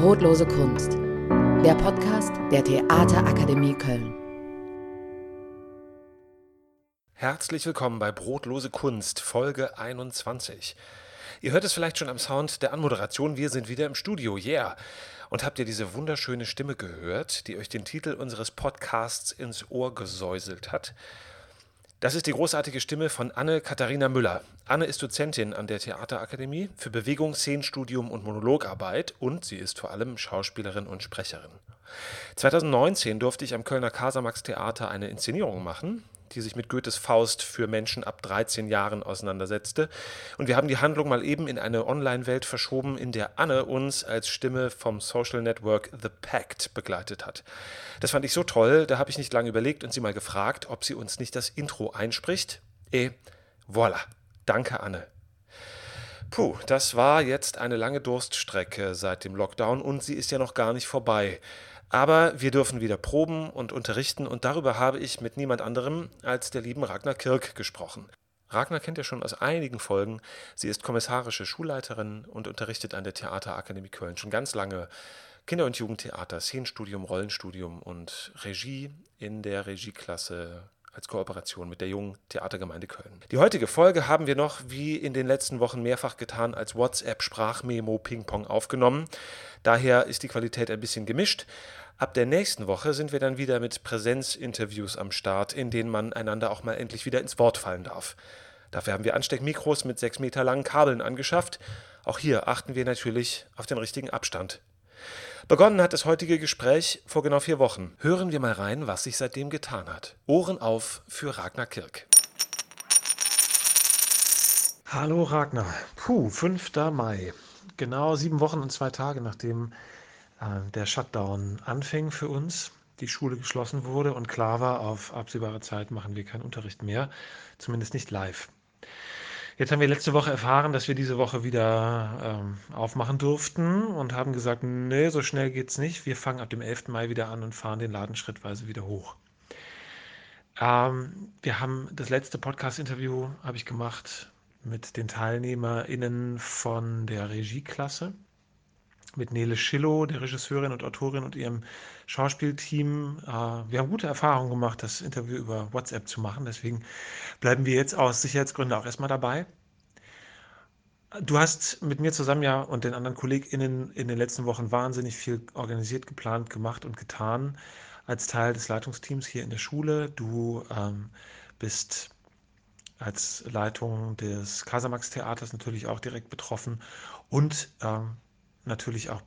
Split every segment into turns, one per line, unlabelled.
Brotlose Kunst, der Podcast der Theaterakademie Köln.
Herzlich willkommen bei Brotlose Kunst, Folge 21. Ihr hört es vielleicht schon am Sound der Anmoderation, wir sind wieder im Studio, yeah. Und habt ihr diese wunderschöne Stimme gehört, die euch den Titel unseres Podcasts ins Ohr gesäuselt hat? Das ist die großartige Stimme von Anne-Katharina Müller. Anne ist Dozentin an der Theaterakademie für Bewegung, Szenenstudium und Monologarbeit und sie ist vor allem Schauspielerin und Sprecherin. 2019 durfte ich am Kölner Kasamax Theater eine Inszenierung machen die sich mit Goethes Faust für Menschen ab 13 Jahren auseinandersetzte. Und wir haben die Handlung mal eben in eine Online-Welt verschoben, in der Anne uns als Stimme vom Social Network The Pact begleitet hat. Das fand ich so toll, da habe ich nicht lange überlegt und sie mal gefragt, ob sie uns nicht das Intro einspricht. Et voilà. Danke, Anne. Puh, das war jetzt eine lange Durststrecke seit dem Lockdown und sie ist ja noch gar nicht vorbei. Aber wir dürfen wieder proben und unterrichten und darüber habe ich mit niemand anderem als der lieben Ragnar Kirk gesprochen. Ragnar kennt ihr schon aus einigen Folgen. Sie ist kommissarische Schulleiterin und unterrichtet an der Theaterakademie Köln schon ganz lange Kinder- und Jugendtheater, Szenenstudium, Rollenstudium und Regie in der Regieklasse als Kooperation mit der jungen Theatergemeinde Köln. Die heutige Folge haben wir noch, wie in den letzten Wochen mehrfach getan, als WhatsApp-Sprachmemo Ping-Pong aufgenommen. Daher ist die Qualität ein bisschen gemischt. Ab der nächsten Woche sind wir dann wieder mit Präsenzinterviews am Start, in denen man einander auch mal endlich wieder ins Wort fallen darf. Dafür haben wir Ansteckmikros mit sechs Meter langen Kabeln angeschafft. Auch hier achten wir natürlich auf den richtigen Abstand. Begonnen hat das heutige Gespräch vor genau vier Wochen. Hören wir mal rein, was sich seitdem getan hat. Ohren auf für Ragnar Kirk.
Hallo Ragnar. Puh, 5. Mai. Genau sieben Wochen und zwei Tage nachdem der Shutdown anfing für uns, die Schule geschlossen wurde und klar war, auf absehbare Zeit machen wir keinen Unterricht mehr, zumindest nicht live. Jetzt haben wir letzte Woche erfahren, dass wir diese Woche wieder ähm, aufmachen durften und haben gesagt, nee, so schnell geht's nicht. Wir fangen ab dem 11. Mai wieder an und fahren den Laden schrittweise wieder hoch. Ähm, wir haben das letzte Podcast-Interview habe ich gemacht mit den TeilnehmerInnen von der Regieklasse mit Nele Schillow, der Regisseurin und Autorin und ihrem Schauspielteam. Äh, wir haben gute Erfahrungen gemacht, das Interview über WhatsApp zu machen. Deswegen bleiben wir jetzt aus Sicherheitsgründen auch erstmal dabei. Du hast mit mir zusammen ja und den anderen KollegInnen in den letzten Wochen wahnsinnig viel organisiert, geplant, gemacht und getan als Teil des Leitungsteams hier in der Schule. Du ähm, bist als Leitung des Casamax Theaters natürlich auch direkt betroffen und ähm, natürlich auch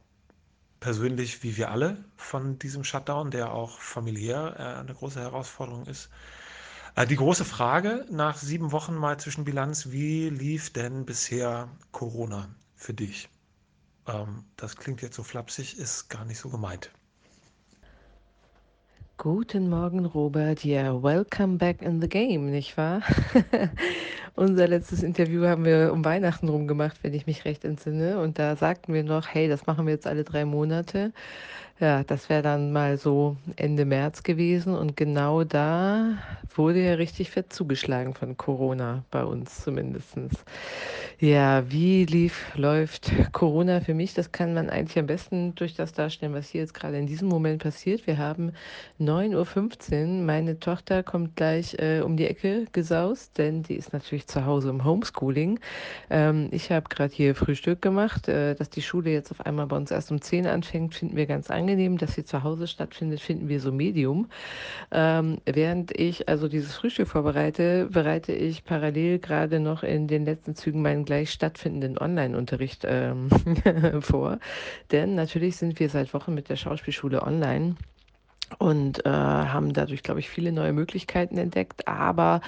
persönlich, wie wir alle, von diesem Shutdown, der auch familiär äh, eine große Herausforderung ist. Äh, die große Frage nach sieben Wochen mal Zwischenbilanz, wie lief denn bisher Corona für dich? Ähm, das klingt jetzt so flapsig, ist gar nicht so gemeint.
Guten Morgen, Robert. Ja, yeah, welcome back in the game, nicht wahr? Unser letztes Interview haben wir um Weihnachten rum gemacht, wenn ich mich recht entsinne. Und da sagten wir noch, hey, das machen wir jetzt alle drei Monate. Ja, das wäre dann mal so Ende März gewesen. Und genau da wurde ja richtig fett zugeschlagen von Corona, bei uns zumindest. Ja, wie lief, läuft Corona für mich? Das kann man eigentlich am besten durch das darstellen, was hier jetzt gerade in diesem Moment passiert. Wir haben 9.15 Uhr. Meine Tochter kommt gleich äh, um die Ecke gesaust, denn die ist natürlich zu Hause im Homeschooling. Ähm, ich habe gerade hier Frühstück gemacht. Äh, dass die Schule jetzt auf einmal bei uns erst um 10 anfängt, finden wir ganz angenehm. Dass sie zu Hause stattfindet, finden wir so medium. Ähm, während ich also dieses Frühstück vorbereite, bereite ich parallel gerade noch in den letzten Zügen meinen gleich stattfindenden Online-Unterricht ähm, vor. Denn natürlich sind wir seit Wochen mit der Schauspielschule online und äh, haben dadurch, glaube ich, viele neue Möglichkeiten entdeckt, aber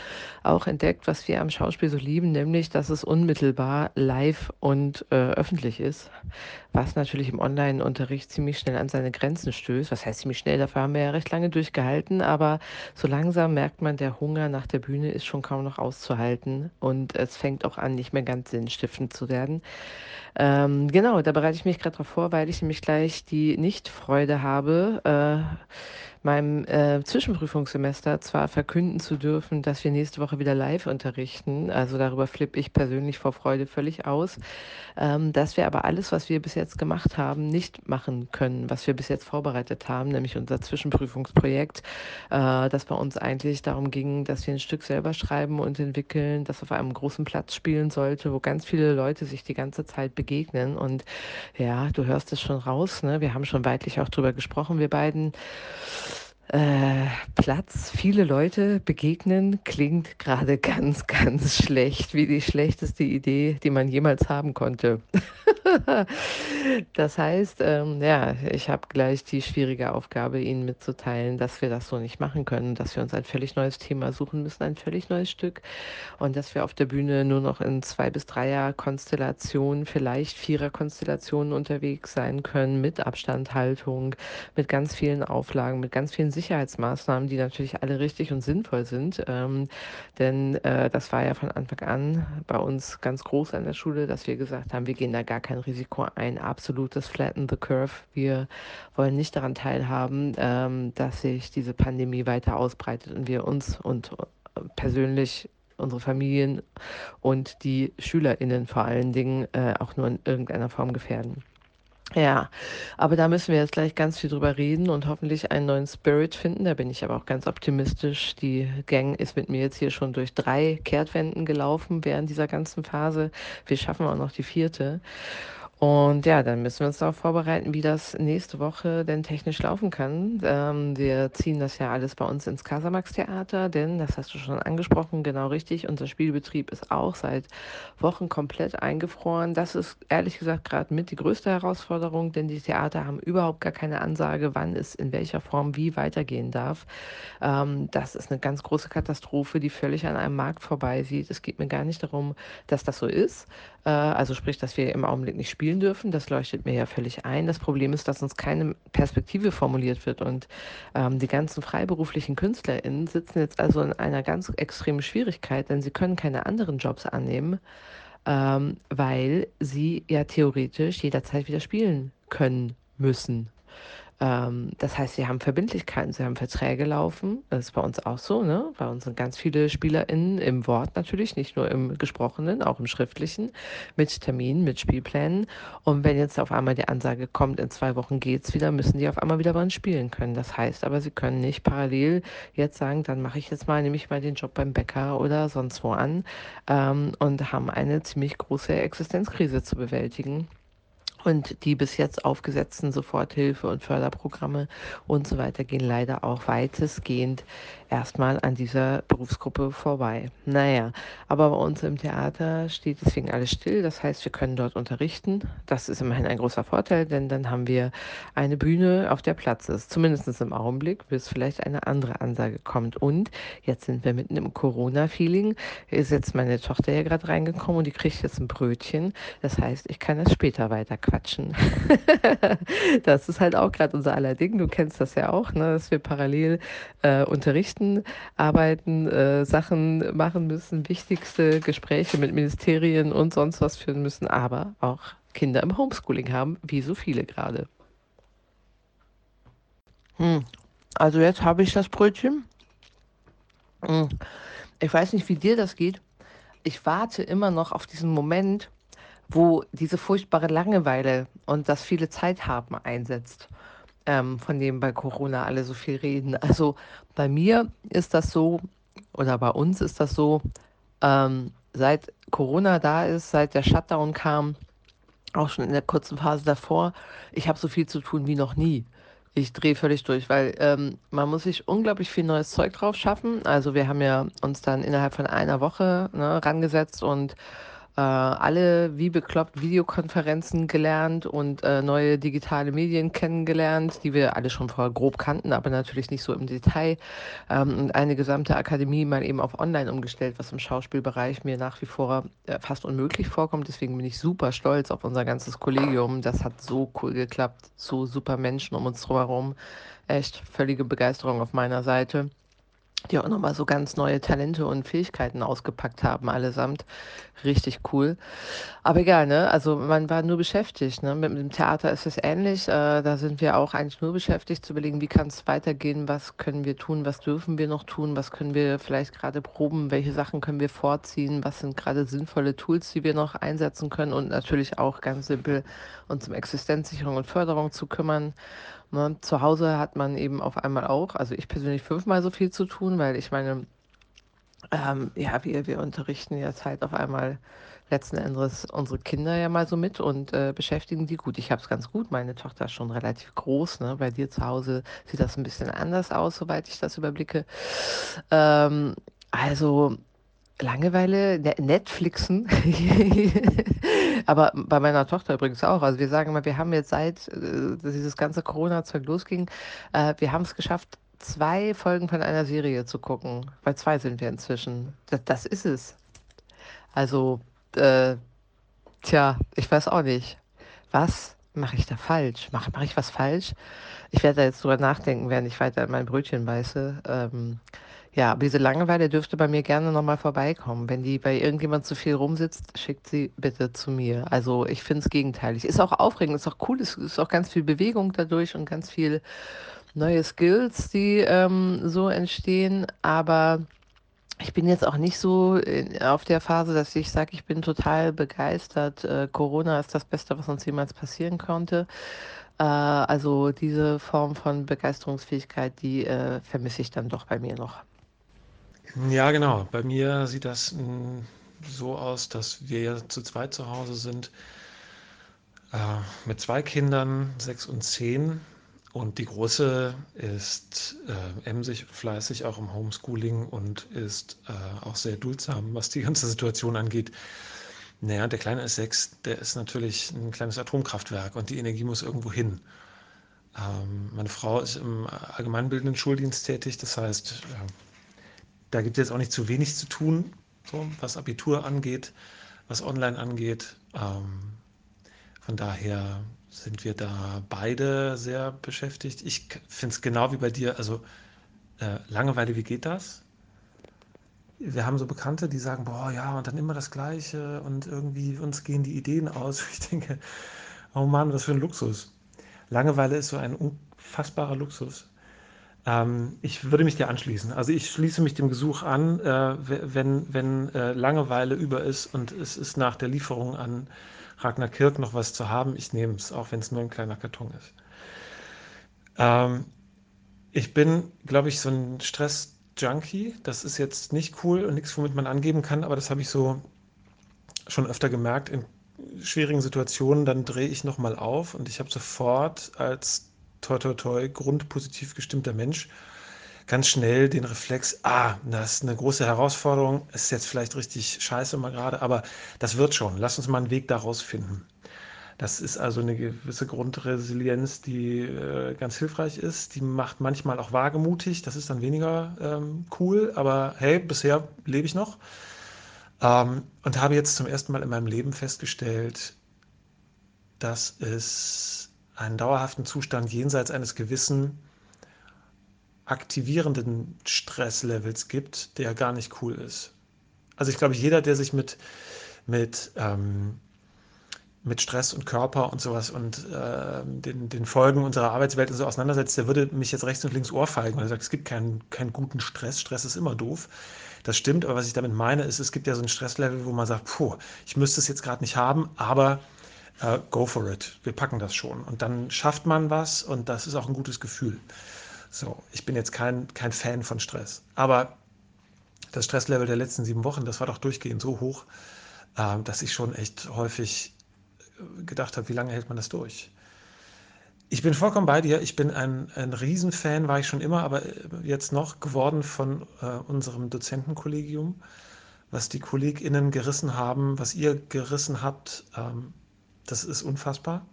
auch entdeckt, was wir am Schauspiel so lieben, nämlich, dass es unmittelbar live und äh, öffentlich ist, was natürlich im Online-Unterricht ziemlich schnell an seine Grenzen stößt. Was heißt ziemlich schnell? Dafür haben wir ja recht lange durchgehalten, aber so langsam merkt man, der Hunger nach der Bühne ist schon kaum noch auszuhalten und es fängt auch an, nicht mehr ganz sinnstiftend zu werden. Ähm, genau, da bereite ich mich gerade darauf vor, weil ich nämlich gleich die Nichtfreude habe, äh, meinem äh, Zwischenprüfungssemester zwar verkünden zu dürfen, dass wir nächste Woche wieder live unterrichten. Also darüber flippe ich persönlich vor Freude völlig aus. Ähm, dass wir aber alles, was wir bis jetzt gemacht haben, nicht machen können, was wir bis jetzt vorbereitet haben, nämlich unser Zwischenprüfungsprojekt, äh, das bei uns eigentlich darum ging, dass wir ein Stück selber schreiben und entwickeln, das auf einem großen Platz spielen sollte, wo ganz viele Leute sich die ganze Zeit begegnen. Und ja, du hörst es schon raus, ne? wir haben schon weitlich auch drüber gesprochen, wir beiden. Äh, Platz, viele Leute begegnen, klingt gerade ganz, ganz schlecht, wie die schlechteste Idee, die man jemals haben konnte. das heißt, ähm, ja, ich habe gleich die schwierige Aufgabe, Ihnen mitzuteilen, dass wir das so nicht machen können, dass wir uns ein völlig neues Thema suchen müssen, ein völlig neues Stück und dass wir auf der Bühne nur noch in zwei bis dreier Konstellationen, vielleicht vierer Konstellationen unterwegs sein können, mit Abstandhaltung, mit ganz vielen Auflagen, mit ganz vielen Sicherheitsmaßnahmen, die natürlich alle richtig und sinnvoll sind. Ähm, denn äh, das war ja von Anfang an bei uns ganz groß an der Schule, dass wir gesagt haben, wir gehen da gar kein Risiko ein, absolutes Flatten the Curve. Wir wollen nicht daran teilhaben, ähm, dass sich diese Pandemie weiter ausbreitet und wir uns und äh, persönlich unsere Familien und die SchülerInnen vor allen Dingen äh, auch nur in irgendeiner Form gefährden. Ja, aber da müssen wir jetzt gleich ganz viel drüber reden und hoffentlich einen neuen Spirit finden. Da bin ich aber auch ganz optimistisch. Die Gang ist mit mir jetzt hier schon durch drei Kehrtwenden gelaufen während dieser ganzen Phase. Wir schaffen auch noch die vierte. Und ja, dann müssen wir uns darauf vorbereiten, wie das nächste Woche denn technisch laufen kann. Ähm, wir ziehen das ja alles bei uns ins Casamax-Theater, denn, das hast du schon angesprochen, genau richtig, unser Spielbetrieb ist auch seit Wochen komplett eingefroren. Das ist ehrlich gesagt gerade mit die größte Herausforderung, denn die Theater haben überhaupt gar keine Ansage, wann es in welcher Form wie weitergehen darf. Ähm, das ist eine ganz große Katastrophe, die völlig an einem Markt vorbeisieht. Es geht mir gar nicht darum, dass das so ist, also sprich, dass wir im Augenblick nicht spielen dürfen. Das leuchtet mir ja völlig ein. Das Problem ist, dass uns keine Perspektive formuliert wird und ähm, die ganzen freiberuflichen KünstlerInnen sitzen jetzt also in einer ganz extremen Schwierigkeit, denn sie können keine anderen Jobs annehmen, ähm, weil sie ja theoretisch jederzeit wieder spielen können müssen. Ähm, das heißt, sie haben Verbindlichkeiten, sie haben Verträge laufen. Das ist bei uns auch so. Ne? Bei uns sind ganz viele SpielerInnen im Wort natürlich, nicht nur im Gesprochenen, auch im Schriftlichen, mit Terminen, mit Spielplänen. Und wenn jetzt auf einmal die Ansage kommt, in zwei Wochen geht's wieder, müssen die auf einmal wieder uns spielen können. Das heißt aber, sie können nicht parallel jetzt sagen, dann mache ich jetzt mal, nehme ich mal den Job beim Bäcker oder sonst wo an ähm, und haben eine ziemlich große Existenzkrise zu bewältigen. Und die bis jetzt aufgesetzten Soforthilfe- und Förderprogramme und so weiter gehen leider auch weitestgehend erstmal an dieser Berufsgruppe vorbei. Naja, aber bei uns im Theater steht deswegen alles still. Das heißt, wir können dort unterrichten. Das ist immerhin ein großer Vorteil, denn dann haben wir eine Bühne, auf der Platz ist. Zumindest im Augenblick, bis vielleicht eine andere Ansage kommt. Und jetzt sind wir mitten im Corona-Feeling. Ist jetzt meine Tochter hier gerade reingekommen und die kriegt jetzt ein Brötchen. Das heißt, ich kann das später weiter quatschen. das ist halt auch gerade unser aller Ding. Du kennst das ja auch, ne? dass wir parallel äh, unterrichten arbeiten, äh, Sachen machen müssen, wichtigste Gespräche mit Ministerien und sonst was führen müssen, aber auch Kinder im Homeschooling haben, wie so viele gerade. Hm. Also jetzt habe ich das Brötchen. Hm. Ich weiß nicht, wie dir das geht. Ich warte immer noch auf diesen Moment, wo diese furchtbare Langeweile und das viele Zeit haben einsetzt ähm, von dem bei Corona alle so viel reden. Also bei mir ist das so, oder bei uns ist das so, ähm, seit Corona da ist, seit der Shutdown kam, auch schon in der kurzen Phase davor, ich habe so viel zu tun wie noch nie. Ich drehe völlig durch, weil ähm, man muss sich unglaublich viel neues Zeug drauf schaffen. Also wir haben ja uns dann innerhalb von einer Woche ne, rangesetzt und äh, alle wie bekloppt Videokonferenzen gelernt und äh, neue digitale Medien kennengelernt, die wir alle schon vorher grob kannten, aber natürlich nicht so im Detail. Ähm, und eine gesamte Akademie mal eben auf Online umgestellt, was im Schauspielbereich mir nach wie vor äh, fast unmöglich vorkommt. Deswegen bin ich super stolz auf unser ganzes Kollegium. Das hat so cool geklappt, so super Menschen um uns herum. Echt völlige Begeisterung auf meiner Seite. Die auch nochmal so ganz neue Talente und Fähigkeiten ausgepackt haben, allesamt. Richtig cool. Aber egal, ne? Also man war nur beschäftigt. Ne? Mit, mit dem Theater ist es ähnlich. Äh, da sind wir auch eigentlich nur beschäftigt zu überlegen, wie kann es weitergehen, was können wir tun, was dürfen wir noch tun, was können wir vielleicht gerade proben, welche Sachen können wir vorziehen, was sind gerade sinnvolle Tools, die wir noch einsetzen können und natürlich auch ganz simpel uns um Existenzsicherung und Förderung zu kümmern. Ne? Zu Hause hat man eben auf einmal auch, also ich persönlich fünfmal so viel zu tun, weil ich meine, ähm, ja, wir, wir unterrichten jetzt halt auf einmal letzten Endes unsere Kinder ja mal so mit und äh, beschäftigen die gut. Ich habe es ganz gut. Meine Tochter ist schon relativ groß. Ne? Bei dir zu Hause sieht das ein bisschen anders aus, soweit ich das überblicke. Ähm, also Langeweile, ne Netflixen. Aber bei meiner Tochter übrigens auch. Also wir sagen immer, wir haben jetzt seit äh, dieses ganze Corona-Zeug losging, äh, wir haben es geschafft, zwei Folgen von einer Serie zu gucken. Bei zwei sind wir inzwischen. Das, das ist es. Also, äh, tja, ich weiß auch nicht. Was mache ich da falsch? Mache mach ich was falsch? Ich werde da jetzt drüber nachdenken, während ich weiter mein Brötchen beiße. Ähm, ja, aber diese Langeweile dürfte bei mir gerne nochmal vorbeikommen. Wenn die bei irgendjemand zu viel rumsitzt, schickt sie bitte zu mir. Also ich finde es gegenteilig. Ist auch aufregend, ist auch cool, ist, ist auch ganz viel Bewegung dadurch und ganz viel neue Skills, die ähm, so entstehen. Aber ich bin jetzt auch nicht so auf der Phase, dass ich sage, ich bin total begeistert. Äh, Corona ist das Beste, was uns jemals passieren konnte. Äh, also diese Form von Begeisterungsfähigkeit, die äh, vermisse ich dann doch bei mir noch.
Ja, genau. Bei mir sieht das mm, so aus, dass wir zu zweit zu Hause sind, äh, mit zwei Kindern, sechs und zehn. Und die Große ist äh, emsig, fleißig auch im Homeschooling und ist äh, auch sehr duldsam, was die ganze Situation angeht. Naja, der Kleine ist sechs, der ist natürlich ein kleines Atomkraftwerk und die Energie muss irgendwo hin. Ähm, meine Frau ist im allgemeinbildenden Schuldienst tätig, das heißt, äh, da gibt es jetzt auch nicht zu wenig zu tun, so, was Abitur angeht, was Online angeht. Ähm, von daher sind wir da beide sehr beschäftigt. Ich finde es genau wie bei dir, also äh, Langeweile, wie geht das? Wir haben so Bekannte, die sagen, boah, ja, und dann immer das Gleiche und irgendwie uns gehen die Ideen aus. Ich denke, oh Mann, was für ein Luxus. Langeweile ist so ein unfassbarer Luxus. Ähm, ich würde mich dir anschließen. Also ich schließe mich dem Gesuch an, äh, wenn, wenn äh, Langeweile über ist und es ist nach der Lieferung an Ragnar Kirk noch was zu haben. Ich nehme es, auch wenn es nur ein kleiner Karton ist. Ähm, ich bin, glaube ich, so ein Stress-Junkie. Das ist jetzt nicht cool und nichts, womit man angeben kann, aber das habe ich so schon öfter gemerkt. In schwierigen Situationen, dann drehe ich nochmal auf und ich habe sofort als toi toi toi, grundpositiv gestimmter Mensch, ganz schnell den Reflex, ah, das ist eine große Herausforderung, ist jetzt vielleicht richtig scheiße mal gerade, aber das wird schon. Lass uns mal einen Weg daraus finden. Das ist also eine gewisse Grundresilienz, die äh, ganz hilfreich ist. Die macht manchmal auch wagemutig. Das ist dann weniger ähm, cool, aber hey, bisher lebe ich noch. Ähm, und habe jetzt zum ersten Mal in meinem Leben festgestellt, dass es einen dauerhaften Zustand jenseits eines gewissen aktivierenden Stresslevels gibt, der gar nicht cool ist. Also ich glaube, jeder, der sich mit, mit, ähm, mit Stress und Körper und sowas und äh, den, den Folgen unserer Arbeitswelt und so auseinandersetzt, der würde mich jetzt rechts und links ohrfeigen, weil er sagt, es gibt keinen, keinen guten Stress, Stress ist immer doof. Das stimmt, aber was ich damit meine, ist, es gibt ja so ein Stresslevel, wo man sagt, puh, ich müsste es jetzt gerade nicht haben, aber uh, go for it. Wir packen das schon. Und dann schafft man was und das ist auch ein gutes Gefühl. So, ich bin jetzt kein, kein Fan von Stress. Aber das Stresslevel der letzten sieben Wochen, das war doch durchgehend so hoch, äh, dass ich schon echt häufig äh, gedacht habe, wie lange hält man das durch? Ich bin vollkommen bei dir. Ich bin ein, ein Riesenfan, war ich schon immer, aber äh, jetzt noch geworden von äh, unserem Dozentenkollegium, was die KollegInnen gerissen haben, was ihr gerissen habt. Ähm, das ist unfassbar.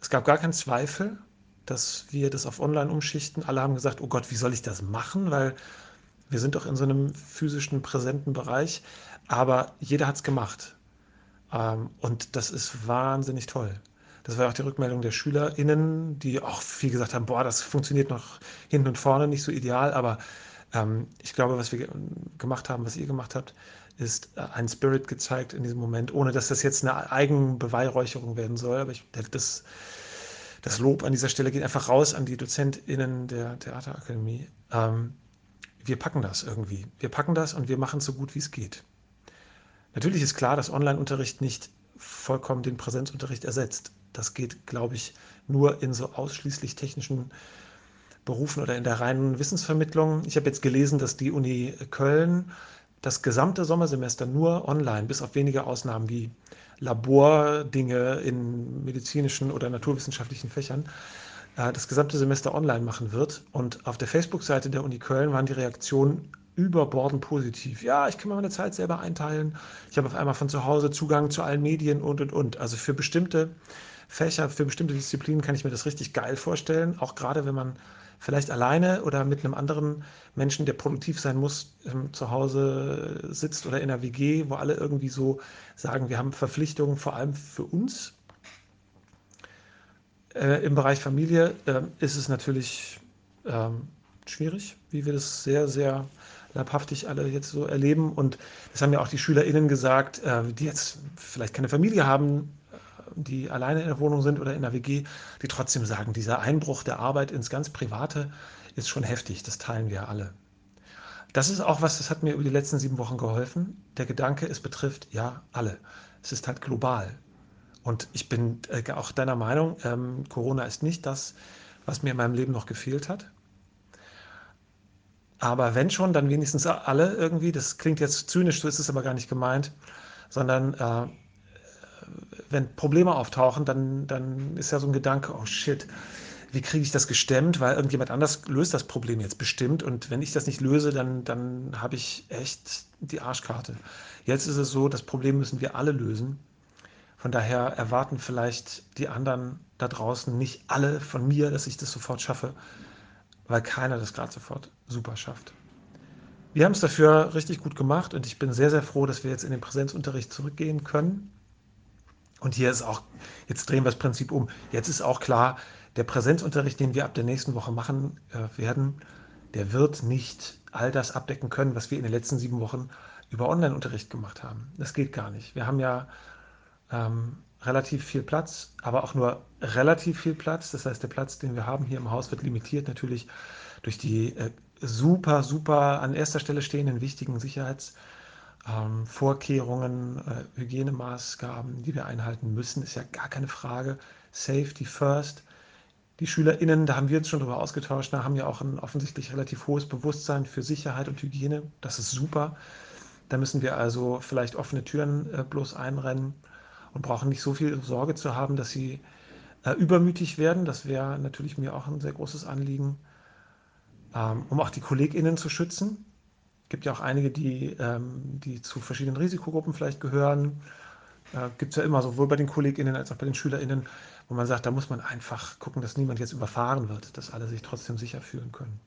Es gab gar keinen Zweifel, dass wir das auf Online umschichten. Alle haben gesagt, oh Gott, wie soll ich das machen? Weil wir sind doch in so einem physischen, präsenten Bereich. Aber jeder hat es gemacht. Ähm, und das ist wahnsinnig toll. Das war auch die Rückmeldung der SchülerInnen, die auch viel gesagt haben, boah, das funktioniert noch hinten und vorne nicht so ideal, aber Ähm, ich glaube, was wir gemacht haben, was ihr gemacht habt, ist äh, ein Spirit gezeigt in diesem Moment, ohne dass das jetzt eine Eigenbeweihräucherung werden soll. Aber ich, das, das Lob an dieser Stelle geht einfach raus an die DozentInnen der Theaterakademie. Ähm, wir packen das irgendwie. Wir packen das und wir machen es so gut, wie es geht. Natürlich ist klar, dass Online-Unterricht nicht vollkommen den Präsenzunterricht ersetzt. Das geht, glaube ich, nur in so ausschließlich technischen Berufen oder in der reinen Wissensvermittlung. Ich habe jetzt gelesen, dass die Uni Köln das gesamte Sommersemester nur online, bis auf wenige Ausnahmen wie Labordinge in medizinischen oder naturwissenschaftlichen Fächern, äh, das gesamte Semester online machen wird. Und auf der Facebook-Seite der Uni Köln waren die Reaktionen überbordend positiv. Ja, ich kann mir meine Zeit selber einteilen. Ich habe auf einmal von zu Hause Zugang zu allen Medien und, und, und. Also für bestimmte Fächer, für bestimmte Disziplinen kann ich mir das richtig geil vorstellen. Auch gerade, wenn man vielleicht alleine oder mit einem anderen Menschen, der produktiv sein muss, ähm, zu Hause sitzt oder in einer WG, wo alle irgendwie so sagen, wir haben Verpflichtungen, vor allem für uns. Äh, Im Bereich Familie äh, ist es natürlich ähm, schwierig, wie wir das sehr, sehr leibhaftig alle jetzt so erleben. Und das haben ja auch die SchülerInnen gesagt, äh, die jetzt vielleicht keine Familie haben, die alleine in der Wohnung sind oder in der WG, die trotzdem sagen, dieser Einbruch der Arbeit ins ganz Private ist schon heftig. Das teilen wir alle. Das ist auch was, das hat mir über die letzten sieben Wochen geholfen. Der Gedanke, es betrifft ja alle. Es ist halt global. Und ich bin äh, auch deiner Meinung, ähm, Corona ist nicht das, was mir in meinem Leben noch gefehlt hat. Aber wenn schon, dann wenigstens alle irgendwie. Das klingt jetzt zynisch, so ist es aber gar nicht gemeint, sondern äh, wenn Probleme auftauchen, dann, dann ist ja so ein Gedanke, oh shit, wie kriege ich das gestemmt, weil irgendjemand anders löst das Problem jetzt bestimmt und wenn ich das nicht löse, dann, dann habe ich echt die Arschkarte. Jetzt ist es so, das Problem müssen wir alle lösen. Von daher erwarten vielleicht die anderen da draußen nicht alle von mir, dass ich das sofort schaffe, weil keiner das gerade sofort super schafft. Wir haben es dafür richtig gut gemacht und ich bin sehr, sehr froh, dass wir jetzt in den Präsenzunterricht zurückgehen können. Und hier ist auch, jetzt drehen wir das Prinzip um. Jetzt ist auch klar, der Präsenzunterricht, den wir ab der nächsten Woche machen äh, werden, der wird nicht all das abdecken können, was wir in den letzten sieben Wochen über Online-Unterricht gemacht haben. Das geht gar nicht. Wir haben ja ähm, relativ viel Platz, aber auch nur relativ viel Platz. Das heißt, der Platz, den wir haben hier im Haus, wird limitiert natürlich durch die äh, super, super an erster Stelle stehenden wichtigen Sicherheits- ähm, Vorkehrungen, äh, Hygienemaßgaben, die wir einhalten müssen, ist ja gar keine Frage. Safety first. Die SchülerInnen, da haben wir uns schon drüber ausgetauscht, da haben ja auch ein offensichtlich relativ hohes Bewusstsein für Sicherheit und Hygiene. Das ist super. Da müssen wir also vielleicht offene Türen äh, bloß einrennen und brauchen nicht so viel Sorge zu haben, dass sie äh, übermütig werden. Das wäre natürlich mir auch ein sehr großes Anliegen, ähm, um auch die KollegInnen zu schützen gibt ja auch einige, die, ähm, die zu verschiedenen Risikogruppen vielleicht gehören. Äh, gibt es ja immer, sowohl bei den KollegInnen als auch bei den SchülerInnen, wo man sagt, da muss man einfach gucken, dass niemand jetzt überfahren wird, dass alle sich trotzdem sicher fühlen können.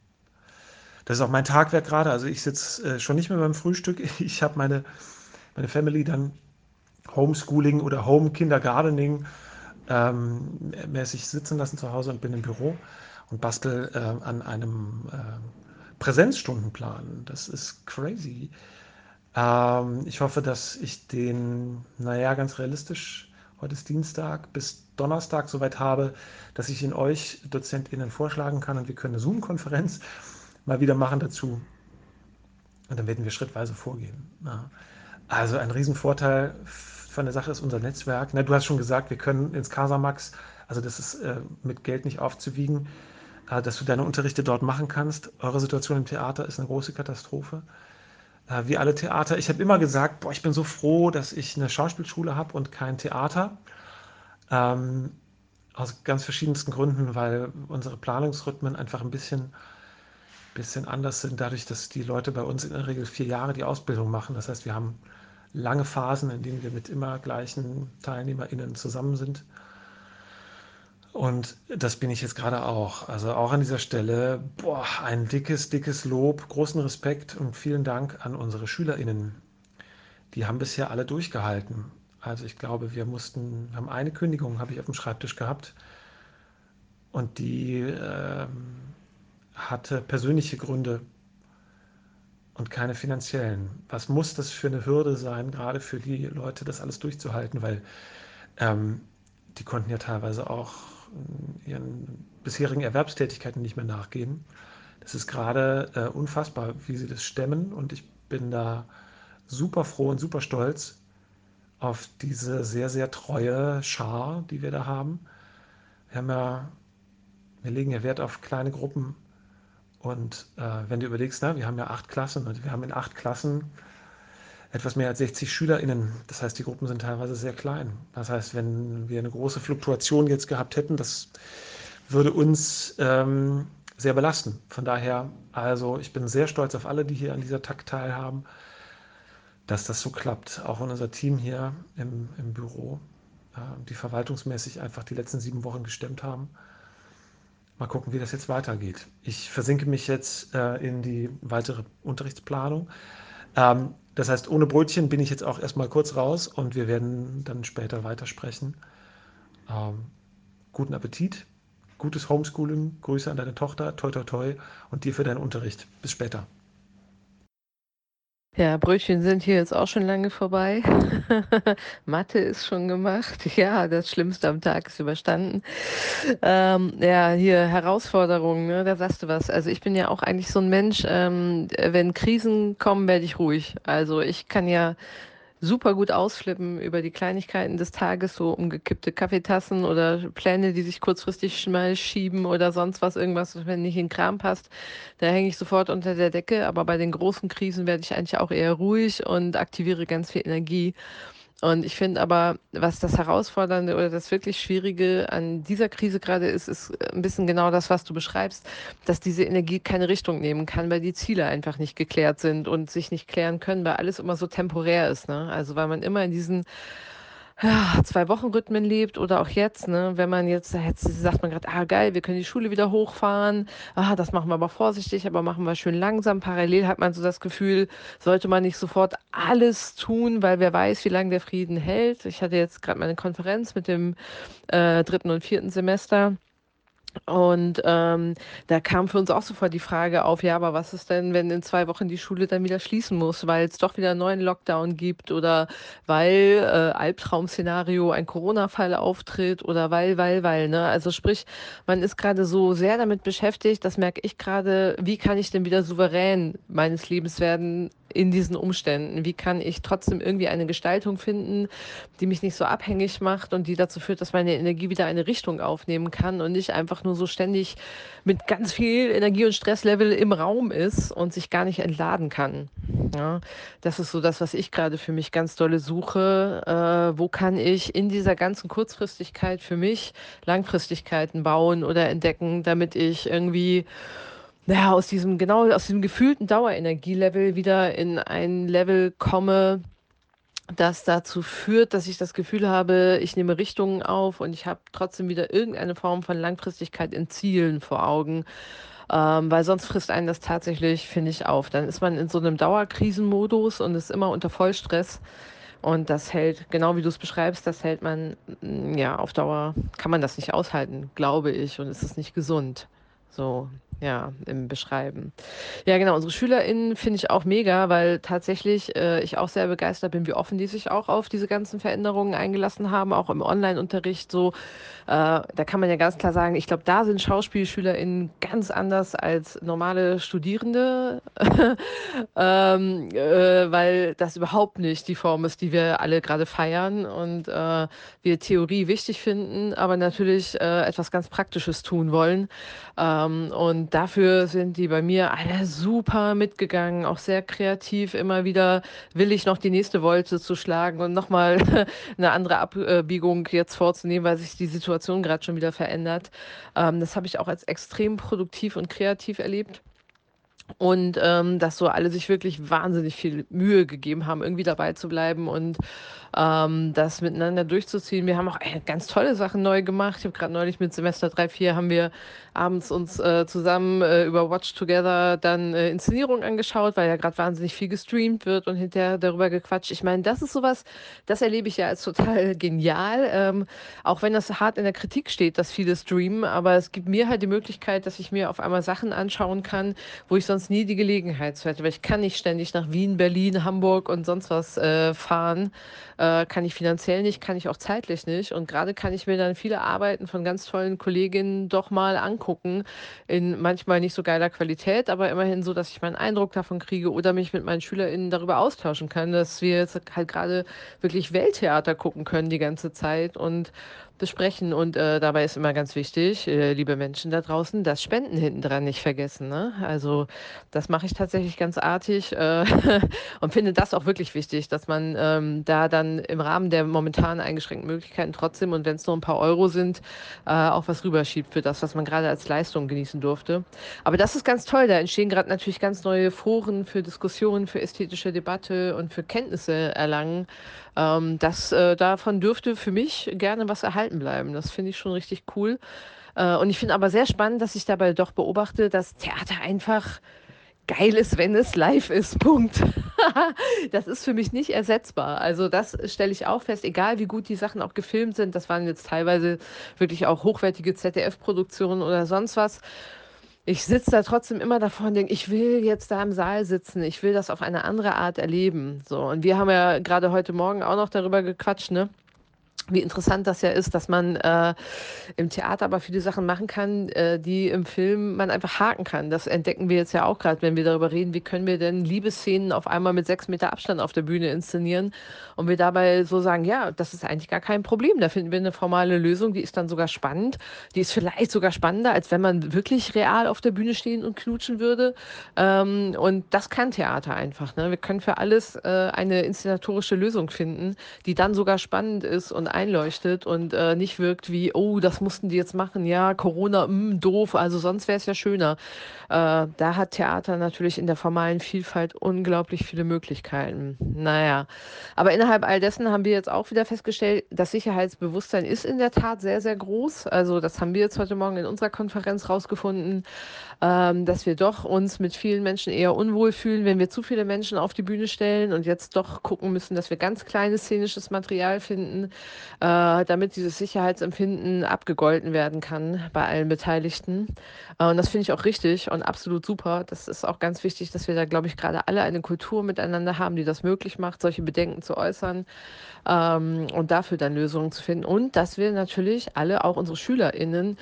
Das ist auch mein Tagwerk gerade. Also ich sitze äh, schon nicht mehr beim Frühstück. Ich habe meine, meine Family dann Homeschooling oder Home Kindergartening ähm, mäßig sitzen lassen zu Hause und bin im Büro und bastel äh, an einem äh, Präsenzstundenplan. Das ist crazy. Ähm, ich hoffe, dass ich den, naja, ganz realistisch, heute ist Dienstag, bis Donnerstag soweit habe, dass ich ihn euch DozentInnen vorschlagen kann und wir können eine Zoom-Konferenz mal wieder machen dazu. Und dann werden wir schrittweise vorgehen. Ja. Also ein Riesenvorteil von der Sache ist unser Netzwerk. Na, du hast schon gesagt, wir können ins Casamax, also das ist äh, mit Geld nicht aufzuwiegen. Äh, dass du deine Unterrichte dort machen kannst. Eure Situation im Theater ist eine große Katastrophe. Äh, wie alle Theater. Ich habe immer gesagt, boah, ich bin so froh, dass ich eine Schauspielschule habe und kein Theater. Ähm, aus ganz verschiedensten Gründen, weil unsere Planungsrhythmen einfach ein bisschen, bisschen anders sind, dadurch, dass die Leute bei uns in der Regel vier Jahre die Ausbildung machen. Das heißt, wir haben lange Phasen, in denen wir mit immer gleichen TeilnehmerInnen zusammen sind. Und das bin ich jetzt gerade auch. Also auch an dieser Stelle, boah, ein dickes, dickes Lob, großen Respekt und vielen Dank an unsere SchülerInnen. Die haben bisher alle durchgehalten. Also ich glaube, wir mussten, wir haben eine Kündigung, habe ich auf dem Schreibtisch gehabt. Und die äh, hatte persönliche Gründe. und keine finanziellen. Was muss das für eine Hürde sein, gerade für die Leute, das alles durchzuhalten, weil ähm, die konnten ja teilweise auch äh, ihren bisherigen Erwerbstätigkeiten nicht mehr nachgehen. Das ist gerade äh, unfassbar, wie sie das stemmen und ich bin da super froh und super stolz auf diese sehr, sehr treue Schar, die wir da haben. Wir haben ja, wir legen ja Wert auf kleine Gruppen und äh, wenn du überlegst, na, wir haben ja acht Klassen und wir haben in acht Klassen etwas mehr als 60 SchülerInnen. Das heißt, die Gruppen sind teilweise sehr klein. Das heißt, wenn wir eine große Fluktuation jetzt gehabt hätten, das würde uns ähm, sehr belasten. Von daher, also ich bin sehr stolz auf alle, die hier an dieser Takt teilhaben, dass das so klappt. Auch in unser Team hier im, im Büro, äh, die verwaltungsmäßig einfach die letzten sieben Wochen gestemmt haben. Mal gucken, wie das jetzt weitergeht. Ich versinke mich jetzt äh, in die weitere Unterrichtsplanung. Ähm, das heißt, ohne Brötchen bin ich jetzt auch erstmal kurz raus und wir werden dann später weitersprechen. Ähm, guten Appetit gutes Homeschooling, Grüße an deine Tochter, toi toi toi und dir für deinen Unterricht. Bis später.
Ja, Brötchen sind hier jetzt auch schon lange vorbei. Mathe ist schon gemacht. Ja, das Schlimmste am Tag ist überstanden. Ähm, ja, hier Herausforderungen, ne? da sagst du was. Also ich bin ja auch eigentlich so ein Mensch, ähm, wenn Krisen kommen, werde ich ruhig. Also ich kann ja super gut ausflippen über die Kleinigkeiten des Tages, so umgekippte Kaffeetassen oder Pläne, die sich kurzfristig mal schieben oder sonst was, irgendwas, wenn nicht in den Kram passt. Da hänge ich sofort unter der Decke, aber bei den großen Krisen werde ich eigentlich auch eher ruhig und aktiviere ganz viel Energie. Und ich finde aber, was das Herausfordernde oder das wirklich Schwierige an dieser Krise gerade ist, ist ein bisschen genau das, was du beschreibst, dass diese Energie keine Richtung nehmen kann, weil die Ziele einfach nicht geklärt sind und sich nicht klären können, weil alles immer so temporär ist. Ne? Also weil man immer in diesen ja, zwei Wochen Rhythmen lebt oder auch jetzt, ne, wenn man jetzt, jetzt sagt man gerade, ah geil, wir können die Schule wieder hochfahren, ah, das machen wir aber vorsichtig, aber machen wir schön langsam. Parallel hat man so das Gefühl, sollte man nicht sofort alles tun, weil wer weiß, wie lange der Frieden hält. Ich hatte jetzt gerade meine Konferenz mit dem äh, dritten und vierten Semester. Und ähm, da kam für uns auch sofort die Frage auf, ja, aber was ist denn, wenn in zwei Wochen die Schule dann wieder schließen muss, weil es doch wieder einen neuen Lockdown gibt oder weil äh, Albtraum-Szenario ein Corona-Fall auftritt oder weil, weil, weil. Ne? Also sprich, man ist gerade so sehr damit beschäftigt, das merke ich gerade, wie kann ich denn wieder souverän meines Lebens werden in diesen Umständen? Wie kann ich trotzdem irgendwie eine Gestaltung finden, die mich nicht so abhängig macht und die dazu führt, dass meine Energie wieder eine Richtung aufnehmen kann und nicht einfach nur so ständig mit ganz viel Energie und Stresslevel im Raum ist und sich gar nicht entladen kann. Ja, das ist so das, was ich gerade für mich ganz dolle suche. Äh, wo kann ich in dieser ganzen Kurzfristigkeit für mich Langfristigkeiten bauen oder entdecken, damit ich irgendwie naja, aus diesem, genau, aus diesem gefühlten Dauerenergielevel wieder in ein Level komme, das dazu führt, dass ich das Gefühl habe, ich nehme Richtungen auf und ich habe trotzdem wieder irgendeine Form von Langfristigkeit in Zielen vor Augen. Ähm, weil sonst frisst einen das tatsächlich, finde ich, auf. Dann ist man in so einem Dauerkrisenmodus und ist immer unter Vollstress. Und das hält, genau wie du es beschreibst, das hält man, mm, ja, auf Dauer kann man das nicht aushalten, glaube ich, und es ist nicht gesund. So, ja, im Beschreiben. Ja, genau, unsere SchülerInnen finde ich auch mega, weil tatsächlich äh, ich auch sehr begeistert bin, wie offen die sich auch auf diese ganzen Veränderungen eingelassen haben, auch im Online-Unterricht so. Äh, da kann man ja ganz klar sagen, ich glaube, da sind SchauspielschülerInnen ganz anders als normale Studierende, ähm, äh, weil das überhaupt nicht die Form ist, die wir alle gerade feiern und äh, wir Theorie wichtig finden, aber natürlich äh, etwas ganz Praktisches tun wollen. Ähm, und und dafür sind die bei mir alle super mitgegangen, auch sehr kreativ, immer wieder willig noch die nächste Wolte zu schlagen und nochmal eine andere Abbiegung jetzt vorzunehmen, weil sich die Situation gerade schon wieder verändert. Ähm, das habe ich auch als extrem produktiv und kreativ erlebt. Und ähm, dass so alle sich wirklich wahnsinnig viel Mühe gegeben haben, irgendwie dabei zu bleiben und ähm, das miteinander durchzuziehen. Wir haben auch äh, ganz tolle Sachen neu gemacht. Ich habe gerade neulich mit Semester 3, 4 haben wir abends uns äh, zusammen äh, über Watch Together dann äh, Inszenierung angeschaut, weil ja gerade wahnsinnig viel gestreamt wird und hinterher darüber gequatscht. Ich meine, das ist sowas, das erlebe ich ja als total genial, ähm, auch wenn das hart in der Kritik steht, dass viele streamen, aber es gibt mir halt die Möglichkeit, dass ich mir auf einmal Sachen anschauen kann, wo ich sonst nie die Gelegenheit zu hätte, weil ich kann nicht ständig nach Wien, Berlin, Hamburg und sonst was äh, fahren. Äh, kann ich finanziell nicht, kann ich auch zeitlich nicht. Und gerade kann ich mir dann viele Arbeiten von ganz tollen Kolleginnen doch mal angucken, in manchmal nicht so geiler Qualität, aber immerhin so, dass ich meinen Eindruck davon kriege oder mich mit meinen SchülerInnen darüber austauschen kann, dass wir jetzt halt gerade wirklich Welttheater gucken können die ganze Zeit und besprechen. Und äh, dabei ist immer ganz wichtig, äh, liebe Menschen da draußen, das Spenden hinten dran nicht vergessen. Ne? Also das mache ich tatsächlich ganz artig äh, und finde das auch wirklich wichtig, dass man ähm, da dann im Rahmen der momentan eingeschränkten Möglichkeiten trotzdem und wenn es nur ein paar Euro sind, äh, auch was rüberschiebt für das, was man gerade als Leistung genießen durfte. Aber das ist ganz toll. Da entstehen gerade natürlich ganz neue Foren für Diskussionen, für ästhetische Debatte und für Kenntnisse erlangen. Ähm, das, äh, davon dürfte für mich gerne was erhalten bleiben. Das finde ich schon richtig cool. Äh, und ich finde aber sehr spannend, dass ich dabei doch beobachte, dass Theater einfach geil ist, wenn es live ist. Punkt. das ist für mich nicht ersetzbar. Also das stelle ich auch fest, egal wie gut die Sachen auch gefilmt sind. Das waren jetzt teilweise wirklich auch hochwertige ZDF-Produktionen oder sonst was ich sitze da trotzdem immer davor und denke, ich will jetzt da im Saal sitzen, ich will das auf eine andere Art erleben. So, und wir haben ja gerade heute Morgen auch noch darüber gequatscht, ne? Wie interessant das ja ist, dass man äh, im Theater aber viele Sachen machen kann, äh, die im Film man einfach haken kann. Das entdecken wir jetzt ja auch gerade, wenn wir darüber reden, wie können wir denn Liebesszenen auf einmal mit sechs Meter Abstand auf der Bühne inszenieren und wir dabei so sagen, ja, das ist eigentlich gar kein Problem. Da finden wir eine formale Lösung, die ist dann sogar spannend. Die ist vielleicht sogar spannender, als wenn man wirklich real auf der Bühne stehen und knutschen würde. Ähm, und das kann Theater einfach. Ne? Wir können für alles äh, eine inszenatorische Lösung finden, die dann sogar spannend ist und einleuchtet und äh, nicht wirkt wie, oh, das mussten die jetzt machen, ja, Corona, mh, hm, doof, also sonst wäre es ja schöner. Äh, da hat Theater natürlich in der formalen Vielfalt unglaublich viele Möglichkeiten. Naja, aber innerhalb all dessen haben wir jetzt auch wieder festgestellt, das Sicherheitsbewusstsein ist in der Tat sehr, sehr groß. Also das haben wir jetzt heute Morgen in unserer Konferenz rausgefunden, ähm, dass wir doch uns mit vielen Menschen eher unwohl fühlen, wenn wir zu viele Menschen auf die Bühne stellen und jetzt doch gucken müssen, dass wir ganz kleines szenisches Material finden, äh, damit dieses Sicherheitsempfinden abgegolten werden kann bei allen Beteiligten. Äh, und das finde ich auch richtig und absolut super. Das ist auch ganz wichtig, dass wir da, glaube ich, gerade alle eine Kultur miteinander haben, die das möglich macht, solche Bedenken zu äußern ähm, und dafür dann Lösungen zu finden. Und dass wir natürlich alle, auch unsere SchülerInnen,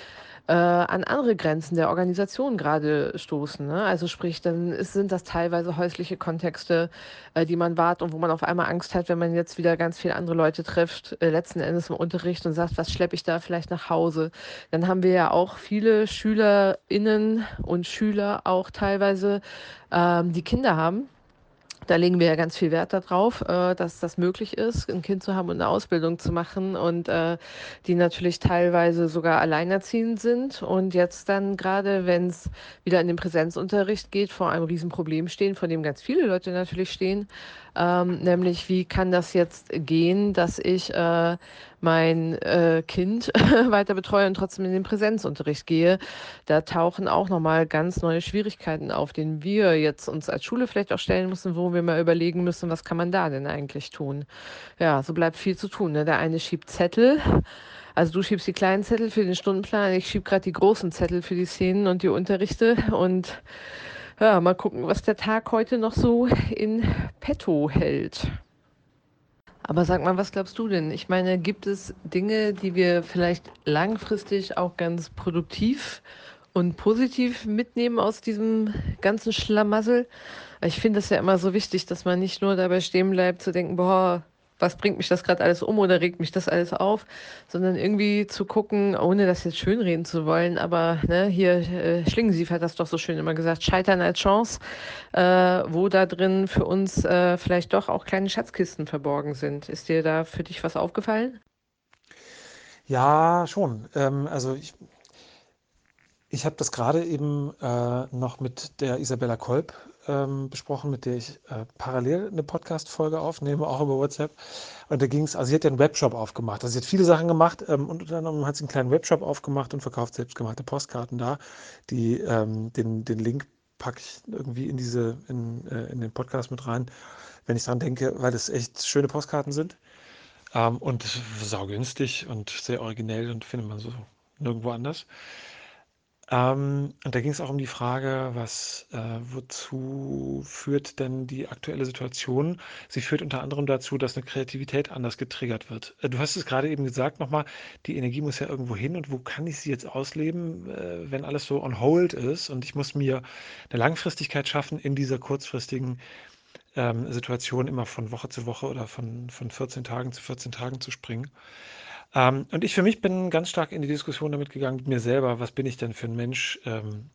äh, an andere Grenzen der Organisation gerade stoßen. Ne? Also sprich, dann ist, sind das teilweise häusliche Kontexte, äh, die man wahrt und wo man auf einmal Angst hat, wenn man jetzt wieder ganz viele andere Leute trifft, äh, letzten Endes im Unterricht und sagt, was schleppe ich da vielleicht nach Hause. Dann haben wir ja auch viele SchülerInnen und Schüler auch teilweise, ähm, die Kinder haben da legen wir ja ganz viel Wert darauf, äh, dass das möglich ist, ein Kind zu haben und eine Ausbildung zu machen und äh, die natürlich teilweise sogar alleinerziehend sind. Und jetzt dann gerade, wenn es wieder in den Präsenzunterricht geht, vor einem Riesenproblem stehen, vor dem ganz viele Leute natürlich stehen, ähm, nämlich wie kann das jetzt gehen, dass ich äh, mein äh, Kind weiter betreue und trotzdem in den Präsenzunterricht gehe. Da tauchen auch nochmal ganz neue Schwierigkeiten auf, denen wir jetzt uns als Schule vielleicht auch stellen müssen, wo wir mal überlegen müssen, was kann man da denn eigentlich tun. Ja, so bleibt viel zu tun. Ne? Der eine schiebt Zettel. Also du schiebst die kleinen Zettel für den Stundenplan, ich schiebe gerade die großen Zettel für die Szenen und die Unterrichte und ja, mal gucken, was der Tag heute noch so in petto hält. Aber sag mal, was glaubst du denn? Ich meine, gibt es Dinge, die wir vielleicht langfristig auch ganz produktiv und positiv mitnehmen aus diesem ganzen Schlamassel? Ich finde es ja immer so wichtig, dass man nicht nur dabei stehen bleibt zu denken, boah, was bringt mich das gerade alles um oder regt mich das alles auf, sondern irgendwie zu gucken, ohne das jetzt schönreden zu wollen, aber ne, hier äh, Schlingensief hat das doch so schön immer gesagt, Scheitern als Chance, äh, wo da drin für uns äh, vielleicht doch auch kleine Schatzkisten verborgen sind. Ist dir da für dich was aufgefallen?
Ja, schon. Ähm, also ich, Ich habe das gerade eben äh, noch mit der Isabella Kolb ähm, besprochen, mit der ich äh, parallel eine Podcast-Folge aufnehme, auch über WhatsApp. Und da ging es, also sie hat ja einen Webshop aufgemacht. Also sie hat viele Sachen gemacht ähm, und unter anderem hat sie einen kleinen Webshop aufgemacht und verkauft selbstgemachte Postkarten da. Die, ähm, den, den Link packe ich irgendwie in diese, in, äh, in den Podcast mit rein, wenn ich dran denke, weil es echt schöne Postkarten sind. Ähm, und saugünstig und sehr originell und findet man so nirgendwo anders. Ähm, und da ging es auch um die Frage, was, äh, wozu führt denn die aktuelle Situation? Sie führt unter anderem dazu, dass eine Kreativität anders getriggert wird. Äh, du hast es gerade eben gesagt nochmal, die Energie muss ja irgendwo hin und wo kann ich sie jetzt ausleben, äh, wenn alles so on hold ist und ich muss mir eine Langfristigkeit schaffen in dieser kurzfristigen ähm, Situation immer von Woche zu Woche oder von, von 14 Tagen zu 14 Tagen zu springen. Ähm, und ich für mich bin ganz stark in die Diskussion damit gegangen mit mir selber, was bin ich denn für ein Mensch, ähm,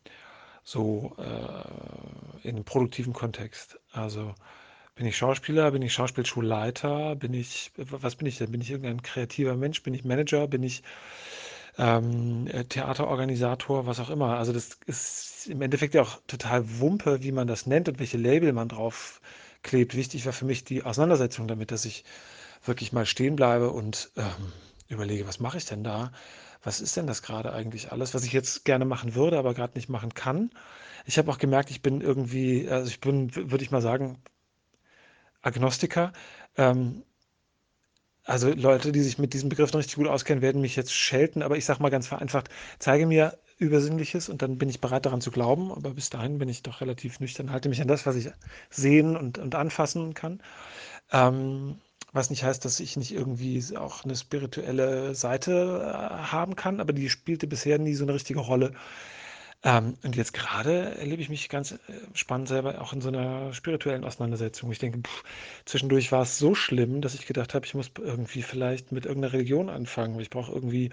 so äh, in einem produktiven Kontext. Also bin ich Schauspieler, bin ich Schauspielschulleiter, bin ich, was bin ich denn? Bin ich irgendein kreativer Mensch, bin ich Manager, bin ich ähm, äh, Theaterorganisator, was auch immer. Also das ist im Endeffekt ja auch total Wumpe, wie man das nennt und welche Label man drauf klebt. Wichtig war für mich die Auseinandersetzung damit, dass ich wirklich mal stehen bleibe und ähm, überlege, was mache ich denn da? Was ist denn das gerade eigentlich alles, was ich jetzt gerne machen würde, aber gerade nicht machen kann? Ich habe auch gemerkt, ich bin irgendwie, also ich bin, würde ich mal sagen, Agnostiker. Ähm, also Leute, die sich mit diesem Begriff noch richtig gut auskennen, werden mich jetzt schelten, aber ich sage mal ganz vereinfacht, zeige mir Übersinnliches und dann bin ich bereit daran zu glauben, aber bis dahin bin ich doch relativ nüchtern, halte mich an das, was ich sehen und, und anfassen kann. Ähm, was nicht heißt, dass ich nicht irgendwie auch eine spirituelle Seite äh, haben kann, aber die spielte bisher nie so eine richtige Rolle. Ähm, und jetzt gerade erlebe ich mich ganz äh, spannend selber auch in so einer spirituellen Auseinandersetzung. Ich denke, pff, zwischendurch war es so schlimm, dass ich gedacht habe, ich muss irgendwie vielleicht mit irgendeiner Religion anfangen. Ich brauche irgendwie,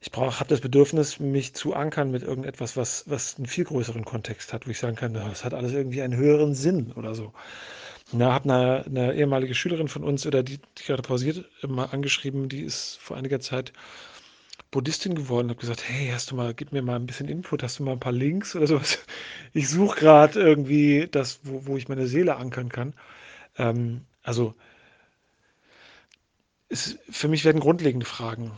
ich brauche, habe das Bedürfnis, mich zu ankern mit irgendetwas, was, was einen viel größeren Kontext hat, wo ich sagen kann, das hat alles irgendwie einen höheren Sinn oder so. Na, habe eine, eine ehemalige Schülerin von uns, oder die, die gerade pausiert, mal angeschrieben, die ist vor einiger Zeit Buddhistin geworden, habe gesagt, hey, hast du mal, gib mir mal ein bisschen Input, hast du mal ein paar Links oder sowas? Ich suche gerade irgendwie das, wo, wo ich meine Seele ankern kann. Ähm, also es, für mich werden grundlegende Fragen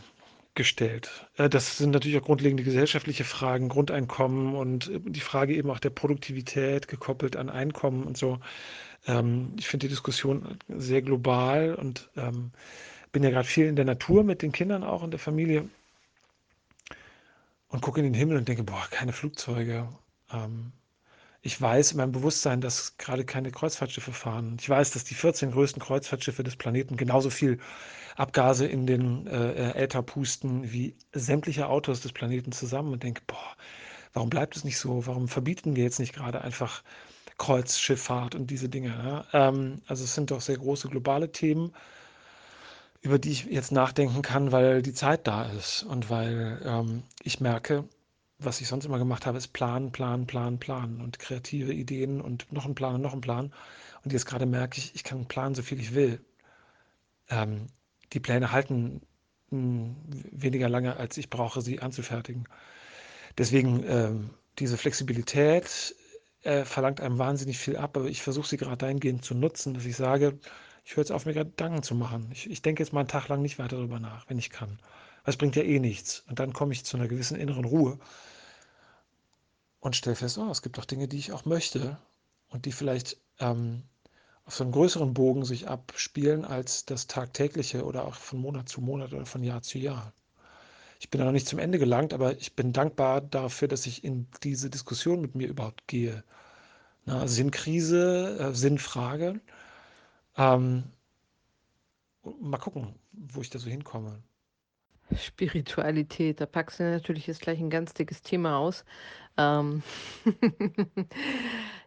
gestellt. Äh, das sind natürlich auch grundlegende gesellschaftliche Fragen, Grundeinkommen und äh, die Frage eben auch der Produktivität gekoppelt an Einkommen und so. Ähm, ich finde die Diskussion sehr global und ähm, bin ja gerade viel in der Natur mit den Kindern auch in der Familie und gucke in den Himmel und denke, boah, keine Flugzeuge. Ähm, ich weiß in meinem Bewusstsein, dass gerade keine Kreuzfahrtschiffe fahren. Ich weiß, dass die 14 größten Kreuzfahrtschiffe des Planeten genauso viel Abgase in den äh, Äther pusten wie sämtliche Autos des Planeten zusammen und denke, boah, warum bleibt es nicht so? Warum verbieten wir jetzt nicht gerade einfach Kreuzschifffahrt und diese Dinge? Ja? Ähm, also es sind doch sehr große globale Themen über die ich jetzt nachdenken kann, weil die Zeit da ist und weil ähm, ich merke, was ich sonst immer gemacht habe, ist planen, planen, planen, planen und kreative Ideen und noch ein Plan und noch ein Plan. Und jetzt gerade merke ich, ich kann planen, so viel ich will. Ähm, die Pläne halten hm, weniger lange, als ich brauche, sie anzufertigen. Deswegen ähm, diese Flexibilität äh, verlangt einem wahnsinnig viel ab, aber ich versuche sie gerade dahingehend zu nutzen, dass ich sage, ich höre jetzt auf, mir Gedanken zu machen. Ich, ich denke jetzt mal einen Tag lang nicht weiter darüber nach, wenn ich kann. Es bringt ja eh nichts. Und dann komme ich zu einer gewissen inneren Ruhe und stelle fest, oh, es gibt doch Dinge, die ich auch möchte und die vielleicht ähm, auf so einem größeren Bogen sich abspielen als das tagtägliche oder auch von Monat zu Monat oder von Jahr zu Jahr. Ich bin da noch nicht zum Ende gelangt, aber ich bin dankbar dafür, dass ich in diese Diskussion mit mir überhaupt gehe. Na, Sinnkrise, äh, Sinnfrage. Ähm, mal gucken, wo ich da so hinkomme.
Spiritualität, da packst du natürlich jetzt gleich ein ganz dickes Thema aus. Ähm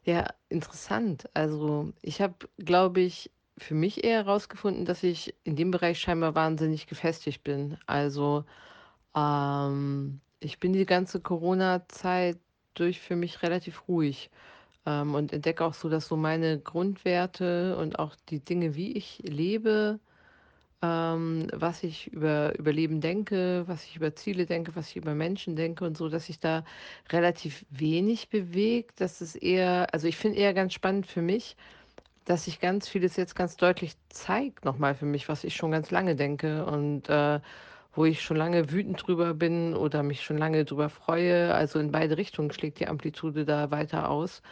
ja, interessant. Also ich habe, glaube ich, für mich eher herausgefunden, dass ich in dem Bereich scheinbar wahnsinnig gefestigt bin. Also ähm, ich bin die ganze Corona-Zeit durch für mich relativ ruhig ähm, und entdecke auch so, dass so meine Grundwerte und auch die Dinge, wie ich lebe, ähm, was ich über, über Leben denke, was ich über Ziele denke, was ich über Menschen denke und so, dass sich da relativ wenig bewegt. Das ist eher, also ich finde eher ganz spannend für mich, dass sich ganz vieles jetzt ganz deutlich zeigt, nochmal für mich, was ich schon ganz lange denke und äh, wo ich schon lange wütend drüber bin oder mich schon lange drüber freue. Also in beide Richtungen schlägt die Amplitude da weiter aus.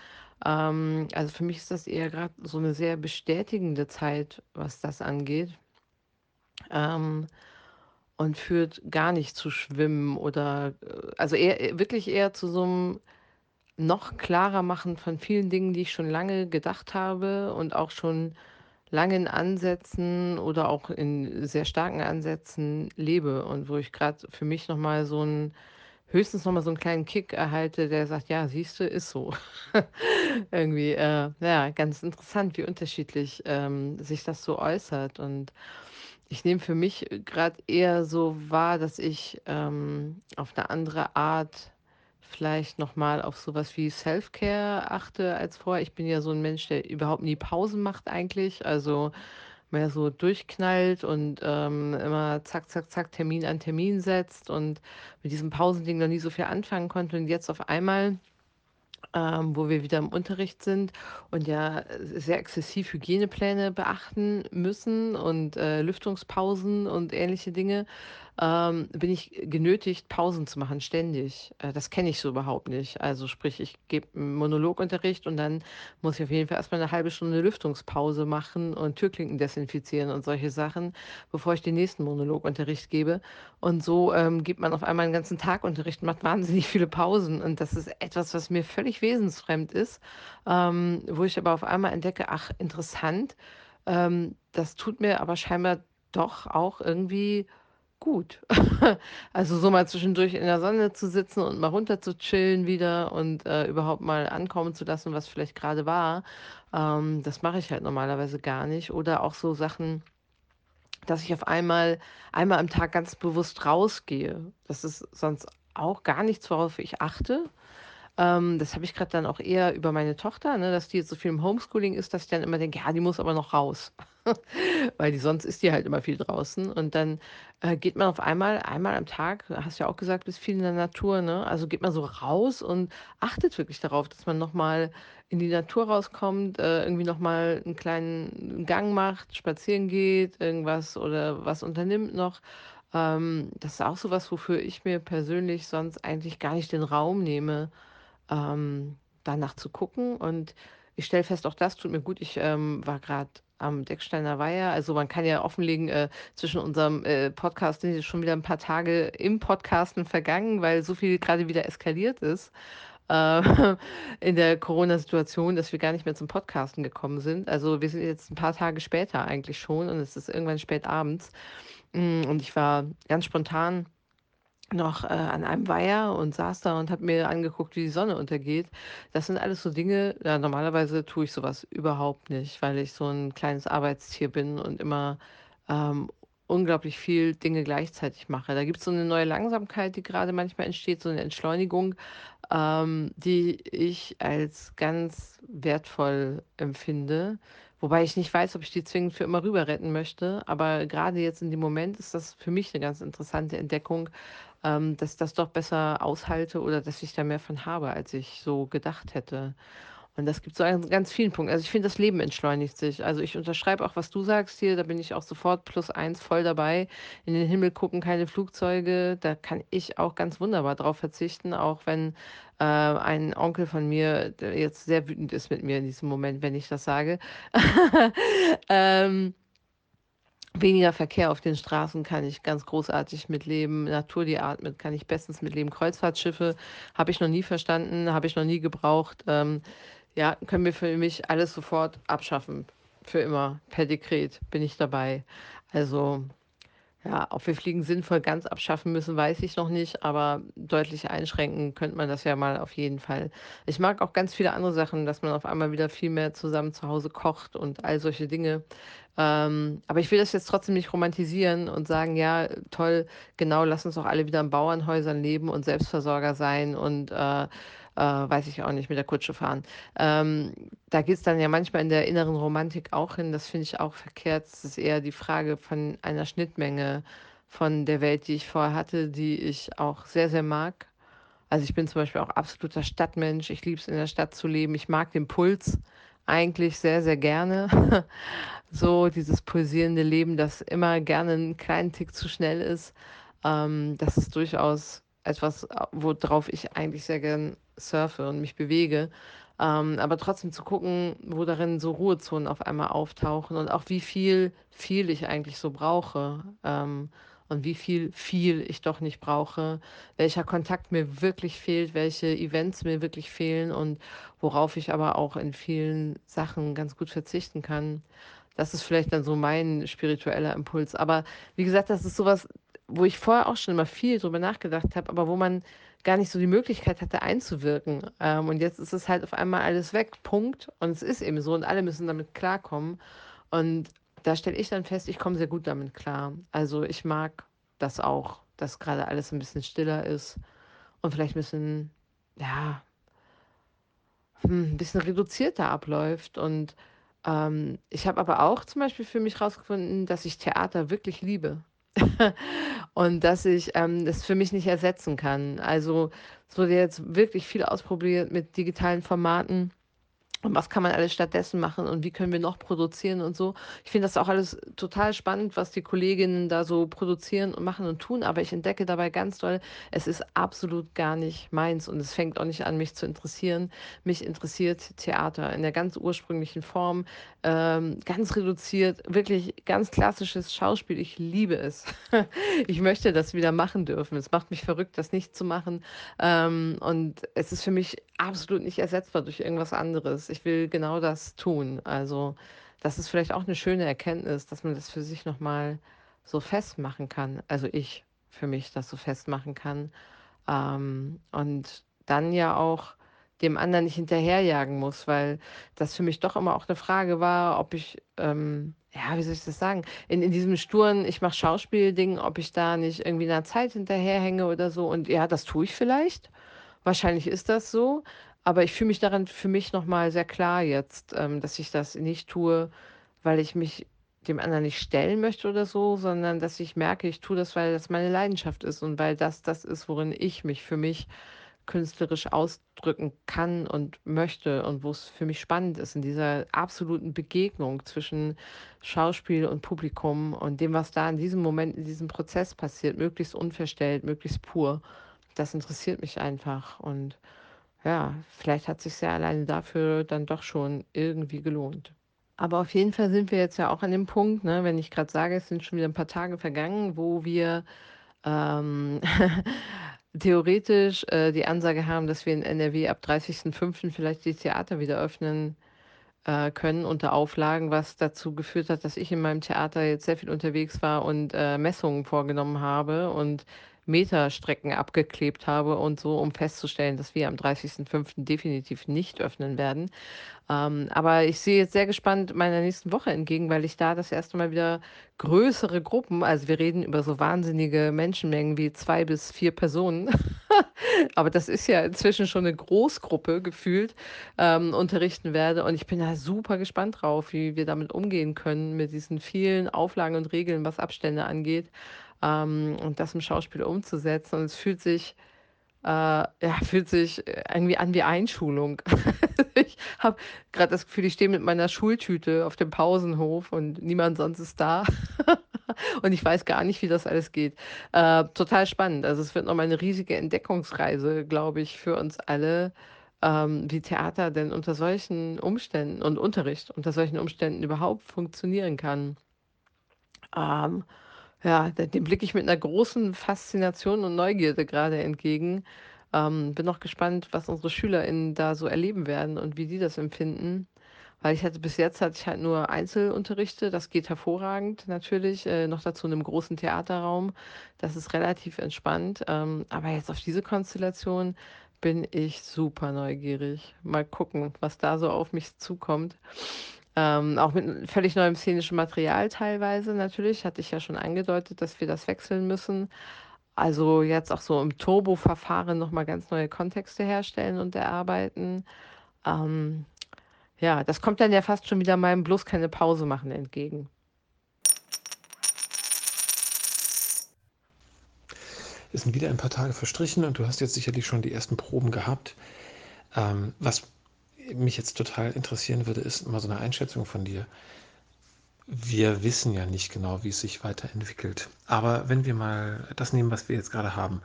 Ähm, also für mich ist das eher gerade so eine sehr bestätigende Zeit, was das angeht. Ähm, und führt gar nicht zu Schwimmen oder, äh, also eher, wirklich eher zu so einem noch klarer machen von vielen Dingen, die ich schon lange gedacht habe und auch schon lange in Ansätzen oder auch in sehr starken Ansätzen lebe und wo ich gerade für mich noch mal so 'n höchstens noch mal so einen kleinen Kick erhalte, der sagt: „Ja, siehst du, ist so.“ Irgendwie, äh, ja, ganz interessant, wie unterschiedlich, ähm, sich das so äußert und ich nehme für mich gerade eher so wahr, dass ich, ähm, auf eine andere Art vielleicht noch mal auf sowas wie Self-Care achte als vorher. Ich bin ja so ein Mensch, der überhaupt nie Pausen macht eigentlich, also mehr so durchknallt und, ähm, immer zack, zack, zack, Termin an Termin setzt und mit diesem Pausending noch nie so viel anfangen konnte und jetzt auf einmal ähm, wo wir wieder im Unterricht sind und ja äh, sehr exzessiv Hygienepläne beachten müssen und äh, Lüftungspausen und ähnliche Dinge, ähm, bin ich genötigt, Pausen zu machen, ständig. Äh, das kenne ich so überhaupt nicht. Also sprich, ich gebe einen Monologunterricht und dann muss ich auf jeden Fall erstmal eine halbe Stunde Lüftungspause machen und Türklinken desinfizieren und solche Sachen, bevor ich den nächsten Monologunterricht gebe. Und so ähm, gibt man auf einmal einen ganzen Tag Unterricht, macht wahnsinnig viele Pausen. Und das ist etwas, was mir völlig wesensfremd ist, ähm, wo ich aber auf einmal entdecke, ach, interessant. Ähm, das tut mir aber scheinbar doch auch irgendwie gut. Also so mal zwischendurch in der Sonne zu sitzen und mal runter zu chillen wieder und äh, überhaupt mal ankommen zu lassen, was vielleicht gerade war. Ähm, das mache ich halt normalerweise gar nicht. Oder auch so Sachen, dass ich auf einmal einmal am Tag ganz bewusst rausgehe. Das ist sonst auch gar nichts, worauf ich achte. Ähm, das habe ich gerade dann auch eher über meine Tochter, ne, dass die jetzt so viel im Homeschooling ist, dass ich dann immer denke, ja, die muss aber noch raus. Weil die sonst ist die halt immer viel draußen. Und dann äh, geht man auf einmal, einmal am Tag, hast du ja auch gesagt, bist viel in der Natur, ne? Also geht man so raus und achtet wirklich darauf, dass man nochmal in die Natur rauskommt, äh, irgendwie nochmal einen kleinen Gang macht, spazieren geht, irgendwas oder was unternimmt noch. Ähm, das ist auch so was, wofür ich mir persönlich sonst eigentlich gar nicht den Raum nehme ähm, danach zu gucken. Und ich stelle fest, auch das tut mir gut. Ich ähm, war gerade am Decksteiner Weiher. Also man kann ja offenlegen, äh, zwischen unserem äh, Podcast sind jetzt schon wieder ein paar Tage im Podcasten vergangen, weil so viel gerade wieder eskaliert ist äh, in der Corona-Situation, dass wir gar nicht mehr zum Podcasten gekommen sind. Also wir sind jetzt ein paar Tage später eigentlich schon und es ist irgendwann spät abends. Mm, und ich war ganz spontan noch äh, an einem Weiher und saß da und habe mir angeguckt, wie die Sonne untergeht. Das sind alles so Dinge, ja, normalerweise tue ich sowas überhaupt nicht, weil ich so ein kleines Arbeitstier bin und immer ähm, unglaublich viel Dinge gleichzeitig mache. Da gibt es so eine neue Langsamkeit, die gerade manchmal entsteht, so eine Entschleunigung, ähm, die ich als ganz wertvoll empfinde. Wobei ich nicht weiß, ob ich die zwingend für immer rüber retten möchte. Aber gerade jetzt in dem Moment ist das für mich eine ganz interessante Entdeckung, ähm, dass das doch besser aushalte oder dass ich da mehr von habe, als ich so gedacht hätte. Und das gibt so an ganz vielen Punkten. Also ich finde, das Leben entschleunigt sich. Also ich unterschreibe auch, was du sagst hier, da bin ich auch sofort plus eins voll dabei. In den Himmel gucken, keine Flugzeuge, da kann ich auch ganz wunderbar drauf verzichten, auch wenn äh, ein Onkel von mir jetzt sehr wütend ist mit mir in diesem Moment, wenn ich das sage. ähm, Weniger Verkehr auf den Straßen kann ich ganz großartig mitleben. Natur, die atmet, kann ich bestens mitleben. Kreuzfahrtschiffe habe ich noch nie verstanden, habe ich noch nie gebraucht. Ähm, ja, können wir für mich alles sofort abschaffen. Für immer. Per Dekret bin ich dabei. Also ja, ob wir Fliegen sinnvoll ganz abschaffen müssen, weiß ich noch nicht, aber deutlich einschränken könnte man das ja mal auf jeden Fall. Ich mag auch ganz viele andere Sachen, dass man auf einmal wieder viel mehr zusammen zu Hause kocht und all solche Dinge. Ähm, aber ich will das jetzt trotzdem nicht romantisieren und sagen, ja, toll, genau, lass uns doch alle wieder in Bauernhäusern leben und Selbstversorger sein und äh, äh, weiß ich auch nicht, mit der Kutsche fahren. Ähm, da geht es dann ja manchmal in der inneren Romantik auch hin. Das finde ich auch verkehrt. Es ist eher die Frage von einer Schnittmenge von der Welt, die ich vorher hatte, die ich auch sehr, sehr mag. Also ich bin zum Beispiel auch absoluter Stadtmensch. Ich liebe es, in der Stadt zu leben. Ich mag den Puls eigentlich sehr, sehr gerne. so dieses pulsierende Leben, das immer gerne einen kleinen Tick zu schnell ist. Ähm, das ist durchaus etwas, worauf ich eigentlich sehr gern surfe und mich bewege. Ähm, aber trotzdem zu gucken, wo darin so Ruhezonen auf einmal auftauchen und auch wie viel viel ich eigentlich so brauche. Ähm, und wie viel viel ich doch nicht brauche, welcher Kontakt mir wirklich fehlt, welche Events mir wirklich fehlen und worauf ich aber auch in vielen Sachen ganz gut verzichten kann. Das ist vielleicht dann so mein spiritueller Impuls. Aber wie gesagt, das ist sowas, wo ich vorher auch schon immer viel drüber nachgedacht habe, aber wo man gar nicht so die Möglichkeit hatte einzuwirken. Ähm, und jetzt ist es halt auf einmal alles weg, Punkt. Und es ist eben so und alle müssen damit klarkommen. Und da stelle ich dann fest, ich komme sehr gut damit klar. Also ich mag das auch, dass gerade alles ein bisschen stiller ist und vielleicht ein bisschen, ja, hm, ein bisschen reduzierter abläuft. Und ähm, ich habe aber auch zum Beispiel für mich herausgefunden, dass ich Theater wirklich liebe. und dass ich ähm, das für mich nicht ersetzen kann. Also es wurde jetzt wirklich viel ausprobiert mit digitalen Formaten und was kann man alles stattdessen machen und wie können wir noch produzieren und so. Ich finde das auch alles total spannend, was die Kolleginnen da so produzieren und machen und tun, aber ich entdecke dabei ganz doll, es ist absolut gar nicht meins und es fängt auch nicht an, mich zu interessieren. Mich interessiert Theater in der ganz ursprünglichen Form, ähm, ganz reduziert, wirklich ganz klassisches Schauspiel. Ich liebe es. ich möchte das wieder machen dürfen. Es macht mich verrückt, das nicht zu machen ähm, und es ist für mich absolut nicht ersetzbar durch irgendwas anderes ich will genau das tun. Also das ist vielleicht auch eine schöne Erkenntnis, dass man das für sich nochmal so festmachen kann. Also ich für mich das so festmachen kann. Ähm, und dann ja auch dem anderen nicht hinterherjagen muss, weil das für mich doch immer auch eine Frage war, ob ich, ähm, ja, wie soll ich das sagen, in, in diesem sturen, ich mache Schauspiel-Ding, ob ich da nicht irgendwie einer Zeit hinterherhänge oder so. Und ja, das tue ich vielleicht. Wahrscheinlich ist das so. Aber ich fühle mich daran für mich nochmal sehr klar jetzt, ähm, dass ich das nicht tue, weil ich mich dem anderen nicht stellen möchte oder so, sondern dass ich merke, ich tue das, weil das meine Leidenschaft ist und weil das das ist, worin ich mich für mich künstlerisch ausdrücken kann und möchte und wo es für mich spannend ist, in dieser absoluten Begegnung zwischen Schauspiel und Publikum und dem, was da in diesem Moment, in diesem Prozess passiert, möglichst unverstellt, möglichst pur. Das interessiert mich einfach und ja, vielleicht hat sich ja alleine dafür dann doch schon irgendwie gelohnt. Aber auf jeden Fall sind wir jetzt ja auch an dem Punkt, ne, wenn ich gerade sage, es sind schon wieder ein paar Tage vergangen, wo wir ähm, theoretisch äh, die Ansage haben, dass wir in NRW ab 30.05. vielleicht die Theater wieder öffnen äh, können unter Auflagen, was dazu geführt hat, dass ich in meinem Theater jetzt sehr viel unterwegs war und äh, Messungen vorgenommen habe und Meterstrecken abgeklebt habe und so, um festzustellen, dass wir am 30.05. definitiv nicht öffnen werden. Ähm, aber ich sehe jetzt sehr gespannt meiner nächsten Woche entgegen, weil ich da das erste Mal wieder größere Gruppen, also wir reden über so wahnsinnige Menschenmengen wie zwei bis vier Personen, aber das ist ja inzwischen schon eine Großgruppe gefühlt, ähm, unterrichten werde. Und ich bin da super gespannt drauf, wie wir damit umgehen können, mit diesen vielen Auflagen und Regeln, was Abstände angeht ähm, und das im Schauspiel umzusetzen. Und es fühlt sich, äh, ja, fühlt sich irgendwie an wie Einschulung. ich habe gerade das Gefühl, ich stehe mit meiner Schultüte auf dem Pausenhof und niemand sonst ist da. und ich weiß gar nicht, wie das alles geht. Äh, total spannend. Also es wird nochmal eine riesige Entdeckungsreise, glaube ich, für uns alle, ähm, wie Theater denn unter solchen Umständen und Unterricht unter solchen Umständen überhaupt funktionieren kann. Ähm, ja, dem blicke ich mit einer großen Faszination und Neugierde gerade entgegen. Ähm, bin noch gespannt, was unsere SchülerInnen da so erleben werden und wie die das empfinden. Weil ich hatte bis jetzt hatte ich halt nur Einzelunterrichte, das geht hervorragend natürlich, äh, noch dazu in einem großen Theaterraum. Das ist relativ entspannt. Ähm, aber jetzt auf diese Konstellation bin ich super neugierig. Mal gucken, was da so auf mich zukommt. Ähm, auch mit völlig neuem szenischen Material teilweise natürlich, hatte ich ja schon angedeutet, dass wir das wechseln müssen. also jetzt auch so im Turbo-Verfahren nochmal ganz neue Kontexte herstellen und erarbeiten. Ähm, ja, das kommt dann ja fast schon wieder meinem bloß keine Pause machen entgegen.
Es sind wieder ein paar Tage verstrichen und du hast jetzt sicherlich schon die ersten Proben gehabt. Ähm, was mich jetzt total interessieren würde, ist mal so eine Einschätzung von dir. Wir wissen ja nicht genau, wie es sich weiterentwickelt. Aber wenn wir mal das nehmen, was wir jetzt gerade haben,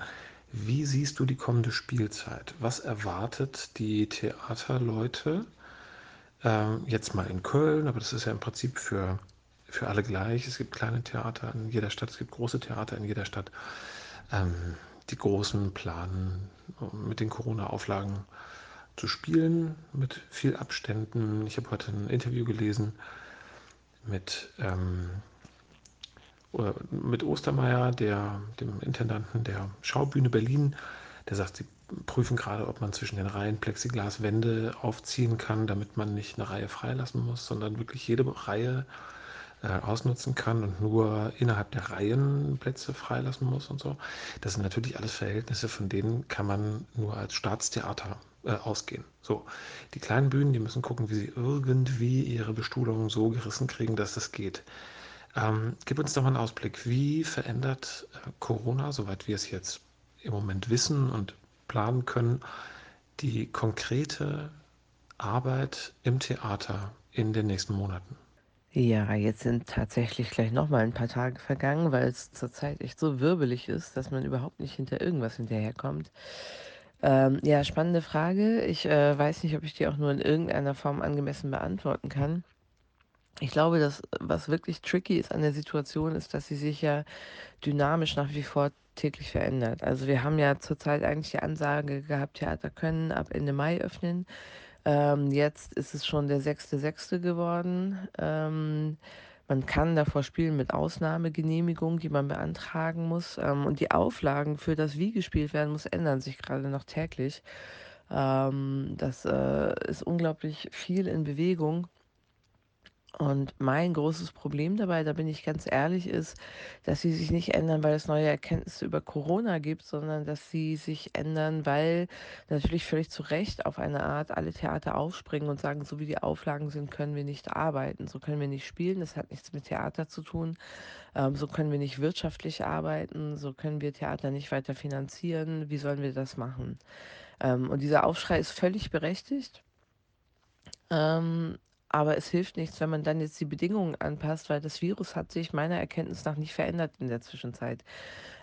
wie siehst du die kommende Spielzeit? Was erwartet die Theaterleute ähm, jetzt mal in Köln? Aber das ist ja im Prinzip für, für alle gleich. Es gibt kleine Theater in jeder Stadt, es gibt große Theater in jeder Stadt. Ähm, die großen planen mit den Corona-Auflagen zu spielen, mit viel Abständen. Ich habe heute ein Interview gelesen mit, ähm, mit Ostermeier, der, dem Intendanten der Schaubühne Berlin. Der sagt, sie prüfen gerade, ob man zwischen den Reihen Plexiglaswände aufziehen kann, damit man nicht eine Reihe freilassen muss, sondern wirklich jede Reihe äh, ausnutzen kann und nur innerhalb der Reihen Plätze freilassen muss und so. Das sind natürlich alles Verhältnisse, von denen kann man nur als Staatstheater äh, ausgehen. So, die kleinen Bühnen, die müssen gucken, wie sie irgendwie ihre Bestuhlung so gerissen kriegen, dass das geht. Ähm, gib uns doch mal einen Ausblick. Wie verändert äh, Corona, soweit wir es jetzt im Moment wissen und planen können, die konkrete Arbeit im Theater in den nächsten Monaten?
Ja, jetzt sind tatsächlich gleich noch mal ein paar Tage vergangen, weil es zurzeit echt so wirbelig ist, dass man überhaupt nicht hinter irgendwas hinterherkommt. Ähm, ja, spannende Frage. Ich äh, weiß nicht, ob ich die auch nur in irgendeiner Form angemessen beantworten kann. Ich glaube, dass was wirklich tricky ist an der Situation, ist, dass sie sich ja dynamisch nach wie vor täglich verändert. Also wir haben ja zurzeit eigentlich die Ansage gehabt, Theater können ab Ende Mai öffnen. Ähm, jetzt ist es schon der 6.6. geworden. Ähm, man kann davor spielen mit Ausnahmegenehmigung, die man beantragen muss. Ähm, und die Auflagen für das, wie gespielt werden muss, ändern sich gerade noch täglich. Ähm, das äh, ist unglaublich viel in Bewegung. Und mein großes Problem dabei, da bin ich ganz ehrlich, ist, dass sie sich nicht ändern, weil es neue Erkenntnisse über Corona gibt, sondern dass sie sich ändern, weil natürlich völlig zu Recht auf eine Art alle Theater aufspringen und sagen, so wie die Auflagen sind, können wir nicht arbeiten, so können wir nicht spielen, das hat nichts mit Theater zu tun, ähm, so können wir nicht wirtschaftlich arbeiten, so können wir Theater nicht weiter finanzieren, wie sollen wir das machen? Ähm, und dieser Aufschrei ist völlig berechtigt. Ähm, aber es hilft nichts, wenn man dann jetzt die Bedingungen anpasst, weil das Virus hat sich meiner Erkenntnis nach nicht verändert in der Zwischenzeit.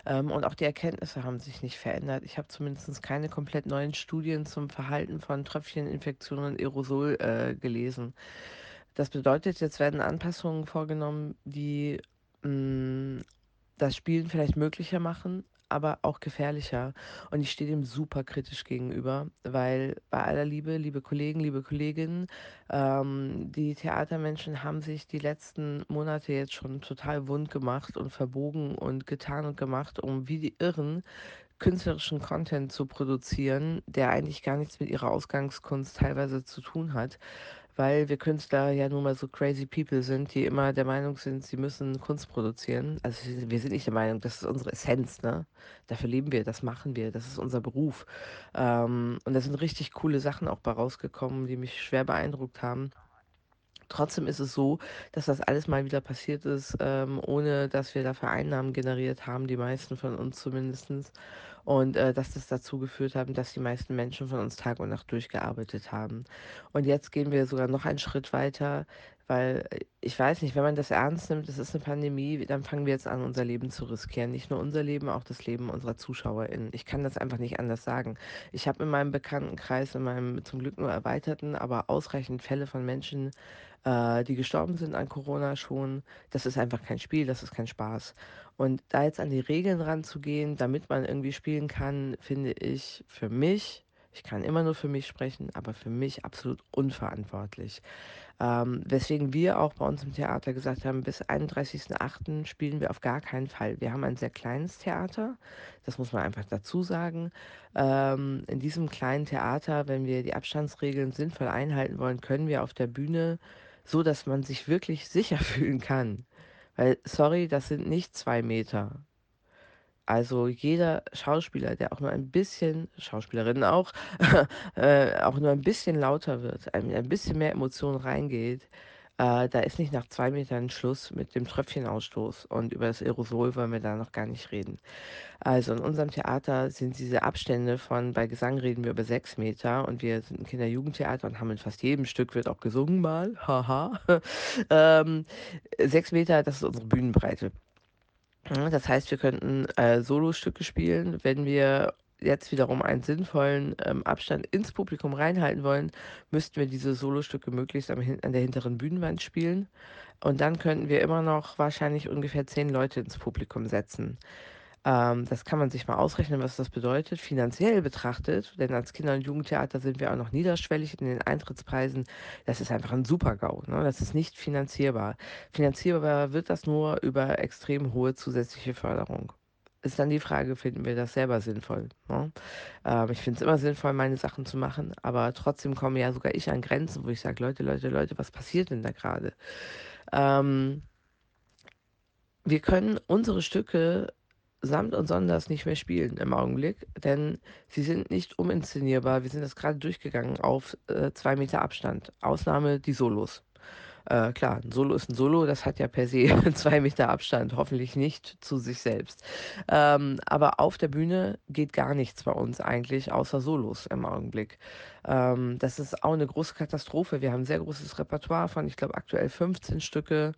Ähm, und auch die Erkenntnisse haben sich nicht verändert. Ich habe zumindest keine komplett neuen Studien zum Verhalten von Tröpfcheninfektionen und Aerosol äh, gelesen. Das bedeutet, jetzt werden Anpassungen vorgenommen, die mh, mm, das Spielen vielleicht möglicher machen, aber auch gefährlicher. Und ich stehe dem super kritisch gegenüber, weil bei aller Liebe, liebe Kollegen, liebe Kolleginnen, ähm, die Theatermenschen haben sich die letzten Monate jetzt schon total wund gemacht und verbogen und getan und gemacht, um wie die Irren künstlerischen Content zu produzieren, der eigentlich gar nichts mit ihrer Ausgangskunst teilweise zu tun hat weil wir Künstler ja nun mal so crazy people sind, die immer der Meinung sind, sie müssen Kunst produzieren. Also wir sind nicht der Meinung, das ist unsere Essenz, ne? Dafür leben wir, das machen wir, das ist unser Beruf. Ähm, und da sind richtig coole Sachen auch bei rausgekommen, die mich schwer beeindruckt haben. Trotzdem ist es so, dass das alles mal wieder passiert ist, ähm, ohne dass wir dafür Einnahmen generiert haben, die meisten von uns zumindest. Und äh, dass das dazu geführt hat, dass die meisten Menschen von uns Tag und Nacht durchgearbeitet haben. Und jetzt gehen wir sogar noch einen Schritt weiter, weil äh, ich weiß nicht, wenn man das ernst nimmt, das ist eine Pandemie, dann fangen wir jetzt an, unser Leben zu riskieren. Nicht nur unser Leben, auch das Leben unserer ZuschauerInnen. Ich kann das einfach nicht anders sagen. Ich habe in meinem Bekanntenkreis, in meinem zum Glück nur erweiterten, aber ausreichend Fälle von Menschen, äh, die gestorben sind an Corona schon. Das ist einfach kein Spiel, das ist kein Spaß. Und da jetzt an die Regeln ranzugehen, damit man irgendwie spielen kann, finde ich für mich, ich kann immer nur für mich sprechen, aber für mich absolut unverantwortlich. Ähm, weswegen wir auch bei uns im Theater gesagt haben, bis 31.08. spielen wir auf gar keinen Fall. Wir haben ein sehr kleines Theater, das muss man einfach dazu sagen. Ähm, in diesem kleinen Theater, wenn wir die Abstandsregeln sinnvoll einhalten wollen, können wir auf der Bühne so, dass man sich wirklich sicher fühlen kann. Weil, sorry, das sind nicht zwei Meter. Also jeder Schauspieler, der auch nur ein bisschen, Schauspielerinnen auch, äh, auch nur ein bisschen lauter wird, ein, ein bisschen mehr Emotion reingeht, äh, da ist nicht nach zwei Metern Schluss mit dem Tröpfchenausstoß. Und über das Aerosol wollen wir da noch gar nicht reden. Also in unserem Theater sind diese Abstände von, bei Gesang reden wir über sechs Meter und wir sind ein Kinder-Jugendtheater und haben in fast jedem Stück wird auch gesungen mal, haha. ähm, sechs Meter, das ist unsere Bühnenbreite. Das heißt, wir könnten äh, Solostücke spielen, wenn wir jetzt wiederum einen sinnvollen ähm, Abstand ins Publikum reinhalten wollen, müssten wir diese Solostücke möglichst am, an der hinteren Bühnenwand spielen. Und dann könnten wir immer noch wahrscheinlich ungefähr zehn Leute ins Publikum setzen. Ähm, das kann man sich mal ausrechnen, was das bedeutet, finanziell betrachtet. Denn als Kinder- und Jugendtheater sind wir auch noch niederschwellig in den Eintrittspreisen. Das ist einfach ein Super-GAU. Ne? Das ist nicht finanzierbar. Finanzierbar wird das nur über extrem hohe zusätzliche Förderung ist dann die Frage, finden wir das selber sinnvoll? Ne? Ähm, ich finde es immer sinnvoll, meine Sachen zu machen, aber trotzdem komme ja sogar ich an Grenzen, wo ich sage, Leute, Leute, Leute, was passiert denn da gerade? Ähm, wir können unsere Stücke samt und sonders nicht mehr spielen im Augenblick, denn sie sind nicht uminszenierbar. Wir sind das gerade durchgegangen auf äh, zwei Meter Abstand. Ausnahme die Solos. Äh, klar, ein Solo ist ein Solo, das hat ja per se zwei Meter Abstand, hoffentlich nicht zu sich selbst. Ähm, aber auf der Bühne geht gar nichts bei uns eigentlich, außer Solos im Augenblick. Ähm, das ist auch eine große Katastrophe. Wir haben ein sehr großes Repertoire von, ich glaube, aktuell 15 Stücke.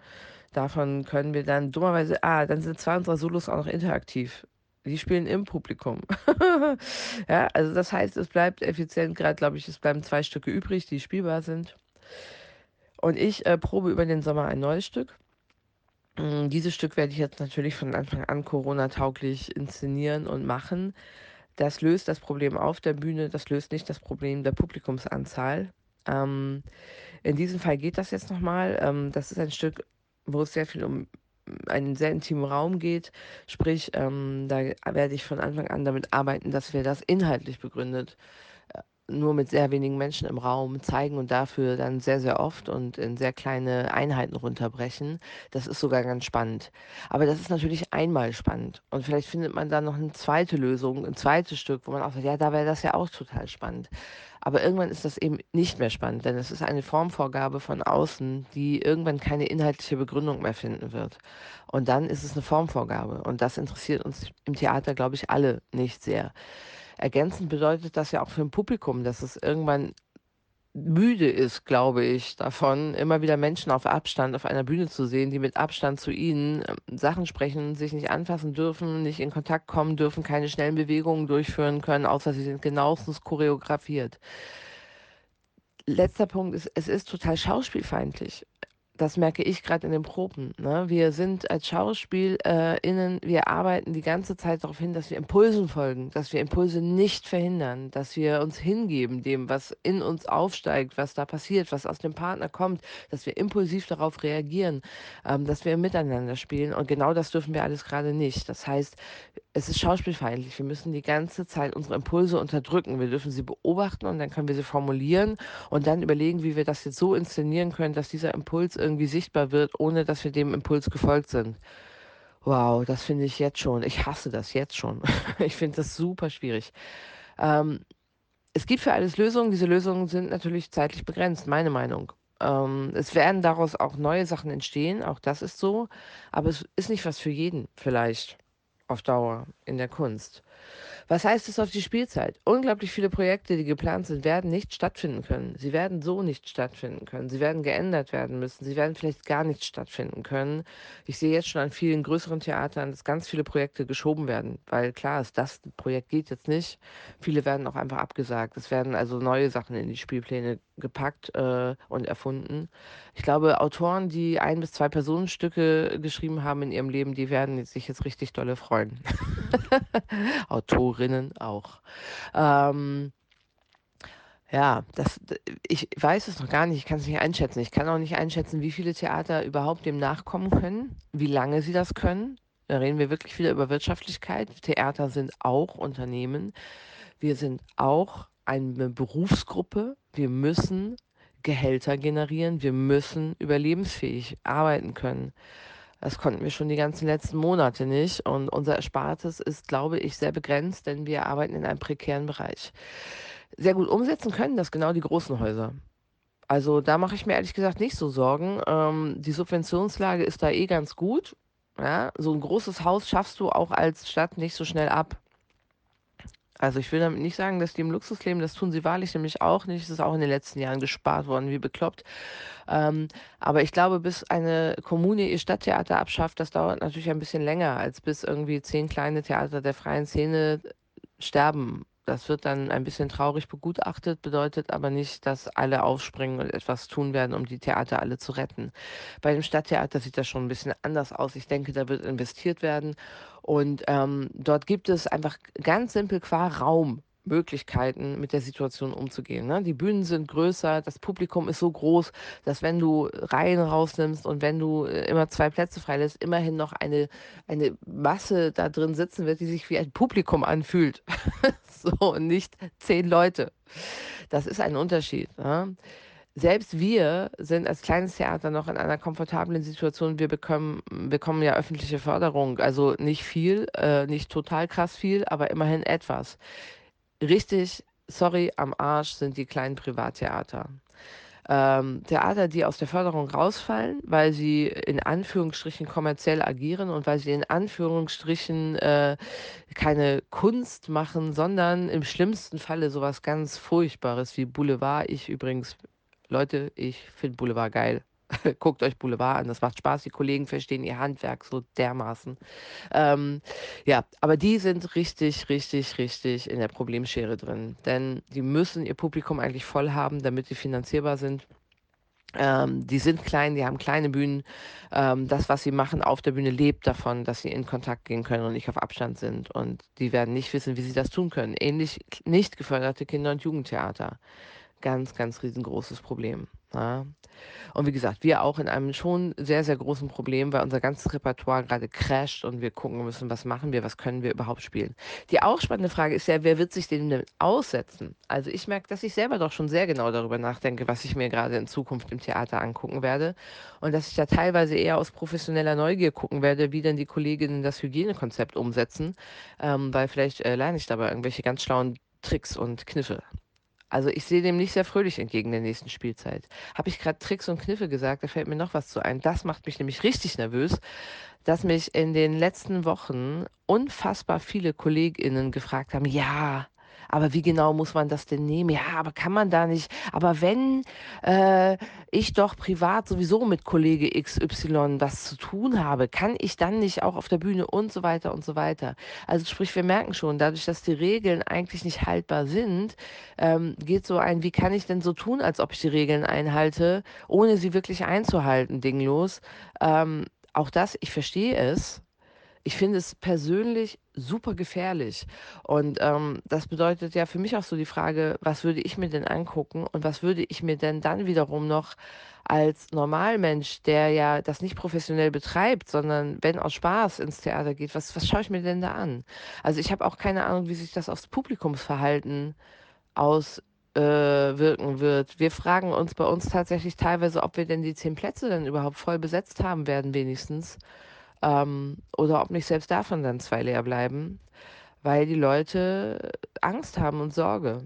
Davon können wir dann dummerweise, ah, dann sind zwei unserer Solos auch noch interaktiv. Die spielen im Publikum. ja, also das heißt, es bleibt effizient, gerade glaube ich, es bleiben zwei Stücke übrig, die spielbar sind. Und ich äh, probe über den Sommer ein neues Stück. Mm, dieses Stück werde ich jetzt natürlich von Anfang an Corona-tauglich inszenieren und machen. Das löst das Problem auf der Bühne, das löst nicht das Problem der Publikumsanzahl. Ähm, in diesem Fall geht das jetzt nochmal. Ähm, das ist ein Stück, wo es sehr viel um einen sehr intimen Raum geht. Sprich, ähm, da werde ich von Anfang an damit arbeiten, dass wir das inhaltlich begründet nur mit sehr wenigen Menschen im Raum zeigen und dafür dann sehr, sehr oft und in sehr kleine Einheiten runterbrechen. Das ist sogar ganz spannend. Aber das ist natürlich einmal spannend. Und vielleicht findet man dann noch eine zweite Lösung, ein zweites Stück, wo man auch sagt, ja, da wäre das ja auch total spannend. Aber irgendwann ist das eben nicht mehr spannend, denn es ist eine Formvorgabe von außen, die irgendwann keine inhaltliche Begründung mehr finden wird. Und dann ist es eine Formvorgabe. Und das interessiert uns im Theater, glaube ich, alle nicht sehr. Ergänzend bedeutet das ja auch für ein Publikum, dass es irgendwann müde ist, glaube ich, davon, immer wieder Menschen auf Abstand auf einer Bühne zu sehen, die mit Abstand zu ihnen ähm, Sachen sprechen, sich nicht anfassen dürfen, nicht in Kontakt kommen dürfen, keine schnellen Bewegungen durchführen können, außer sie sind genauestens choreografiert. Letzter Punkt ist, es ist total schauspielfeindlich das merke ich gerade in den Proben. Ne? Wir sind als SchauspielerInnen, wir arbeiten die ganze Zeit darauf hin, dass wir Impulsen folgen, dass wir Impulse nicht verhindern, dass wir uns hingeben dem, was in uns aufsteigt, was da passiert, was aus dem Partner kommt, dass wir impulsiv darauf reagieren, ähm, dass wir miteinander spielen. Und genau das dürfen wir alles gerade nicht. Das heißt, es ist schauspielfeindlich. Wir müssen die ganze Zeit unsere Impulse unterdrücken. Wir dürfen sie beobachten und dann können wir sie formulieren und dann überlegen, wie wir das jetzt so inszenieren können, dass dieser Impuls irgendwie sichtbar wird, ohne dass wir dem Impuls gefolgt sind. Wow, das finde ich jetzt schon. Ich hasse das jetzt schon. ich finde das super schwierig. Ähm, es gibt für alles Lösungen. Diese Lösungen sind natürlich zeitlich begrenzt, meine Meinung. Ähm, es werden daraus auch neue Sachen entstehen, auch das ist so. Aber es ist nicht was für jeden vielleicht auf Dauer in der Kunst. Was heißt es auf die Spielzeit? Unglaublich viele Projekte, die geplant sind, werden nicht stattfinden können. Sie werden so nicht stattfinden können. Sie werden geändert werden müssen. Sie werden vielleicht gar nicht stattfinden können. Ich sehe jetzt schon an vielen größeren Theatern, dass ganz viele Projekte geschoben werden, weil klar ist, das Projekt geht jetzt nicht. Viele werden auch einfach abgesagt. Es werden also neue Sachen in die Spielpläne gepackt äh, und erfunden. Ich glaube, Autoren, die ein bis zwei Personenstücke geschrieben haben in ihrem Leben, die werden sich jetzt richtig dolle freuen. Autorinnen auch. Ähm, ja, das, ich weiß es noch gar nicht, ich kann es nicht einschätzen. Ich kann auch nicht einschätzen, wie viele Theater überhaupt dem nachkommen können, wie lange sie das können. Da reden wir wirklich wieder über Wirtschaftlichkeit. Theater sind auch Unternehmen. Wir sind auch eine Berufsgruppe. Wir müssen Gehälter generieren. Wir müssen überlebensfähig arbeiten können. Das konnten wir schon die ganzen letzten Monate nicht. Und unser Erspartes ist, glaube ich, sehr begrenzt, denn wir arbeiten in einem prekären Bereich. Sehr gut umsetzen können das genau die großen Häuser. Also da mache ich mir ehrlich gesagt nicht so Sorgen. Ähm, die Subventionslage ist da eh ganz gut. Ja? So ein großes Haus schaffst du auch als Stadt nicht so schnell ab. Also ich will damit nicht sagen, dass die im Luxus leben, das tun sie wahrlich nämlich auch nicht. Es ist auch in den letzten Jahren gespart worden, wie bekloppt. Ähm, aber ich glaube, bis eine Kommune ihr Stadttheater abschafft, das dauert natürlich ein bisschen länger, als bis irgendwie zehn kleine Theater der freien Szene sterben das wird dann ein bisschen traurig begutachtet, bedeutet aber nicht, dass alle aufspringen und etwas tun werden, um die Theater alle zu retten. Bei dem Stadttheater sieht das schon ein bisschen anders aus. Ich denke, da wird investiert werden. Und ähm, dort gibt es einfach ganz simpel qua Raum Möglichkeiten, mit der Situation umzugehen. Ne? Die Bühnen sind größer, das Publikum ist so groß, dass wenn du Reihen rausnimmst und wenn du äh, immer zwei Plätze freilässt, immerhin noch eine, eine Masse da drin sitzen wird, die sich wie ein Publikum anfühlt. so, und nicht zehn Leute. Das ist ein Unterschied. Ne? Selbst wir sind als kleines Theater noch in einer komfortablen Situation. Wir bekommen, bekommen ja öffentliche Förderung. Also nicht viel, äh, nicht total krass viel, aber immerhin etwas richtig, sorry, am Arsch sind die kleinen Privattheater. Ähm, Theater, die aus der Förderung rausfallen, weil sie in Anführungsstrichen kommerziell agieren und weil sie in Anführungsstrichen äh, keine Kunst machen, sondern im schlimmsten Falle sowas ganz Furchtbares wie Boulevard. Ich übrigens, Leute, ich finde Boulevard geil. Guckt euch Boulevard an, das macht Spaß. Die Kollegen verstehen ihr Handwerk so dermaßen. Ähm, ja, aber die sind richtig, richtig, richtig in der Problemschere drin. Denn die müssen ihr Publikum eigentlich voll haben, damit sie finanzierbar sind. Ähm, die sind klein, die haben kleine Bühnen. Ähm, das, was sie machen auf der Bühne, lebt davon, dass sie in Kontakt gehen können und nicht auf Abstand sind. Und die werden nicht wissen, wie sie das tun können. Ähnlich nicht geförderte Kinder- und Jugendtheater. Ganz, ganz riesengroßes Problem. Ja. Und wie gesagt, wir auch in einem schon sehr, sehr großen Problem, weil unser ganzes Repertoire gerade crasht und wir gucken müssen, was machen wir, was können wir überhaupt spielen. Die auch spannende Frage ist ja, wer wird sich dem denn aussetzen? Also ich merke, dass ich selber doch schon sehr genau darüber nachdenke, was ich mir gerade in Zukunft im Theater angucken werde und dass ich da teilweise eher aus professioneller Neugier gucken werde, wie denn die Kolleginnen das Hygienekonzept umsetzen, ähm, weil vielleicht äh, lerne ich dabei irgendwelche ganz schlauen Tricks und Kniffe. Also ich sehe dem nicht sehr fröhlich entgegen der nächsten Spielzeit. Habe ich gerade Tricks und Kniffe gesagt, da fällt mir noch was zu ein. Das macht mich nämlich richtig nervös, dass mich in den letzten Wochen unfassbar viele KollegInnen gefragt haben, ja, aber wie genau muss man das denn nehmen? Ja, aber kann man da nicht? Aber wenn äh, ich doch privat sowieso mit Kollege XY was zu tun habe, kann ich dann nicht auch auf der Bühne und so weiter und so weiter. Also sprich, wir merken schon, dadurch, dass die Regeln eigentlich nicht haltbar sind, ähm, geht so ein, wie kann ich denn so tun, als ob ich die Regeln einhalte, ohne sie wirklich einzuhalten, Ding los. Ähm, auch das, ich verstehe es, ich finde es persönlich super gefährlich. Und ähm, das bedeutet ja für mich auch so die Frage, was würde ich mir denn angucken und was würde ich mir denn dann wiederum noch als Normalmensch, der ja das nicht professionell betreibt, sondern wenn aus Spaß ins Theater geht, was, was schaue ich mir denn da an? Also ich habe auch keine Ahnung, wie sich das aufs Publikumsverhalten auswirken äh, wird. Wir fragen uns bei uns tatsächlich teilweise, ob wir denn die zehn Plätze dann überhaupt voll besetzt haben werden, wenigstens. Ähm, oder ob nicht selbst davon dann zwei leer bleiben, weil die Leute Angst haben und Sorge.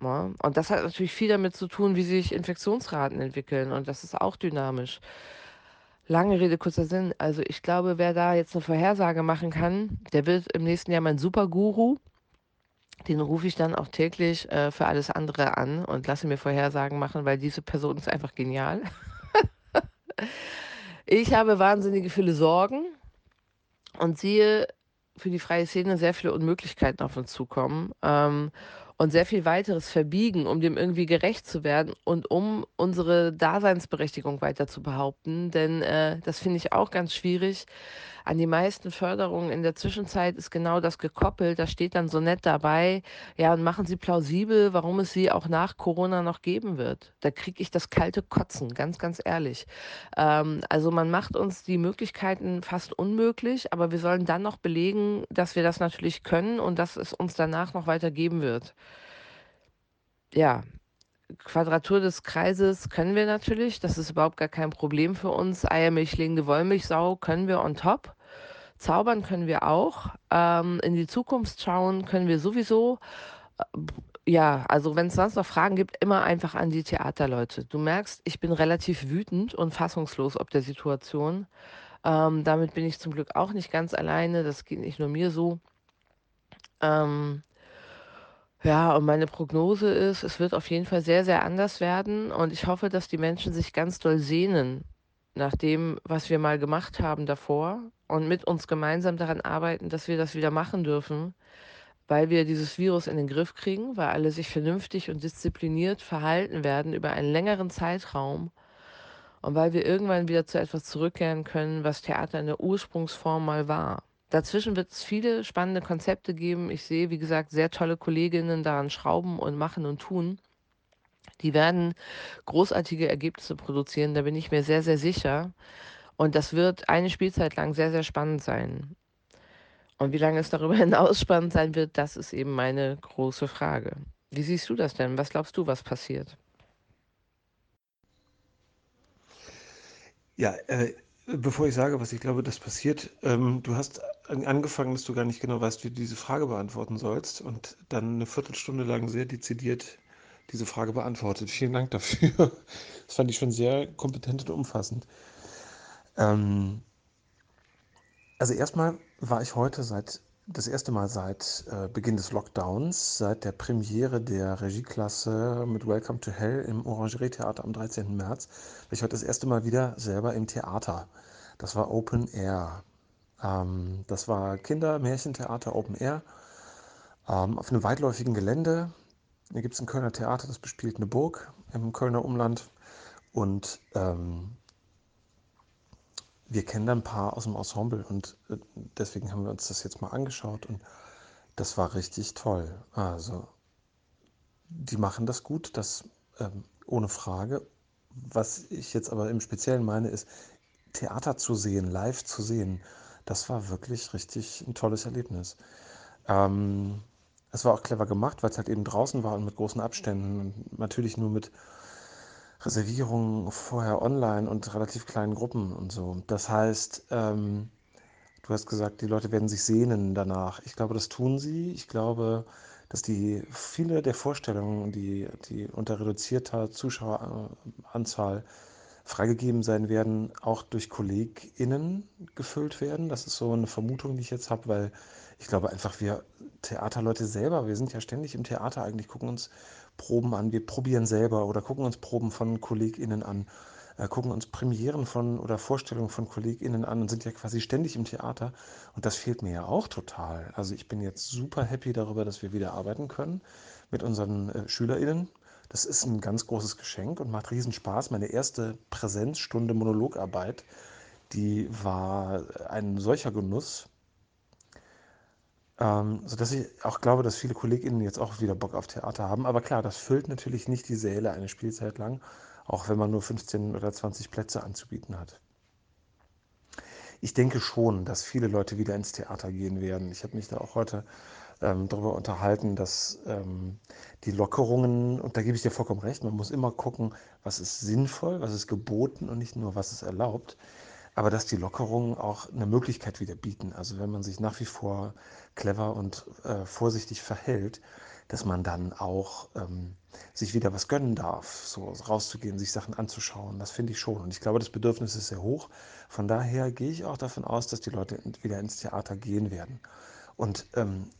Ja? Ne? Und das hat natürlich viel damit zu tun, wie sich Infektionsraten entwickeln. Und das ist auch dynamisch. Lange Rede, kurzer Sinn. Also ich glaube, wer da jetzt eine Vorhersage machen kann, der wird im nächsten Jahr mein Superguru. Den rufe ich dann auch täglich äh, für alles andere an und lasse mir Vorhersagen machen, weil diese Person ist einfach genial. Ich habe wahnsinnige viele Sorgen und sehe für die freie Szene sehr viele Unmöglichkeiten auf uns zukommen. Ähm, und sehr viel weiteres verbiegen, um dem irgendwie gerecht zu werden und um unsere Daseinsberechtigung weiter zu behaupten. Denn äh, das finde ich auch ganz schwierig. An die meisten Förderungen in der Zwischenzeit ist genau das gekoppelt. Da steht dann so nett dabei, ja, und machen Sie plausibel, warum es sie auch nach Corona noch geben wird. Da kriege ich das kalte Kotzen, ganz, ganz ehrlich. Ähm, also man macht uns die Möglichkeiten fast unmöglich, aber wir sollen dann noch belegen, dass wir das natürlich können und dass es uns danach noch weiter geben wird ja, Quadratur des Kreises können wir natürlich, das ist überhaupt gar kein Problem für uns. Eiermilch legende Wollmilchsau können wir on top. Zaubern können wir auch. Ähm, in die Zukunft schauen können wir sowieso. Äh, ja, also wenn es sonst noch Fragen gibt, immer einfach an die Theaterleute. Du merkst, ich bin relativ wütend und fassungslos ob der Situation. Ähm, damit bin ich zum Glück auch nicht ganz alleine. Das geht nicht nur mir so. Ähm, ja, und meine Prognose ist, es wird auf jeden Fall sehr, sehr anders werden. Und ich hoffe, dass die Menschen sich ganz doll sehnen nach dem, was wir mal gemacht haben davor und mit uns gemeinsam daran arbeiten, dass wir das wieder machen dürfen, weil wir dieses Virus in den Griff kriegen, weil alle sich vernünftig und diszipliniert verhalten werden über einen längeren Zeitraum und weil wir irgendwann wieder zu etwas zurückkehren können, was Theater in der Ursprungsform mal war. Dazwischen wird es viele spannende Konzepte geben. Ich sehe, wie gesagt, sehr tolle Kolleginnen daran schrauben und machen und tun. Die werden großartige Ergebnisse produzieren, da bin ich mir sehr, sehr sicher. Und das wird eine Spielzeit lang sehr, sehr spannend sein. Und wie lange es darüber hinaus spannend sein wird, das ist eben meine große Frage. Wie siehst du das denn? Was glaubst du, was passiert?
Ja, äh, bevor ich sage, was ich glaube, das passiert, ähm, du hast angefangen, dass du gar nicht genau weißt, wie du diese Frage beantworten sollst und dann eine Viertelstunde lang sehr dezidiert diese Frage beantwortet. Vielen Dank dafür. Das fand ich schon sehr kompetent und umfassend. Ähm, also erstmal war ich heute seit das erste Mal seit äh, Beginn des Lockdowns, seit der Premiere der Regieklasse mit Welcome to Hell im Orangerie-Theater am 13. März, war ich heute das erste Mal wieder selber im Theater. Das war Open Air. Ähm, das war Kinder-Märchentheater Open Air ähm, auf einem weitläufigen Gelände. Hier gibt es ein Kölner Theater, das bespielt eine Burg im Kölner Umland. Und ähm, wir kennen da ein paar aus dem Ensemble und äh, deswegen haben wir uns das jetzt mal angeschaut und das war richtig toll. Also, die machen das gut, das ähm, ohne Frage. Was ich jetzt aber im Speziellen meine, ist, Theater zu sehen, live zu sehen, das war wirklich richtig ein tolles Erlebnis. Ähm, es war auch clever gemacht, weil es halt eben draußen war und mit großen Abständen und natürlich nur mit Reservierungen vorher online und relativ kleinen Gruppen und so. Das heißt, ähm, du hast gesagt, die Leute werden sich sehnen danach. Ich glaube, das tun sie. Ich glaube, dass die viele der Vorstellungen, die, die unter reduzierter Zuschaueranzahl freigegeben sein werden, auch durch KollegInnen gefüllt werden. Das ist so eine Vermutung, die ich jetzt habe, weil ich glaube einfach, wir Theaterleute selber, wir sind ja ständig im Theater eigentlich, gucken uns Proben an, wir probieren selber oder gucken uns Proben von KollegInnen an, äh, gucken uns Premieren von oder Vorstellungen von KollegInnen an und sind ja quasi ständig im Theater. Und das fehlt mir ja auch total. Also ich bin jetzt super happy darüber, dass wir wieder arbeiten können mit unseren äh, SchülerInnen. Das ist ein ganz großes Geschenk und macht riesen Spaß. Meine erste Präsenzstunde Monologarbeit, die war ein solcher Genuss. Ähm, sodass ich auch glaube, dass viele KollegInnen jetzt auch wieder Bock auf Theater haben. Aber klar, das füllt natürlich nicht die Säle eine Spielzeit lang, auch wenn man nur 15 oder 20 Plätze anzubieten hat. Ich denke schon, dass viele Leute wieder ins Theater gehen werden. Ich habe mich da auch heute ähm, darüber unterhalten, dass ähm, die Lockerungen, und da gebe ich dir vollkommen recht, man muss immer gucken, was ist sinnvoll, was ist geboten und nicht nur, was ist erlaubt aber dass die Lockerungen auch eine Möglichkeit wieder bieten. Also wenn man sich nach wie vor clever und äh, vorsichtig verhält, dass man dann auch ähm, sich wieder was gönnen darf, so rauszugehen, sich Sachen anzuschauen. Das finde ich schon. Und ich glaube, das Bedürfnis ist sehr hoch. Von daher gehe ich auch davon aus, dass die Leute wieder ins Theater gehen werden. Und ähm,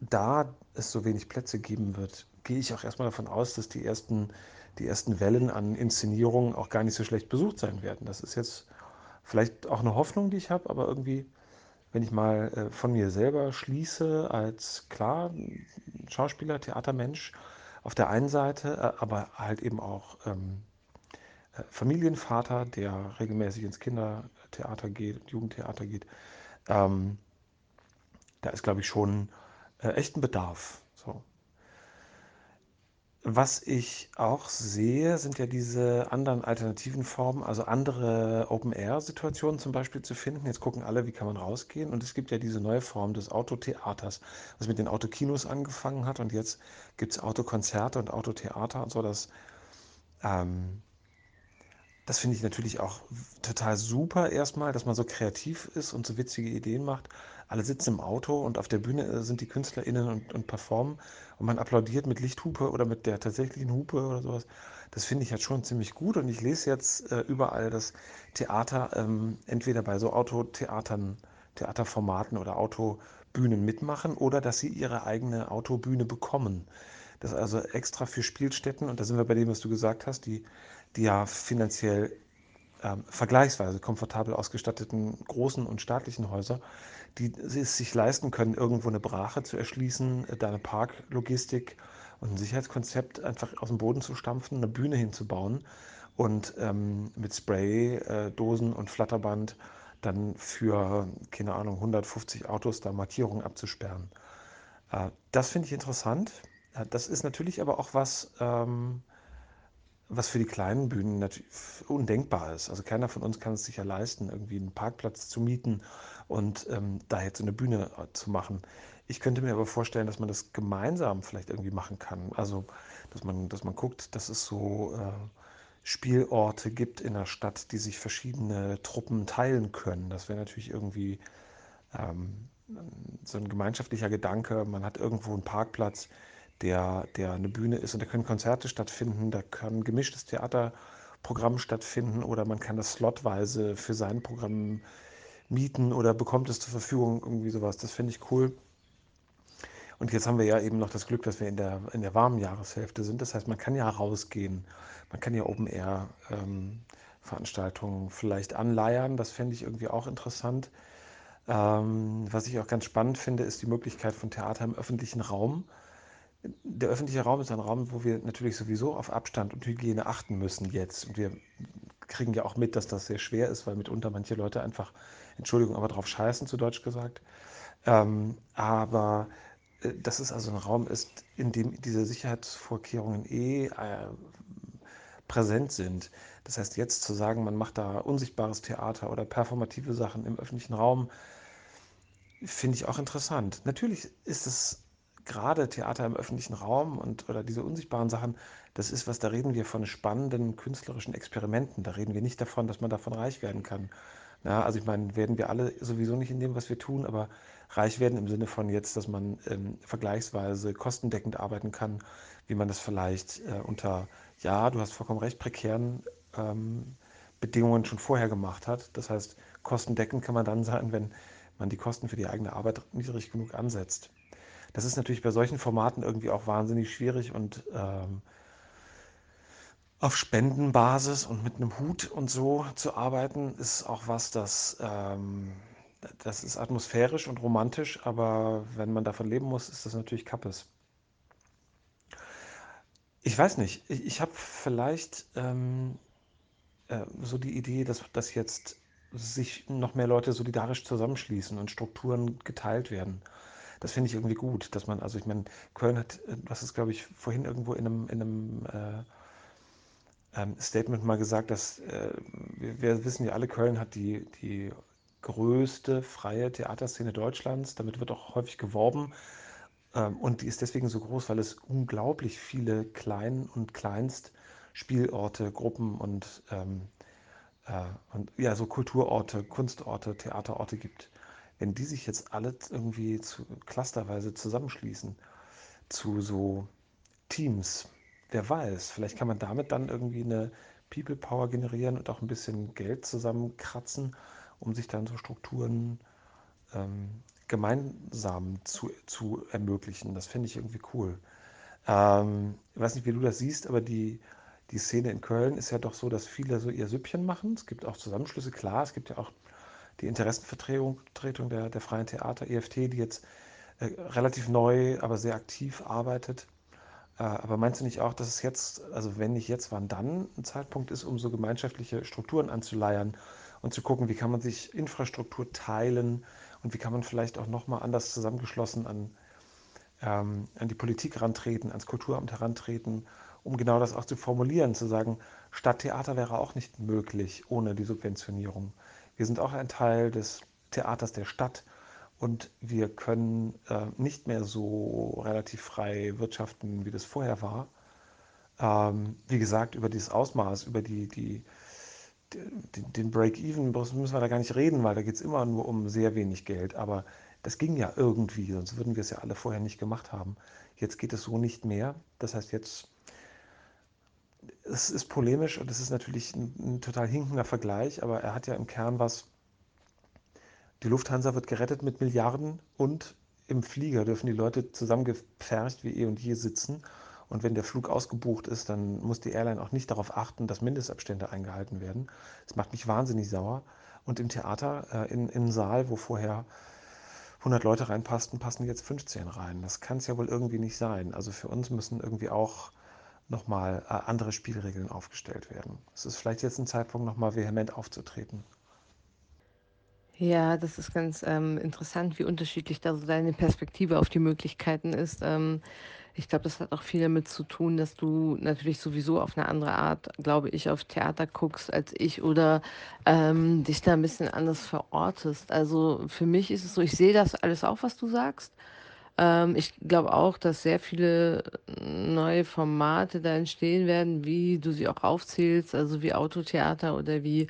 da es so wenig Plätze geben wird, gehe ich auch erstmal davon aus, dass die ersten, die ersten Wellen an Inszenierungen auch gar nicht so schlecht besucht sein werden. Das ist jetzt vielleicht auch eine Hoffnung, die ich habe, aber irgendwie, wenn ich mal äh, von mir selber schließe, als klar Schauspieler, Theatermensch auf der einen Seite, äh, aber halt eben auch ähm, äh, Familienvater, der regelmäßig ins Kindertheater geht, Jugendtheater geht, ähm, da ist, glaube ich, schon äh, echt ein Bedarf. Was ich auch sehe, sind ja diese anderen alternativen Formen, also andere Open-Air-Situationen zum Beispiel zu finden. Jetzt gucken alle, wie kann man rausgehen. Und es gibt ja diese neue Form des Autotheaters, was mit den Autokinos angefangen hat. Und jetzt gibt es Autokonzerte und Autotheater und so. Das, ähm, das finde ich natürlich auch total super erstmal, dass man so kreativ ist und so witzige Ideen macht. Alle sitzen im Auto und auf der Bühne äh, sind die KünstlerInnen und, und performen und man applaudiert mit Lichthupe oder mit der tatsächlichen Hupe oder sowas. Das finde ich halt schon ziemlich gut und ich lese jetzt äh, überall, dass Theater ähm, entweder bei so Autotheatern, Theaterformaten oder Autobühnen mitmachen oder dass sie ihre eigene Autobühne bekommen. Das also extra für Spielstätten, und da sind wir bei dem, was du gesagt hast, die, die ja finanziell ähm, vergleichsweise komfortabel ausgestatteten großen und staatlichen Häuser, die es sich leisten können, irgendwo eine Brache zu erschließen, äh, da eine Parklogistik und ein Sicherheitskonzept einfach aus dem Boden zu stampfen, eine Bühne hinzubauen und ähm, mit Spraydosen äh, und Flatterband dann für, keine Ahnung, 150 Autos da Markierungen abzusperren. Äh, das finde ich interessant. Äh, das ist natürlich aber auch was, ähm, was für die kleinen Bühnen natürlich undenkbar ist. Also keiner von uns kann es sich ja leisten, irgendwie einen Parkplatz zu mieten und ähm, da jetzt eine Bühne äh, zu machen. Ich könnte mir aber vorstellen, dass man das gemeinsam vielleicht irgendwie machen kann. Also, dass man, dass man guckt, dass es so äh, Spielorte gibt in der Stadt, die sich verschiedene Truppen teilen können. Das wäre natürlich irgendwie ähm, so ein gemeinschaftlicher Gedanke. Man hat irgendwo einen Parkplatz, der, der eine Bühne ist und da können Konzerte stattfinden, da kann gemischtes Theaterprogramm stattfinden oder man kann das slotweise für sein Programm mieten oder bekommt es zur Verfügung, irgendwie sowas. Das finde ich cool. Und jetzt haben wir ja eben noch das Glück, dass wir in der, in der warmen Jahreshälfte sind. Das heißt, man kann ja rausgehen. Man kann ja Open-Air-Veranstaltungen ähm, vielleicht anleiern. Das fände ich irgendwie auch interessant. Ähm, was ich auch ganz spannend finde, ist die Möglichkeit von Theater im öffentlichen Raum. Der öffentliche Raum ist ein Raum, wo wir natürlich sowieso auf Abstand und Hygiene achten müssen jetzt. Und wir kriegen ja auch mit, dass das sehr schwer ist, weil mitunter manche Leute einfach, Entschuldigung, aber drauf scheißen, zu Deutsch gesagt. Ähm, aber äh, dass es also ein Raum ist, in dem diese Sicherheitsvorkehrungen eh äh, präsent sind. Das heißt, jetzt zu sagen, man macht da unsichtbares Theater oder performative Sachen im öffentlichen Raum, finde ich auch interessant. Natürlich ist es gerade Theater im öffentlichen Raum und oder diese unsichtbaren Sachen, das ist was, da reden wir von spannenden künstlerischen Experimenten. Da reden wir nicht davon, dass man davon reich werden kann. Na, also ich meine, werden wir alle sowieso nicht in dem, was wir tun, aber reich werden im Sinne von jetzt, dass man ähm, vergleichsweise kostendeckend arbeiten kann, wie man das vielleicht äh, unter, ja, du hast vollkommen recht, prekären ähm, Bedingungen schon vorher gemacht hat. Das heißt, kostendeckend kann man dann sein, wenn man die Kosten für die eigene Arbeit niedrig genug ansetzt. Das ist natürlich bei solchen Formaten irgendwie auch wahnsinnig schwierig und ähm, auf Spendenbasis und mit einem Hut und so zu arbeiten, ist auch was, das, ähm, das ist atmosphärisch und romantisch, aber wenn man davon leben muss, ist das natürlich Kappes. Ich weiß nicht, ich, ich habe vielleicht ähm, äh, so die Idee, dass, dass jetzt sich noch mehr Leute solidarisch zusammenschließen und Strukturen geteilt werden. Das finde ich irgendwie gut, dass man, also ich meine, Köln hat, äh, was ist, glaube ich, vorhin irgendwo in einem, in einem äh, ähm, Statement mal gesagt, dass äh, wir, wir, wissen ja alle, Köln hat die, die größte freie Theaterszene Deutschlands. Damit wird auch häufig geworben. Ähm, und die ist deswegen so groß, weil es unglaublich viele Klein- und Kleinst-Spielorte, Gruppen und, ähm, äh, und ja, so Kulturorte, Kunstorte, Theaterorte gibt wenn die sich jetzt alle irgendwie zu, clusterweise zusammenschließen zu so Teams, wer weiß, vielleicht kann man damit dann irgendwie eine People Power generieren und auch ein bisschen Geld zusammenkratzen, um sich dann so Strukturen ähm, gemeinsam zu, zu ermöglichen. Das finde ich irgendwie cool. Ähm, ich weiß nicht, wie du das siehst, aber die, die Szene in Köln ist ja doch so, dass viele so ihr Süppchen machen. Es gibt auch Zusammenschlüsse, klar, es gibt ja auch die Interessenvertretung der, der Freien Theater, EFT, die jetzt äh, relativ neu, aber sehr aktiv arbeitet. Äh, aber meinst du nicht auch, dass es jetzt, also wenn nicht jetzt, wann dann ein Zeitpunkt ist, um so gemeinschaftliche Strukturen anzuleiern und zu gucken, wie kann man sich Infrastruktur teilen und wie kann man vielleicht auch nochmal anders zusammengeschlossen an ähm, an die Politik herantreten, ans Kulturamt herantreten, um genau das auch zu formulieren, zu sagen, Stadttheater wäre auch nicht möglich ohne die Subventionierung. Wir sind auch ein Teil des Theaters der Stadt und wir können äh, nicht mehr so relativ frei wirtschaften, wie das vorher war. Ähm, wie gesagt, über dieses Ausmaß, über die, die, die den Break-Even müssen wir da gar nicht reden, weil da geht es immer nur um sehr wenig Geld. Aber das ging ja irgendwie, sonst würden wir es ja alle vorher nicht gemacht haben. Jetzt geht es so nicht mehr. Das heißt, jetzt es ist polemisch und es ist natürlich ein, ein, total hinkender Vergleich, aber er hat ja im Kern was. Die Lufthansa wird gerettet mit Milliarden und im Flieger dürfen die Leute zusammengepfercht wie eh und je sitzen. Und wenn der Flug ausgebucht ist, dann muss die Airline auch nicht darauf achten, dass Mindestabstände eingehalten werden. Das macht mich wahnsinnig sauer. Und im Theater, äh, in, im Saal, wo vorher 100 Leute reinpassten, passen jetzt 15 rein. Das kann es ja wohl irgendwie nicht sein. Also für uns müssen irgendwie auch nochmal äh, andere Spielregeln aufgestellt werden. Es ist vielleicht jetzt ein Zeitpunkt, nochmal vehement aufzutreten.
Ja, das ist ganz ähm, interessant, wie unterschiedlich da so deine Perspektive auf die Möglichkeiten ist. Ähm, ich glaube, das hat auch viel damit zu tun, dass du natürlich sowieso auf eine andere Art, glaube ich, auf Theater guckst als ich oder ähm, dich da ein bisschen anders verortest. Also für mich ist es so, ich sehe das alles auch, was du sagst. Ähm, ich glaube auch, dass sehr viele neue Formate da entstehen werden, wie du sie auch aufzählst, also wie Autotheater oder wie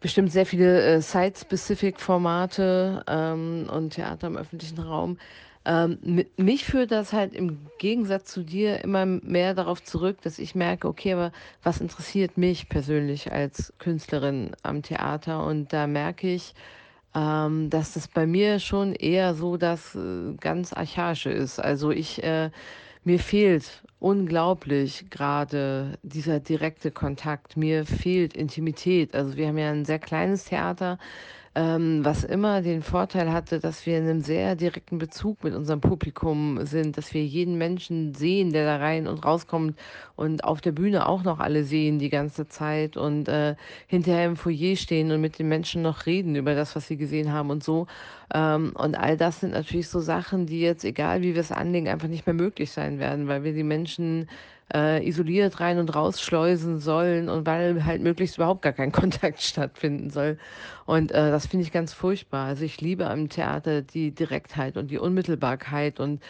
bestimmt sehr viele äh, Site-Specific-Formate ähm, und Theater im öffentlichen Raum. Ähm, mich führt das halt im Gegensatz zu dir immer mehr darauf zurück, dass ich merke, okay, aber was interessiert mich persönlich als Künstlerin am Theater? Und da merke ich, ähm, dass das bei mir schon eher so das äh, ganz Archaische ist. Also ich, äh, mir fehlt unglaublich gerade dieser direkte Kontakt. Mir fehlt Intimität. Also wir haben ja ein sehr kleines Theater ähm, was immer den Vorteil hatte, dass wir in einem sehr direkten Bezug mit unserem Publikum sind, dass wir jeden Menschen sehen, der da rein und rauskommt und auf der Bühne auch noch alle sehen die ganze Zeit und äh, hinterher im Foyer stehen und mit den Menschen noch reden über das, was sie gesehen haben und so. Ähm, und all das sind natürlich so Sachen, die jetzt, egal wie wir es anlegen, einfach nicht mehr möglich sein werden, weil wir die Menschen äh, isoliert rein und raus schleusen sollen und weil halt möglichst überhaupt gar kein Kontakt stattfinden soll. Und äh, das finde ich ganz furchtbar. Also ich liebe am Theater die Direktheit und die Unmittelbarkeit und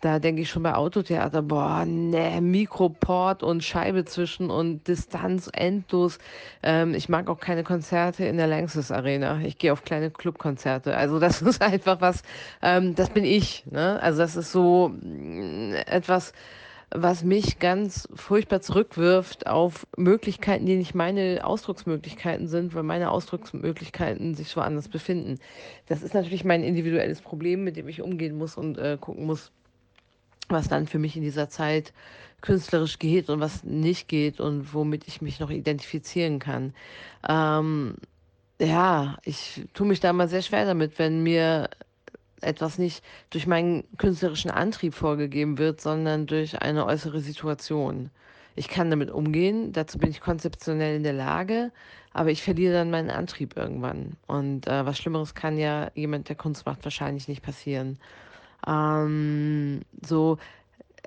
da denke ich schon bei Autotheater, boah, ne, Mikroport und Scheibe zwischen und Distanz endlos. Ähm, ich mag auch keine Konzerte in der Lanxess Arena. Ich gehe auf kleine Clubkonzerte. Also das ist einfach was, ähm, das bin ich. Ne? Also das ist so mm, etwas, was mich ganz furchtbar zurückwirft auf Möglichkeiten, die nicht meine Ausdrucksmöglichkeiten sind, weil meine Ausdrucksmöglichkeiten sich woanders befinden. Das ist natürlich mein individuelles Problem, mit dem ich umgehen muss und äh, gucken muss, was dann für mich in dieser Zeit künstlerisch geht und was nicht geht und womit ich mich noch identifizieren kann. Ähm, ja, ich tue mich da mal sehr schwer damit, wenn mir etwas nicht durch meinen künstlerischen Antrieb vorgegeben wird, sondern durch eine äußere Situation. Ich kann damit umgehen, dazu bin ich konzeptionell in der Lage, aber ich verliere dann meinen Antrieb irgendwann. Und äh, was Schlimmeres kann ja jemand, der Kunst macht, wahrscheinlich nicht passieren. Ähm, so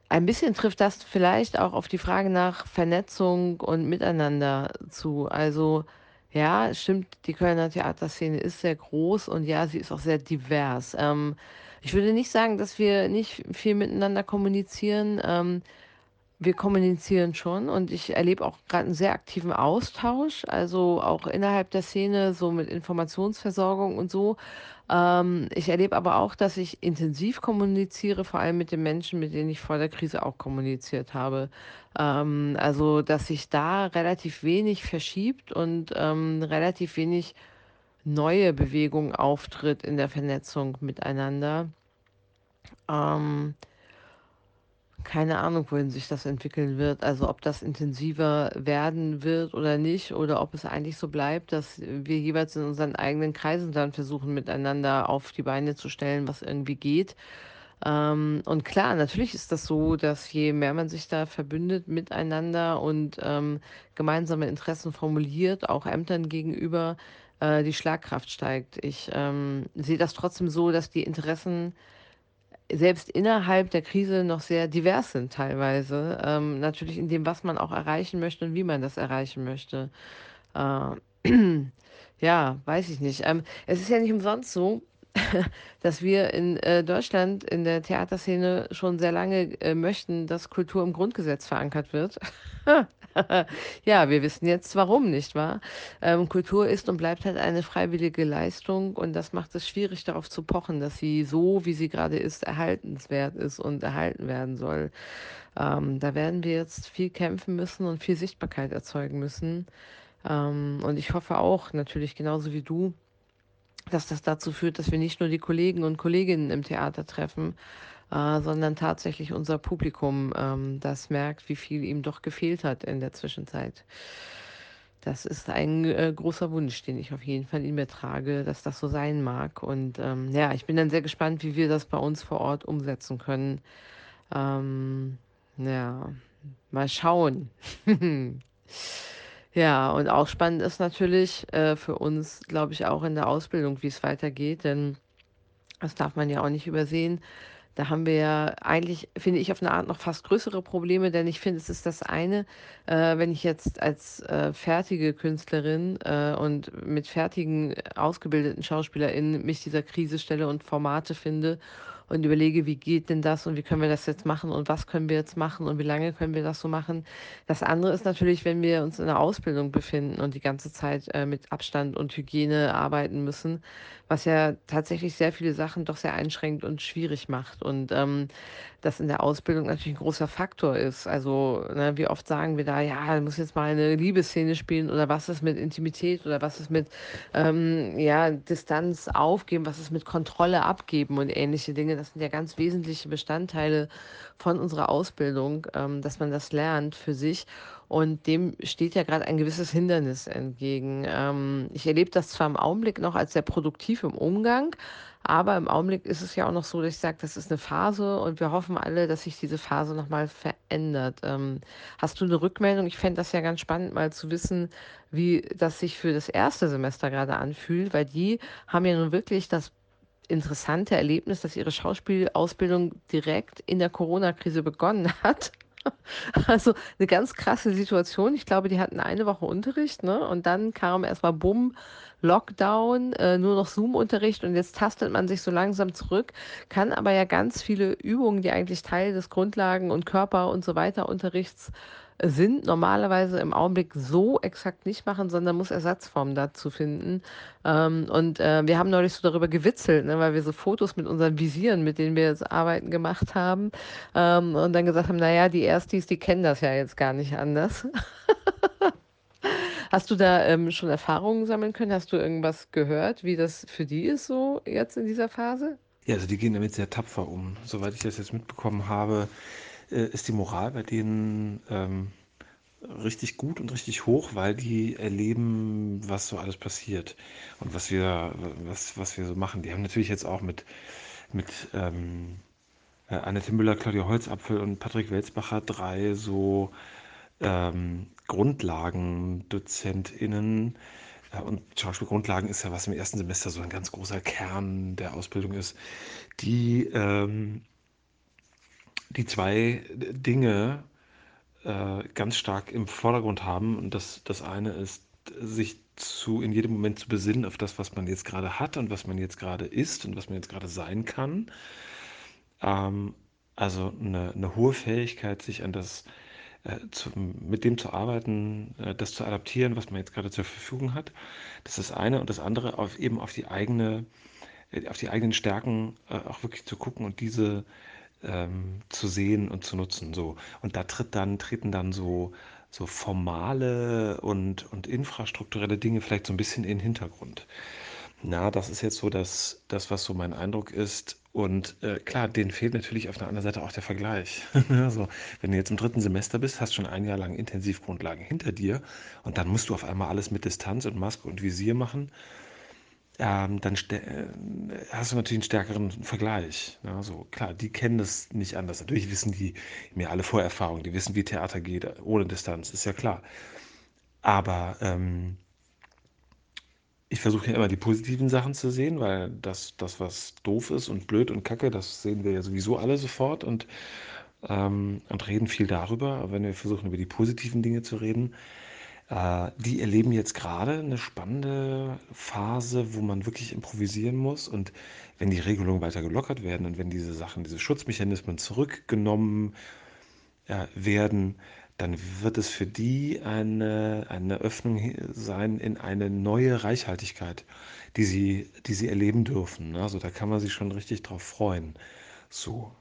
ein bisschen trifft das vielleicht auch auf die Frage nach Vernetzung und Miteinander zu. Also ja, stimmt, die Kölner Theaterszene ist sehr groß und ja, sie ist auch sehr divers. Ähm, ich würde nicht sagen, dass wir nicht viel miteinander kommunizieren. Ähm, wir kommunizieren schon und ich erlebe auch gerade einen sehr aktiven Austausch, also auch innerhalb der Szene, so mit Informationsversorgung und so. Ähm, ich erlebe aber auch, dass ich intensiv kommuniziere, vor allem mit den Menschen, mit denen ich vor der Krise auch kommuniziert habe. Ähm, also, dass sich da relativ wenig verschiebt und ähm, relativ wenig neue Bewegung auftritt in der Vernetzung miteinander. Ähm, keine Ahnung, wohin sich das entwickeln wird. Also ob das intensiver werden wird oder nicht, oder ob es eigentlich so bleibt, dass wir jeweils in unseren eigenen Kreisen dann versuchen, miteinander auf die Beine zu stellen, was irgendwie geht. Ähm, und klar, natürlich ist das so, dass je mehr man sich da verbündet miteinander und ähm, gemeinsame Interessen formuliert, auch Ämtern gegenüber, äh, die Schlagkraft steigt. Ich ähm, sehe das trotzdem so, dass die Interessen selbst innerhalb der Krise noch sehr divers sind teilweise. Ähm, natürlich in dem, was man auch erreichen möchte und wie man das erreichen möchte. Äh, ja, weiß ich nicht. Ähm, es ist ja nicht umsonst so, dass wir in äh, Deutschland in der Theaterszene schon sehr lange äh, möchten, dass Kultur im Grundgesetz verankert wird. ja, wir wissen jetzt warum, nicht wahr? Ähm, Kultur ist und bleibt halt eine freiwillige Leistung und das macht es schwierig, darauf zu pochen, dass sie so, wie sie gerade ist, erhaltenswert ist und erhalten werden soll. Ähm, da werden wir jetzt viel kämpfen müssen und viel Sichtbarkeit erzeugen müssen. Ähm, und ich hoffe auch, natürlich genauso wie du, dass das dazu führt, dass wir nicht nur die Kollegen und Kolleginnen im Theater treffen, äh, sondern tatsächlich unser Publikum, ähm, das merkt, wie viel ihm doch gefehlt hat in der Zwischenzeit. Das ist ein äh, großer Wunsch, den ich auf jeden Fall in mir trage, dass das so sein mag. Und ähm, ja, ich bin dann sehr gespannt, wie wir das bei uns vor Ort umsetzen können. Ähm, ja, mal schauen. Ja, und auch spannend ist natürlich äh, für uns, glaube ich, auch in der Ausbildung, wie es weitergeht, denn das darf man ja auch nicht übersehen. Da haben wir ja eigentlich, finde ich, auf eine Art noch fast größere Probleme, denn ich finde, es ist das eine, äh, wenn ich jetzt als äh, fertige Künstlerin äh, und mit fertigen, ausgebildeten SchauspielerInnen mich dieser Krise stelle und Formate finde und überlege, wie geht denn das und wie können wir das jetzt machen und was können wir jetzt machen und wie lange können wir das so machen. Das andere ist natürlich, wenn wir uns in der Ausbildung befinden und die ganze Zeit äh, mit Abstand und Hygiene arbeiten müssen, was ja tatsächlich sehr viele Sachen doch sehr einschränkt und schwierig macht. Und ähm, das in der Ausbildung natürlich ein großer Faktor ist. Also, ne, wie oft sagen wir da, ja, du musst jetzt mal eine Liebesszene spielen oder was ist mit Intimität oder was ist mit ähm, ja, Distanz aufgeben, was ist mit Kontrolle abgeben und ähnliche Dinge. Das sind ja ganz wesentliche Bestandteile von unserer Ausbildung, ähm, dass man das lernt für sich. Und dem steht ja gerade ein gewisses Hindernis entgegen. Ähm, ich erlebe das zwar im Augenblick noch als sehr produktiv im Umgang, aber im Augenblick ist es ja auch noch so, dass ich sage, das ist eine Phase und wir hoffen alle, dass sich diese Phase nochmal verändert. Ähm, hast du eine Rückmeldung? Ich fände das ja ganz spannend, mal zu wissen, wie das sich für das erste Semester gerade anfühlt, weil die haben ja nun wirklich das interessante Erlebnis, dass ihre Schauspielausbildung direkt in der Corona-Krise begonnen hat. Also eine ganz krasse Situation. Ich glaube, die hatten eine Woche Unterricht, ne? Und dann kam erstmal Bumm, Lockdown, äh, nur noch Zoom-Unterricht und jetzt tastet man sich so langsam zurück, kann aber ja ganz viele Übungen, die eigentlich Teil des Grundlagen- und Körper- und so weiter Unterrichts sind, normalerweise im Augenblick so exakt nicht machen, sondern muss Ersatzformen dazu finden. Ähm, und äh, wir haben neulich so darüber gewitzelt, ne, weil wir so Fotos mit unseren Visieren, mit denen wir jetzt arbeiten, gemacht haben ähm, und dann gesagt haben, naja, die Erstis, die kennen das ja jetzt gar nicht anders. Hast du da ähm, schon Erfahrungen sammeln können? Hast du irgendwas gehört, wie das für die ist so jetzt in dieser Phase?
Ja, also die gehen damit sehr tapfer um. Soweit ich das jetzt mitbekommen habe, äh, ist die Moral bei denen ähm, richtig gut und richtig hoch, weil die erleben, was so alles passiert und was wir, was, was wir so machen. Die haben natürlich jetzt auch mit, mit ähm, äh, Annette Müller, Claudia Holzapfel und Patrick Welsbacher drei so ähm, GrundlagendozentInnen. Äh, und Schauspielgrundlagen ist ja, was im ersten Semester so ein ganz großer Kern der Ausbildung ist, die ähm, die zwei Dinge äh, ganz stark im Vordergrund haben. Und das, das eine ist, sich zu, in jedem Moment zu besinnen auf das, was man jetzt gerade hat und was man jetzt gerade ist und was man jetzt gerade sein kann. Ähm, also eine, eine hohe Fähigkeit, sich an das, äh, zu, mit dem zu arbeiten, äh, das zu adaptieren, was man jetzt gerade zur Verfügung hat. Das ist das eine. Und das andere, auf, eben auf die eigene, äh, auf die eigenen Stärken äh, auch wirklich zu gucken und diese ähm, zu sehen und zu nutzen. So. Und da tritt dann, treten dann so, so formale und, und infrastrukturelle Dinge vielleicht so ein bisschen in den Hintergrund. Na, das ist jetzt so das, das was so mein Eindruck ist. Und äh, klar, denen fehlt natürlich auf der anderen Seite auch der Vergleich. also, wenn du jetzt im dritten Semester bist, hast schon ein Jahr lang Intensivgrundlagen hinter dir und dann musst du auf einmal alles mit Distanz und Maske und Visier machen ähm, dann äh, hast du natürlich einen stärkeren Vergleich. Ja, so, klar, die kennen das nicht anders. Natürlich wissen die mir alle Vorerfahrungen, die wissen, wie Theater geht, ohne Distanz, ist ja klar. Aber ähm, ich versuche ja immer die positiven Sachen zu sehen, weil das, das, was doof ist und blöd und kacke, das sehen wir ja sowieso alle sofort und, ähm, und reden viel darüber. Aber wenn wir versuchen, über die positiven Dinge zu reden, äh, die erleben jetzt gerade eine spannende Phase, wo man wirklich improvisieren muss. Und wenn die Regelungen weiter gelockert werden und wenn diese Sachen, diese Schutzmechanismen zurückgenommen äh, werden, dann wird es für die eine, eine Öffnung sein in eine neue Reichhaltigkeit, die sie, die sie erleben dürfen. Also da kann man sich schon richtig drauf freuen. So.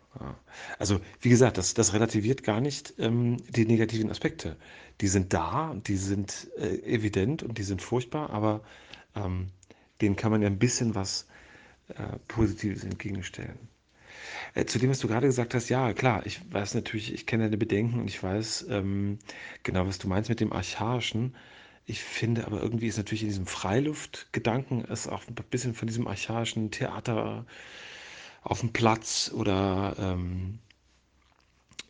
Also wie gesagt, das, das relativiert gar nicht ähm, die negativen Aspekte. Die sind da, die sind äh, evident und die sind furchtbar, aber ähm, denen kann man ja ein bisschen was äh, Positives entgegenstellen. Äh, zu dem, was du gerade gesagt hast, ja, klar, ich weiß natürlich, ich kenne deine Bedenken und ich weiß ähm, genau, was du meinst mit dem Archaischen. Ich finde aber irgendwie ist natürlich in diesem Freiluftgedanken ist auch ein bisschen von diesem archaischen Theater auf dem Platz oder ähm,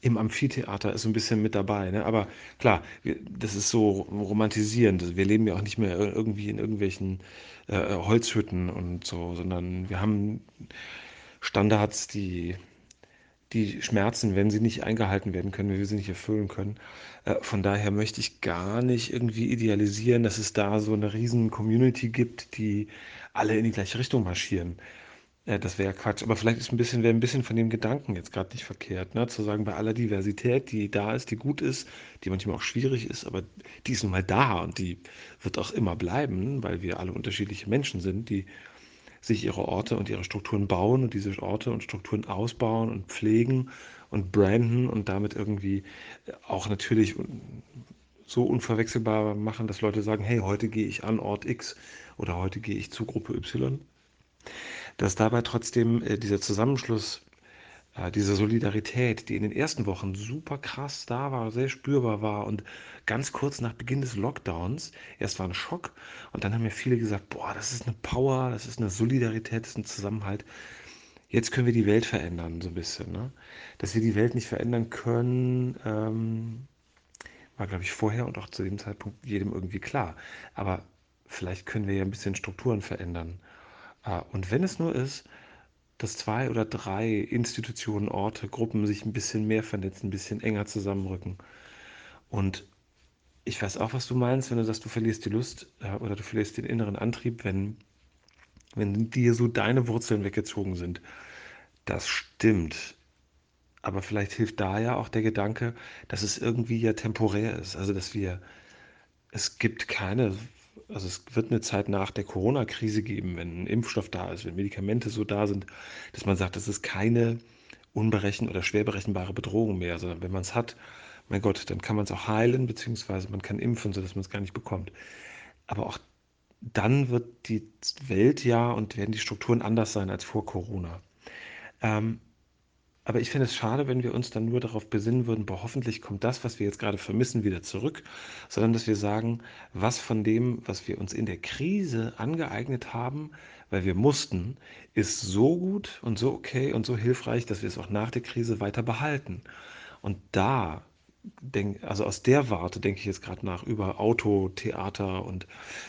im Amphitheater ist so ein bisschen mit dabei. Ne? Aber klar, wir, das ist so romantisierend. Wir leben ja auch nicht mehr irgendwie in irgendwelchen äh, Holzhütten und so, sondern wir haben Standards, die, die schmerzen, wenn sie nicht eingehalten werden können, wenn wir sie nicht erfüllen können. Äh, von daher möchte ich gar nicht irgendwie idealisieren, dass es da so eine riesen Community gibt, die alle in die gleiche Richtung marschieren. Äh, das wäre Quatsch. Aber vielleicht ist ein bisschen, wäre ein bisschen von dem Gedanken jetzt gerade nicht verkehrt, ne? Zu sagen, bei aller Diversität, die da ist, die gut ist, die manchmal auch schwierig ist, aber die ist nun mal da und die wird auch immer bleiben, weil wir alle unterschiedliche Menschen sind, die sich ihre Orte und ihre Strukturen bauen und diese Orte und Strukturen ausbauen und pflegen und branden und damit irgendwie auch natürlich so unverwechselbar machen, dass Leute sagen, hey, heute gehe ich an Ort X oder heute gehe ich zu Gruppe Y. Dass dabei trotzdem äh, dieser Zusammenschluss äh, diese Solidarität, die in den ersten Wochen super krass da war, sehr spürbar war und ganz kurz nach Beginn des Lockdowns, erst war ein Schock und dann haben mir viele gesagt, boah, das ist eine Power, das ist eine Solidarität, das ist ein Zusammenhalt. Jetzt können wir die Welt verändern, so ein bisschen. Ne? Dass wir die Welt nicht verändern können, ähm, war, glaube ich, vorher und auch zu dem Zeitpunkt jedem irgendwie klar. Aber vielleicht können wir ja ein bisschen Strukturen verändern. Äh, und wenn es nur ist, dass zwei oder drei Institutionen, Orte, Gruppen sich ein bisschen mehr vernetzen, ein bisschen enger zusammenrücken. Und ich weiß auch, was du meinst, wenn du sagst, du verlierst die Lust äh, oder du verlierst den inneren Antrieb, wenn, wenn dir so deine Wurzeln weggezogen sind. Das stimmt. Aber vielleicht hilft da ja auch der Gedanke, dass es irgendwie ja temporär ist. Also, dass wir, es gibt keine also es wird eine Zeit nach der Corona-Krise geben, wenn ein Impfstoff da ist, wenn Medikamente so da sind, dass man sagt, das ist keine unberechen oder schwer berechenbare Bedrohung mehr, sondern wenn man es hat, mein Gott, dann kann man es auch heilen, beziehungsweise man kann impfen, sodass man es gar nicht bekommt. Aber auch dann wird die Welt ja und werden die Strukturen anders sein als vor Corona. Ähm, aber ich finde es schade, wenn wir uns dann nur darauf besinnen würden, boah, hoffentlich kommt das, was wir jetzt gerade vermissen, wieder zurück, sondern dass wir sagen, was von dem, was wir uns in der Krise angeeignet haben, weil wir mussten, ist so gut und so okay und so hilfreich, dass wir es auch nach der Krise weiter behalten. Und da denk, also aus der Warte denke ich jetzt gerade nach über Autotheater und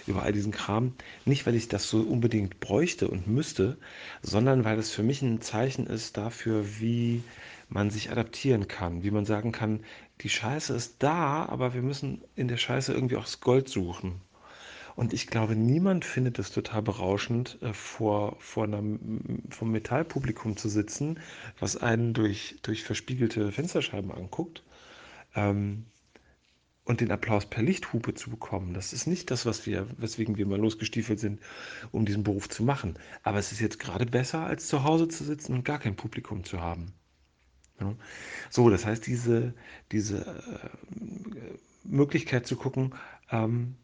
über all diesen Kram. Nicht, weil ich das so unbedingt bräuchte und müsste, sondern weil es für mich ein Zeichen ist dafür, wie man sich adaptieren kann, wie man sagen kann, die Scheiße ist da, aber wir müssen in der Scheiße irgendwie auch das Gold suchen. Und ich glaube, niemand findet es total berauschend, äh, vor, vor einem, vom Metallpublikum zu sitzen, was einen durch, durch verspiegelte Fensterscheiben anguckt ähm, und den Applaus per Lichthupe zu bekommen, das ist nicht das, was wir, weswegen wir mal losgestiefelt sind, um diesen Beruf zu machen. Aber es ist jetzt gerade besser, als zu Hause zu sitzen und gar kein Publikum zu haben. Ja. So, das heißt, diese, diese äh, Möglichkeit zu gucken, ähm,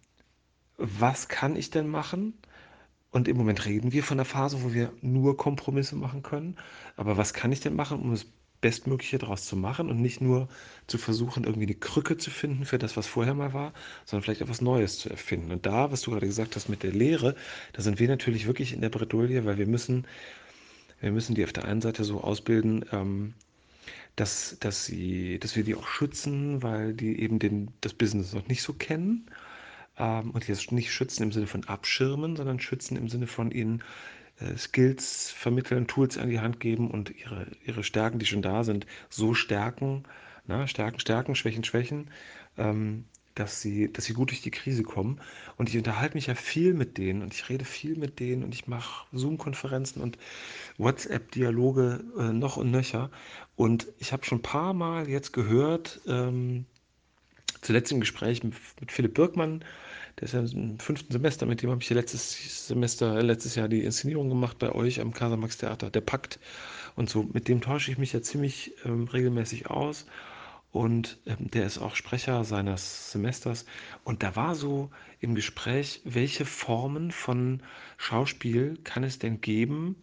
was kann ich denn machen? Und im Moment reden wir von der Phase, wo wir nur Kompromisse machen können. Aber was kann ich denn machen, um es Bestmögliche daraus zu machen und nicht nur zu versuchen, irgendwie eine Krücke zu finden für das, was vorher mal war, sondern vielleicht auch was Neues zu erfinden. Und da, was du gerade gesagt hast mit der Lehre, da sind wir natürlich wirklich in der Bredouille, weil wir müssen, wir müssen die auf der einen Seite so ausbilden, ähm, dass, dass, sie, dass wir die auch schützen, weil die eben den, das Business noch nicht so kennen. Ähm, und jetzt nicht schützen im Sinne von abschirmen, sondern schützen im Sinne von ihnen Skills vermitteln, Tools an die Hand geben und ihre, ihre Stärken, die schon da sind, so stärken, na, stärken, stärken, schwächen, schwächen, ähm, dass sie, dass sie gut durch die Krise kommen. Und ich unterhalte mich ja viel mit denen und ich rede viel mit denen und ich mache Zoom-Konferenzen und WhatsApp-Dialoge äh, noch und nöcher. Und ich habe schon ein paar Mal jetzt gehört, ähm, zuletzt im Gespräch mit, mit Philipp Birkmann, der ist ja im fünften Semester, mit dem habe ich letztes Semester, letztes Jahr die Inszenierung gemacht bei euch am Casamax Theater, der Pakt. Und so, mit dem tausche ich mich ja ziemlich ähm, regelmäßig aus. Und ähm, der ist auch Sprecher seines Semesters. Und da war so im Gespräch, welche Formen von Schauspiel kann es denn geben,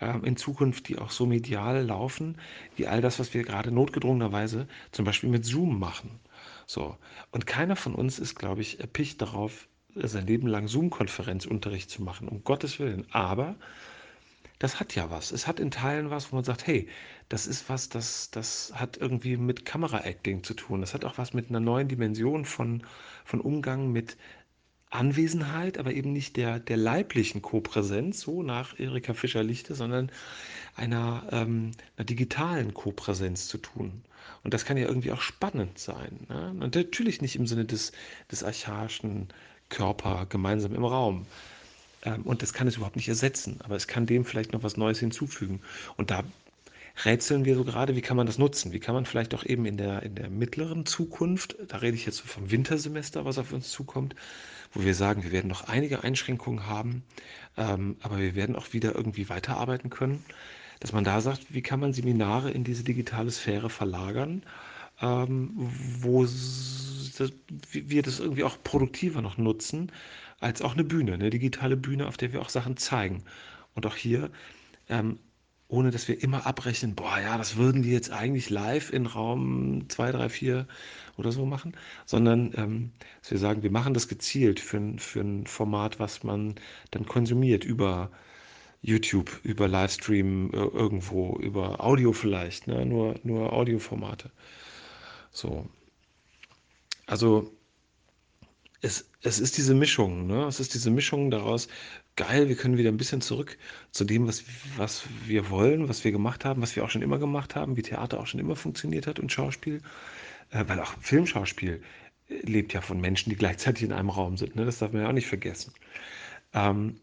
ähm, in Zukunft, die auch so medial laufen, wie all das, was wir gerade notgedrungenerweise zum Beispiel mit Zoom machen. So. Und keiner von uns ist, glaube ich, erpicht darauf, sein Leben lang Zoom-Konferenzunterricht zu machen, um Gottes Willen. Aber das hat ja was. Es hat in Teilen was, wo man sagt, hey, das ist was, das, das hat irgendwie mit Kamera-Acting zu tun. Das hat auch was mit einer neuen Dimension von, von Umgang mit Anwesenheit, aber eben nicht der, der leiblichen Kopräsenz, so nach Erika Fischer-Lichte, sondern einer, ähm, einer digitalen Kopräsenz zu tun. Und das kann ja irgendwie auch spannend sein. Ne? Und natürlich nicht im Sinne des, des archaischen Körper gemeinsam im Raum, ähm, und das kann es überhaupt nicht ersetzen, aber es kann dem vielleicht noch was Neues hinzufügen. Und da rätseln wir so gerade, wie kann man das nutzen? Wie kann man vielleicht auch eben in der, in der mittleren Zukunft, da rede ich jetzt so vom Wintersemester, was auf uns zukommt, wo wir sagen, wir werden noch einige Einschränkungen haben, ähm, aber wir werden auch wieder irgendwie weiterarbeiten können, dass man da sagt, wie kann man Seminare in diese digitale Sphäre verlagern, ähm, wo wir das irgendwie auch produktiver noch nutzen, als auch eine Bühne, eine digitale Bühne, auf der wir auch Sachen zeigen. Und auch hier, ähm, ohne dass wir immer abrechnen, boah, ja, das würden die jetzt eigentlich live in Raum 2, 3, 4 oder so machen, sondern ähm, dass wir sagen, wir machen das gezielt für, für ein Format, was man dann konsumiert über YouTube, über Livestream äh, irgendwo, über Audio vielleicht, ne? nur, nur Audioformate. So. Also es, es ist diese Mischung, ne? Es ist diese Mischung daraus, geil, wir können wieder ein bisschen zurück zu dem, was, was wir wollen, was wir gemacht haben, was wir auch schon immer gemacht haben, wie Theater auch schon immer funktioniert hat und Schauspiel. Äh, weil auch Filmschauspiel äh, lebt ja von Menschen, die gleichzeitig in einem Raum sind. Ne? Das darf man ja auch nicht vergessen. Ähm,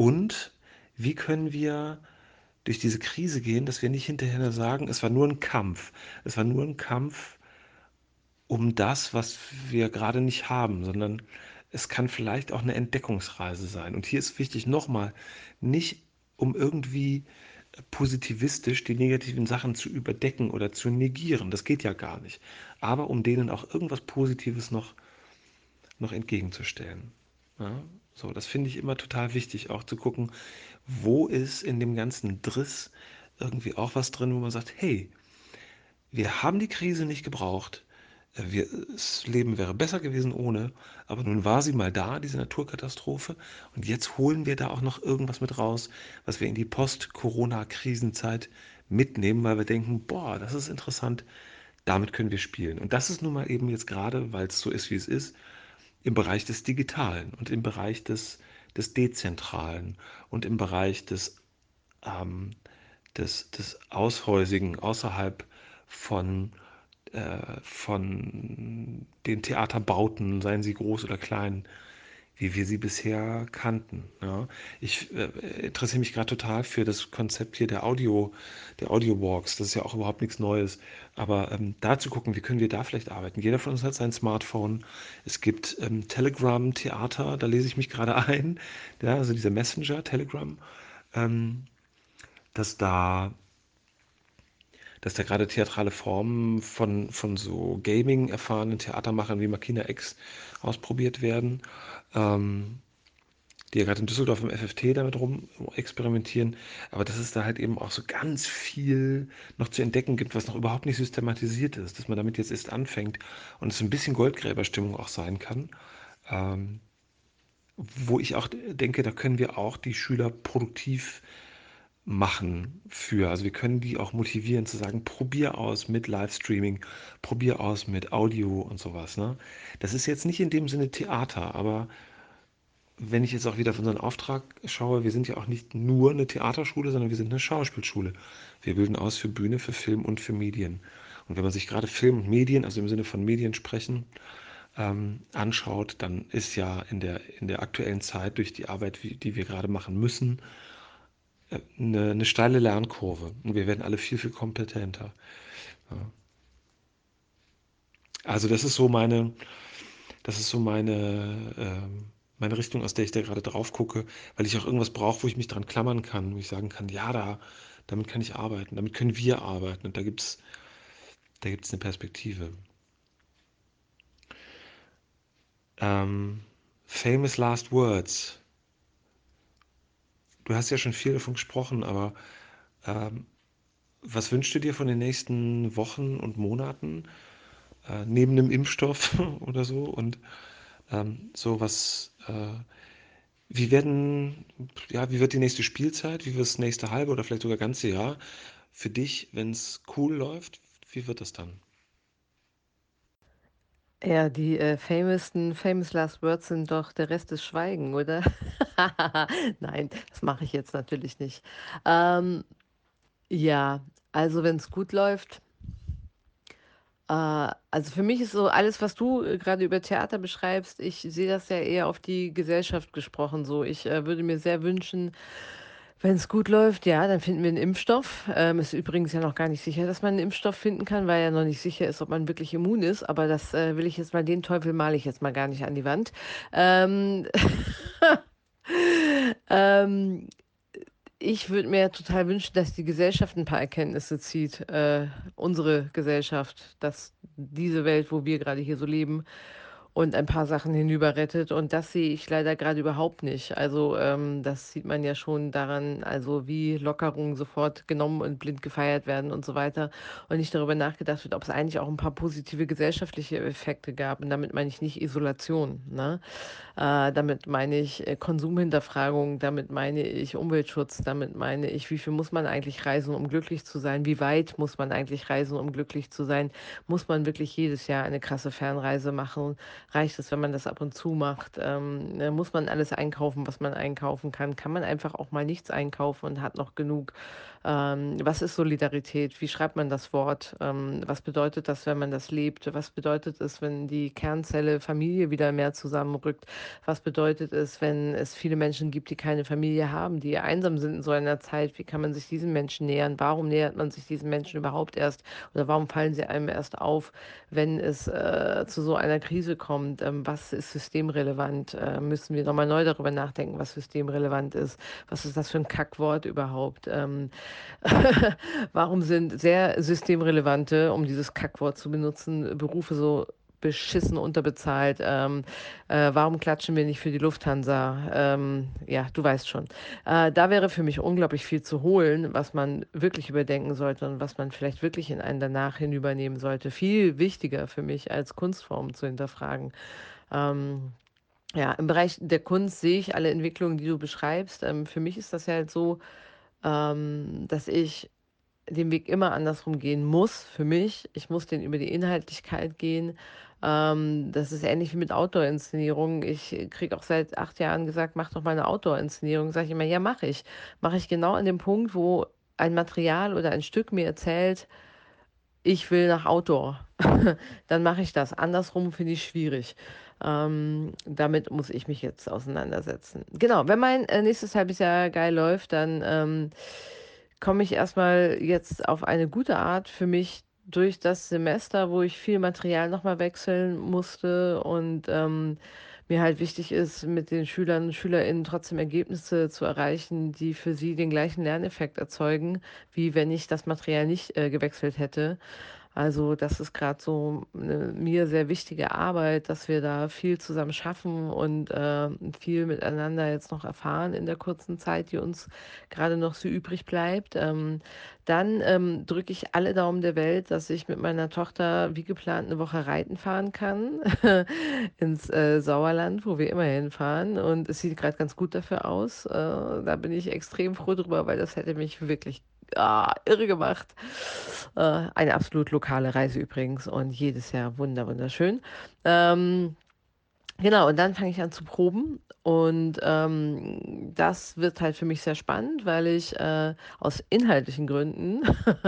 und wie können wir durch diese Krise gehen, dass wir nicht hinterher sagen, es war nur ein Kampf. Es war nur ein Kampf um das, was wir gerade nicht haben, sondern es kann vielleicht auch eine Entdeckungsreise sein. Und hier ist wichtig nochmal, nicht um irgendwie positivistisch die negativen Sachen zu überdecken oder zu negieren. Das geht ja gar nicht. Aber um denen auch irgendwas Positives noch, noch entgegenzustellen. Ja, so, das finde ich immer total wichtig, auch zu gucken, wo ist in dem ganzen Driss irgendwie auch was drin, wo man sagt, hey, wir haben die Krise nicht gebraucht, wir, das Leben wäre besser gewesen ohne, aber nun war sie mal da, diese Naturkatastrophe, und jetzt holen wir da auch noch irgendwas mit raus, was wir in die Post-Corona-Krisenzeit mitnehmen, weil wir denken, boah, das ist interessant, damit können wir spielen. Und das ist nun mal eben jetzt gerade, weil es so ist, wie es ist, im Bereich des Digitalen und im Bereich des, des Dezentralen und im Bereich des, ähm, des, des Aushäusigen außerhalb von äh, von den Theaterbauten, seien sie groß oder klein, wie wir sie bisher kannten. Ja. Ich äh, interessiere mich gerade total für das Konzept hier der Audio, der Audio Walks. Das ist ja auch überhaupt nichts Neues. Aber ähm, da zu gucken, wie können wir da vielleicht arbeiten. Jeder von uns hat sein Smartphone. Es gibt ähm, Telegram Theater, da lese ich mich gerade ein. Ja, also dieser Messenger Telegram, ähm, dass da dass da gerade theatrale Formen von, von so Gaming-erfahrenen Theatermachern wie Makina X ausprobiert werden, ähm, die ja gerade in Düsseldorf im FFT damit rum experimentieren, aber dass es da halt eben auch so ganz viel noch zu entdecken gibt, was noch überhaupt nicht systematisiert ist, dass man damit jetzt erst anfängt und es ein bisschen Goldgräberstimmung auch sein kann. Ähm, wo ich auch denke, da können wir auch die Schüler produktiv machen für. Also wir können die auch motivieren zu sagen, probier aus mit Livestreaming, probier aus mit Audio und sowas. Ne? Das ist jetzt nicht in dem Sinne Theater, aber wenn ich jetzt auch wieder auf unseren Auftrag schaue, wir sind ja auch nicht nur eine Theaterschule, sondern wir sind eine Schauspielschule. Wir bilden aus für Bühne, für Film und für Medien. Und wenn man sich gerade Film und Medien, also im Sinne von Medien sprechen, ähm, anschaut, dann ist ja in der, in der aktuellen Zeit durch die Arbeit, die wir gerade machen müssen, eine, eine steile Lernkurve. Und wir werden alle viel, viel kompetenter. Ja. Also das ist so meine, das ist so meine, ähm, meine Richtung, aus der ich da gerade drauf gucke, weil ich auch irgendwas brauche, wo ich mich dran klammern kann, wo ich sagen kann, ja, da, damit kann ich arbeiten, damit können wir arbeiten und da gibt es da gibt's eine Perspektive. Ähm, famous Last Words. Du hast ja schon viel davon gesprochen, aber ähm, was wünschst du dir von den nächsten Wochen und Monaten äh, neben dem Impfstoff oder so? Und ähm, so was, äh, wie werden, ja, wie wird die nächste Spielzeit? Wie wird das nächste halbe oder vielleicht sogar ganze Jahr für dich, wenn es cool läuft? Wie wird das dann?
Ja, die, äh, famousten famous last words sind doch: „Der Rest ist Schweigen“, oder? Nein, das mache ich jetzt natürlich nicht. Ähm, ja, also wenn es gut läuft äh, also für mich ist so alles, was du, äh, grade über Theater beschreibst ich sehe das ja eher auf die Gesellschaft gesprochen so. Ich, äh, würde mir sehr wünschen wenn es gut läuft, ja, dann finden wir einen Impfstoff. Ähm, ist übrigens ja noch gar nicht sicher, dass man einen Impfstoff finden kann, weil ja noch nicht sicher ist, ob man wirklich immun ist. Aber das, äh, will ich jetzt mal den Teufel male ich jetzt mal gar nicht an die Wand. Ähm, ähm, ich würde mir total wünschen, dass die Gesellschaft ein paar Erkenntnisse zieht, äh, unsere Gesellschaft, dass diese Welt, wo wir gerade hier so leben und ein paar Sachen hinüberrettet. Und das sehe ich leider gerade überhaupt nicht. Also, ähm, das sieht man ja schon daran, also wie Lockerungen sofort genommen und blind gefeiert werden und so weiter und nicht darüber nachgedacht wird, ob es eigentlich auch ein paar positive gesellschaftliche Effekte gab. Und damit meine ich nicht Isolation, ne? Äh, damit meine ich, äh, Konsumhinterfragung, damit meine ich Umweltschutz, damit meine ich, wie viel muss man eigentlich reisen, um glücklich zu sein? Wie weit muss man eigentlich reisen, um glücklich zu sein? Muss man wirklich jedes Jahr eine krasse Fernreise machen? Reicht es, wenn man das ab und zu macht? Ähm, muss man alles einkaufen, was man einkaufen kann? Kann man einfach auch mal nichts einkaufen und hat noch genug? Ähm, was ist Solidarität? Wie schreibt man das Wort? Ähm, was bedeutet das, wenn man das lebt? Was bedeutet es, wenn die Kernzelle Familie wieder mehr zusammenrückt? Was bedeutet es, wenn es viele Menschen gibt, die keine Familie haben, die einsam sind in so einer Zeit? Wie kann man sich diesen Menschen nähern? Warum nähert man sich diesen Menschen überhaupt erst? Oder warum fallen sie einem erst auf, wenn es äh, zu so einer Krise kommt? Ähm, was ist systemrelevant? Äh, müssen wir nochmal neu darüber nachdenken, was systemrelevant ist? Was ist das für ein Kackwort überhaupt? Ähm, warum sind sehr systemrelevante, um dieses Kackwort zu benutzen, Berufe so beschissen unterbezahlt. Ähm, äh, warum klatschen wir nicht für die Lufthansa? Ähm, ja, du weißt schon. Äh, da wäre für mich unglaublich viel zu holen, was man wirklich überdenken sollte und was man vielleicht wirklich in einen danach hinübernehmen sollte. Viel wichtiger für mich als Kunstformen zu hinterfragen. Ähm, ja, im Bereich der Kunst sehe ich alle Entwicklungen, die du beschreibst. Ähm, für mich ist das ja halt so, ähm, dass ich den Weg immer andersrum gehen muss für mich. Ich muss den über die Inhaltlichkeit gehen. Ähm, das ist ähnlich wie mit Outdoor-Inszenierungen. Ich kriege auch seit acht Jahren gesagt, mach doch mal eine Outdoor-Inszenierung. Sage ich immer, ja, mache ich. Mache ich genau an dem Punkt, wo ein Material oder ein Stück mir erzählt, ich will nach Outdoor. Dann mache ich das. Andersrum finde ich schwierig. Ähm, damit muss ich mich jetzt auseinandersetzen. Genau, wenn mein äh, nächstes halbes Jahr geil läuft, dann ähm, komme ich erstmal jetzt auf eine gute Art für mich durch das Semester, wo ich viel Material nochmal wechseln musste und ähm, mir halt wichtig ist, mit den Schülern und SchülerInnen trotzdem Ergebnisse zu erreichen, die für sie den gleichen Lerneffekt erzeugen, wie wenn ich das Material nicht äh, gewechselt hätte. Also das ist gerade so eine mir sehr wichtige Arbeit, dass wir da viel zusammen schaffen und äh, viel miteinander jetzt noch erfahren in der kurzen Zeit, die uns gerade noch so übrig bleibt. Ähm, dann ähm, drücke ich alle Daumen der Welt, dass ich mit meiner Tochter wie geplant eine Woche reiten fahren kann ins äh, Sauerland, wo wir immer hinfahren. Und es sieht gerade ganz gut dafür aus. Äh, da bin ich extrem froh drüber, weil das hätte mich wirklich ah, irre gemacht. Äh, eine absolut lokale Reise übrigens und jedes Jahr wunder wunderschön. Ähm, Genau, und dann fange ich an zu proben. Und ähm, das wird halt für mich sehr spannend, weil ich äh, aus inhaltlichen Gründen,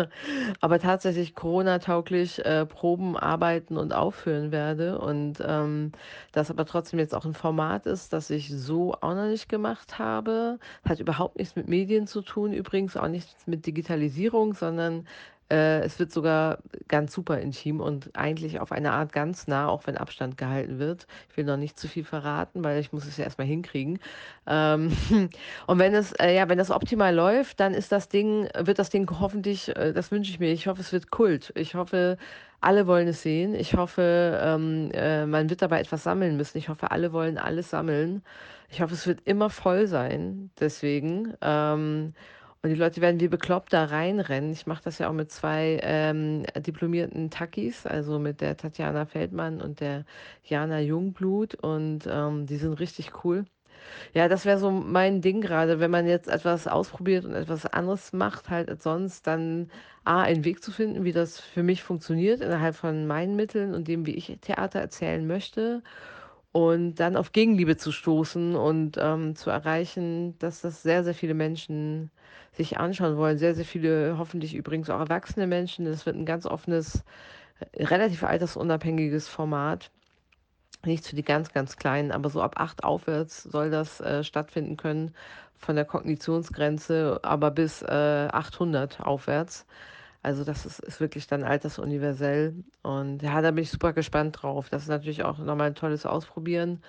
aber tatsächlich Corona-tauglich äh, proben, arbeiten und aufführen werde. Und ähm, das aber trotzdem jetzt auch ein Format ist, das ich so auch noch nicht gemacht habe. Hat überhaupt nichts mit Medien zu tun, übrigens auch nichts mit Digitalisierung, sondern äh, es wird sogar ganz super intim und eigentlich auf eine Art ganz nah, auch wenn Abstand gehalten wird. Ich will noch nicht zu viel verraten, weil ich muss es ja erstmal hinkriegen. Ähm, und wenn es, äh, ja, wenn das optimal läuft, dann ist das Ding, wird das Ding hoffentlich, äh, das wünsche ich mir, ich hoffe, es wird Kult. Ich hoffe, alle wollen es sehen. Ich hoffe, ähm, äh, man wird dabei etwas sammeln müssen. Ich hoffe, alle wollen alles sammeln. Ich hoffe, es wird immer voll sein. Deswegen. Ähm, und die Leute werden wie bekloppt da reinrennen. Ich mache das ja auch mit zwei ähm, diplomierten Takis, also mit der Tatjana Feldmann und der Jana Jungblut. Und ähm, die sind richtig cool. Ja, das wäre so mein Ding gerade, wenn man jetzt etwas ausprobiert und etwas anderes macht, halt als sonst, dann A, einen Weg zu finden, wie das für mich funktioniert, innerhalb von meinen Mitteln und dem, wie ich Theater erzählen möchte und dann auf Gegenliebe zu stoßen und ähm, zu erreichen, dass das sehr, sehr viele Menschen sich anschauen wollen. Sehr, sehr viele, hoffentlich übrigens auch erwachsene Menschen. Das wird ein ganz offenes, äh, relativ altersunabhängiges Format. Nicht für die ganz, ganz Kleinen, aber so ab acht aufwärts soll das äh, stattfinden können, von der Kognitionsgrenze, aber bis äh, 800 aufwärts. Also das ist, ist wirklich dann altersuniversell. Und ja, da bin ich super gespannt drauf. Das ist natürlich auch nochmal ein tolles Ausprobieren.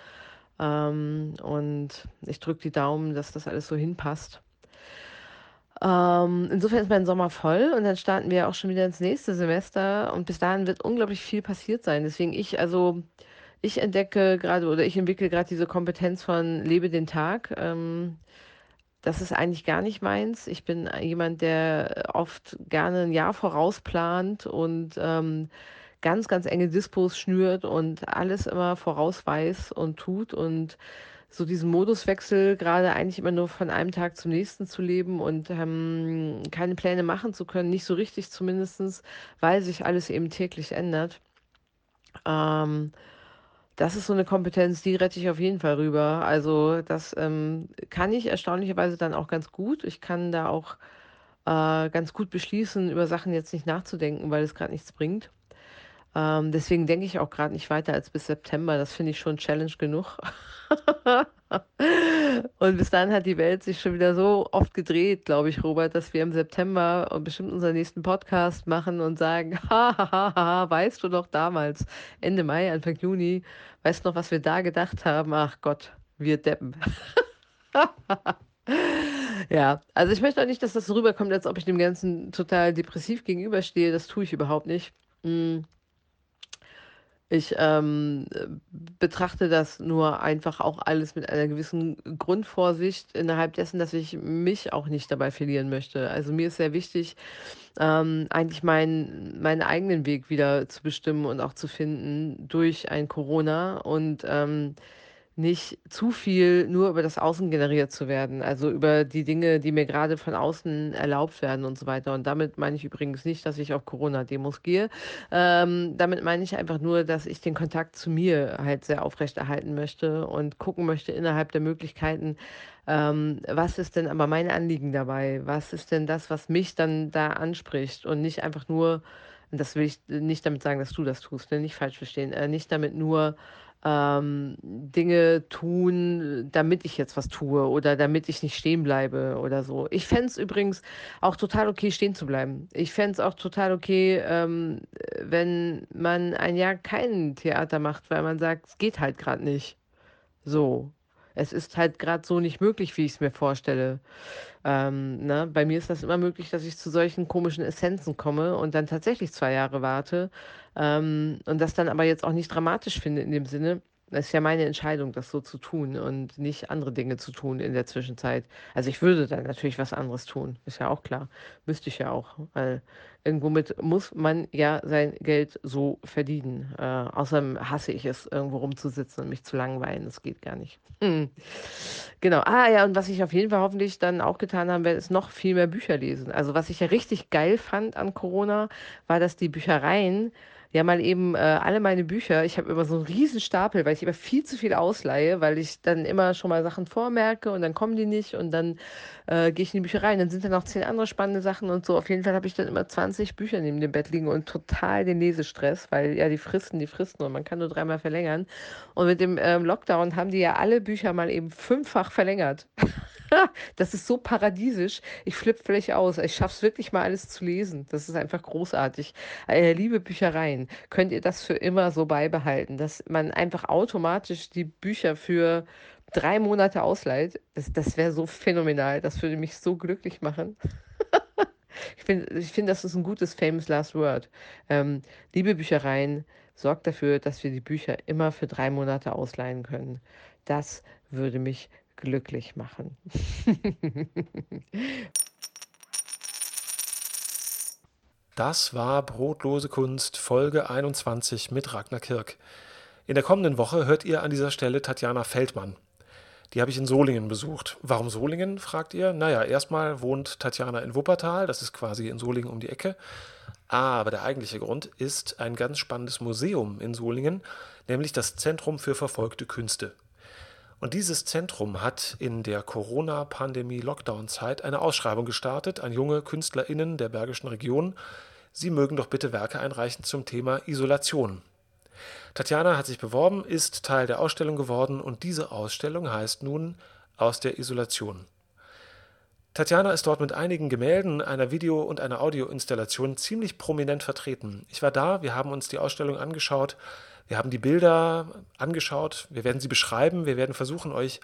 Ähm, und ich drücke die Daumen, dass das alles so hinpasst. Ähm, insofern ist mein Sommer voll und dann starten wir auch schon wieder ins nächste Semester und bis dahin wird unglaublich viel passiert sein. Deswegen ich, also ich entdecke gerade oder ich entwickle gerade diese Kompetenz von lebe den Tag. Ähm, das ist eigentlich gar nicht meins. Ich bin jemand, der oft gerne ein Jahr vorausplant und ähm, ganz, ganz enge Dispos schnürt und alles immer vorausweis und tut und so diesen Moduswechsel gerade eigentlich immer nur von einem Tag zum nächsten zu leben und ähm, keine Pläne machen zu können, nicht so richtig zumindest, weil sich alles eben täglich ändert. Ähm, das ist so eine Kompetenz, die rette ich auf jeden Fall rüber. Also das ähm, kann ich erstaunlicherweise dann auch ganz gut. Ich kann da auch äh, ganz gut beschließen, über Sachen jetzt nicht nachzudenken, weil es gerade nichts bringt. Ähm, deswegen denke ich auch gerade nicht weiter als bis September. Das finde ich schon Challenge genug. Und bis dann hat die Welt sich schon wieder so oft gedreht, glaube ich, Robert, dass wir im September bestimmt unseren nächsten Podcast machen und sagen, hahaha, weißt du doch damals, Ende Mai, Anfang Juni, weißt du noch, was wir da gedacht haben? Ach Gott, wir deppen. ja, also ich möchte auch nicht, dass das so rüberkommt, als ob ich dem Ganzen total depressiv gegenüberstehe. Das tue ich überhaupt nicht. Ich ähm, betrachte das nur einfach auch alles mit einer gewissen Grundvorsicht innerhalb dessen, dass ich mich auch nicht dabei verlieren möchte. Also mir ist sehr wichtig, ähm, eigentlich meinen, meinen eigenen Weg wieder zu bestimmen und auch zu finden durch ein Corona und ähm, nicht zu viel nur über das Außen generiert zu werden, also über die Dinge, die mir gerade von außen erlaubt werden und so weiter. Und damit meine ich übrigens nicht, dass ich auf Corona-Demos gehe. Ähm, damit meine ich einfach nur, dass ich den Kontakt zu mir halt sehr aufrechterhalten möchte und gucken möchte innerhalb der Möglichkeiten, ähm, was ist denn aber mein Anliegen dabei? Was ist denn das, was mich dann da anspricht und nicht einfach nur, das will ich nicht damit sagen, dass du das tust, ne? nicht falsch verstehen, äh, nicht damit nur ähm, Dinge tun, damit ich jetzt was tue oder damit ich nicht stehen bleibe oder so. Ich fände es übrigens auch total okay, stehen zu bleiben. Ich fände es auch total okay, ähm, wenn man ein Jahr kein Theater macht, weil man sagt, es geht halt gerade nicht. So. Es ist halt gerade so nicht möglich, wie ich es mir vorstelle. Ähm, ne? Bei mir ist das immer möglich, dass ich zu solchen komischen Essenzen komme und dann tatsächlich zwei Jahre warte ähm, und das dann aber jetzt auch nicht dramatisch finde in dem Sinne. Es ist ja meine Entscheidung, das so zu tun und nicht andere Dinge zu tun in der Zwischenzeit. Also ich würde dann natürlich was anderes tun, ist ja auch klar. Müsste ich ja auch, weil irgendwo mit muss man ja sein Geld so verdienen. Äh, außerdem hasse ich es, irgendwo rumzusitzen und mich zu langweilen. Das geht gar nicht. Hm. Genau. Ah ja, und was ich auf jeden Fall hoffentlich dann auch getan haben werde, ist noch viel mehr Bücher lesen. Also was ich ja richtig geil fand an Corona, war, dass die Büchereien ja mal eben äh, alle meine Bücher, ich habe immer so einen riesen Stapel, weil ich immer viel zu viel ausleihe, weil ich dann immer schon mal Sachen vormerke und dann kommen die nicht und dann äh, gehe ich in die Bücherei und dann sind da noch zehn andere spannende Sachen und so. Auf jeden Fall habe ich dann immer 20 Bücher neben dem Bett liegen und total den Lesestress, weil ja die fristen, die fristen und man kann nur dreimal verlängern. Und mit dem ähm, Lockdown haben die ja alle Bücher mal eben fünffach verlängert. das ist so paradiesisch. Ich flippe völlig aus. Ich schaffe es wirklich mal alles zu lesen. Das ist einfach großartig. Äh, liebe Büchereien, könnt ihr das für immer so beibehalten, dass man einfach automatisch die Bücher für drei Monate ausleiht? Das, das wäre so phänomenal. Das würde mich so glücklich machen. ich finde, ich find, das ist ein gutes Famous Last Word. Ähm, liebe Büchereien, sorgt dafür, dass wir die Bücher immer für drei Monate ausleihen können. Das würde mich glücklich machen.
Das war Brotlose Kunst Folge 21 mit Ragnar Kirk. In der kommenden Woche hört ihr an dieser Stelle Tatjana Feldmann. Die habe ich in Solingen besucht. Warum Solingen, fragt ihr? Naja, erstmal wohnt Tatjana in Wuppertal, das ist quasi in Solingen um die Ecke. Aber der eigentliche Grund ist ein ganz spannendes Museum in Solingen, nämlich das Zentrum für verfolgte Künste. Und dieses Zentrum hat in der Corona-Pandemie-Lockdown-Zeit eine Ausschreibung gestartet an junge KünstlerInnen der Bergischen Region. Sie mögen doch bitte Werke einreichen zum Thema Isolation. Tatjana hat sich beworben, ist Teil der Ausstellung geworden und diese Ausstellung heißt nun Aus der Isolation. Tatjana ist dort mit einigen Gemälden, einer Video- und einer Audioinstallation ziemlich prominent vertreten. Ich war da, wir haben uns die Ausstellung angeschaut. Wir haben die Bilder angeschaut, wir werden sie beschreiben, wir werden versuchen, euch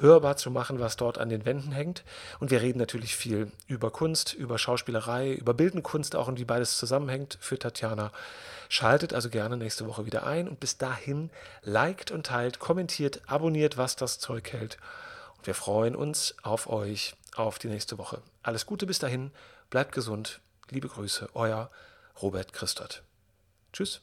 hörbar zu machen, was dort an den Wänden hängt. Und wir reden natürlich viel über Kunst, über Schauspielerei, über bildende Kunst auch und wie beides zusammenhängt für Tatjana. Schaltet also gerne nächste Woche wieder ein und bis dahin liked und teilt, kommentiert, abonniert, was das Zeug hält. Und wir freuen uns auf euch, auf die nächste Woche. Alles Gute bis dahin, bleibt gesund, liebe Grüße, euer Robert Christot. Tschüss.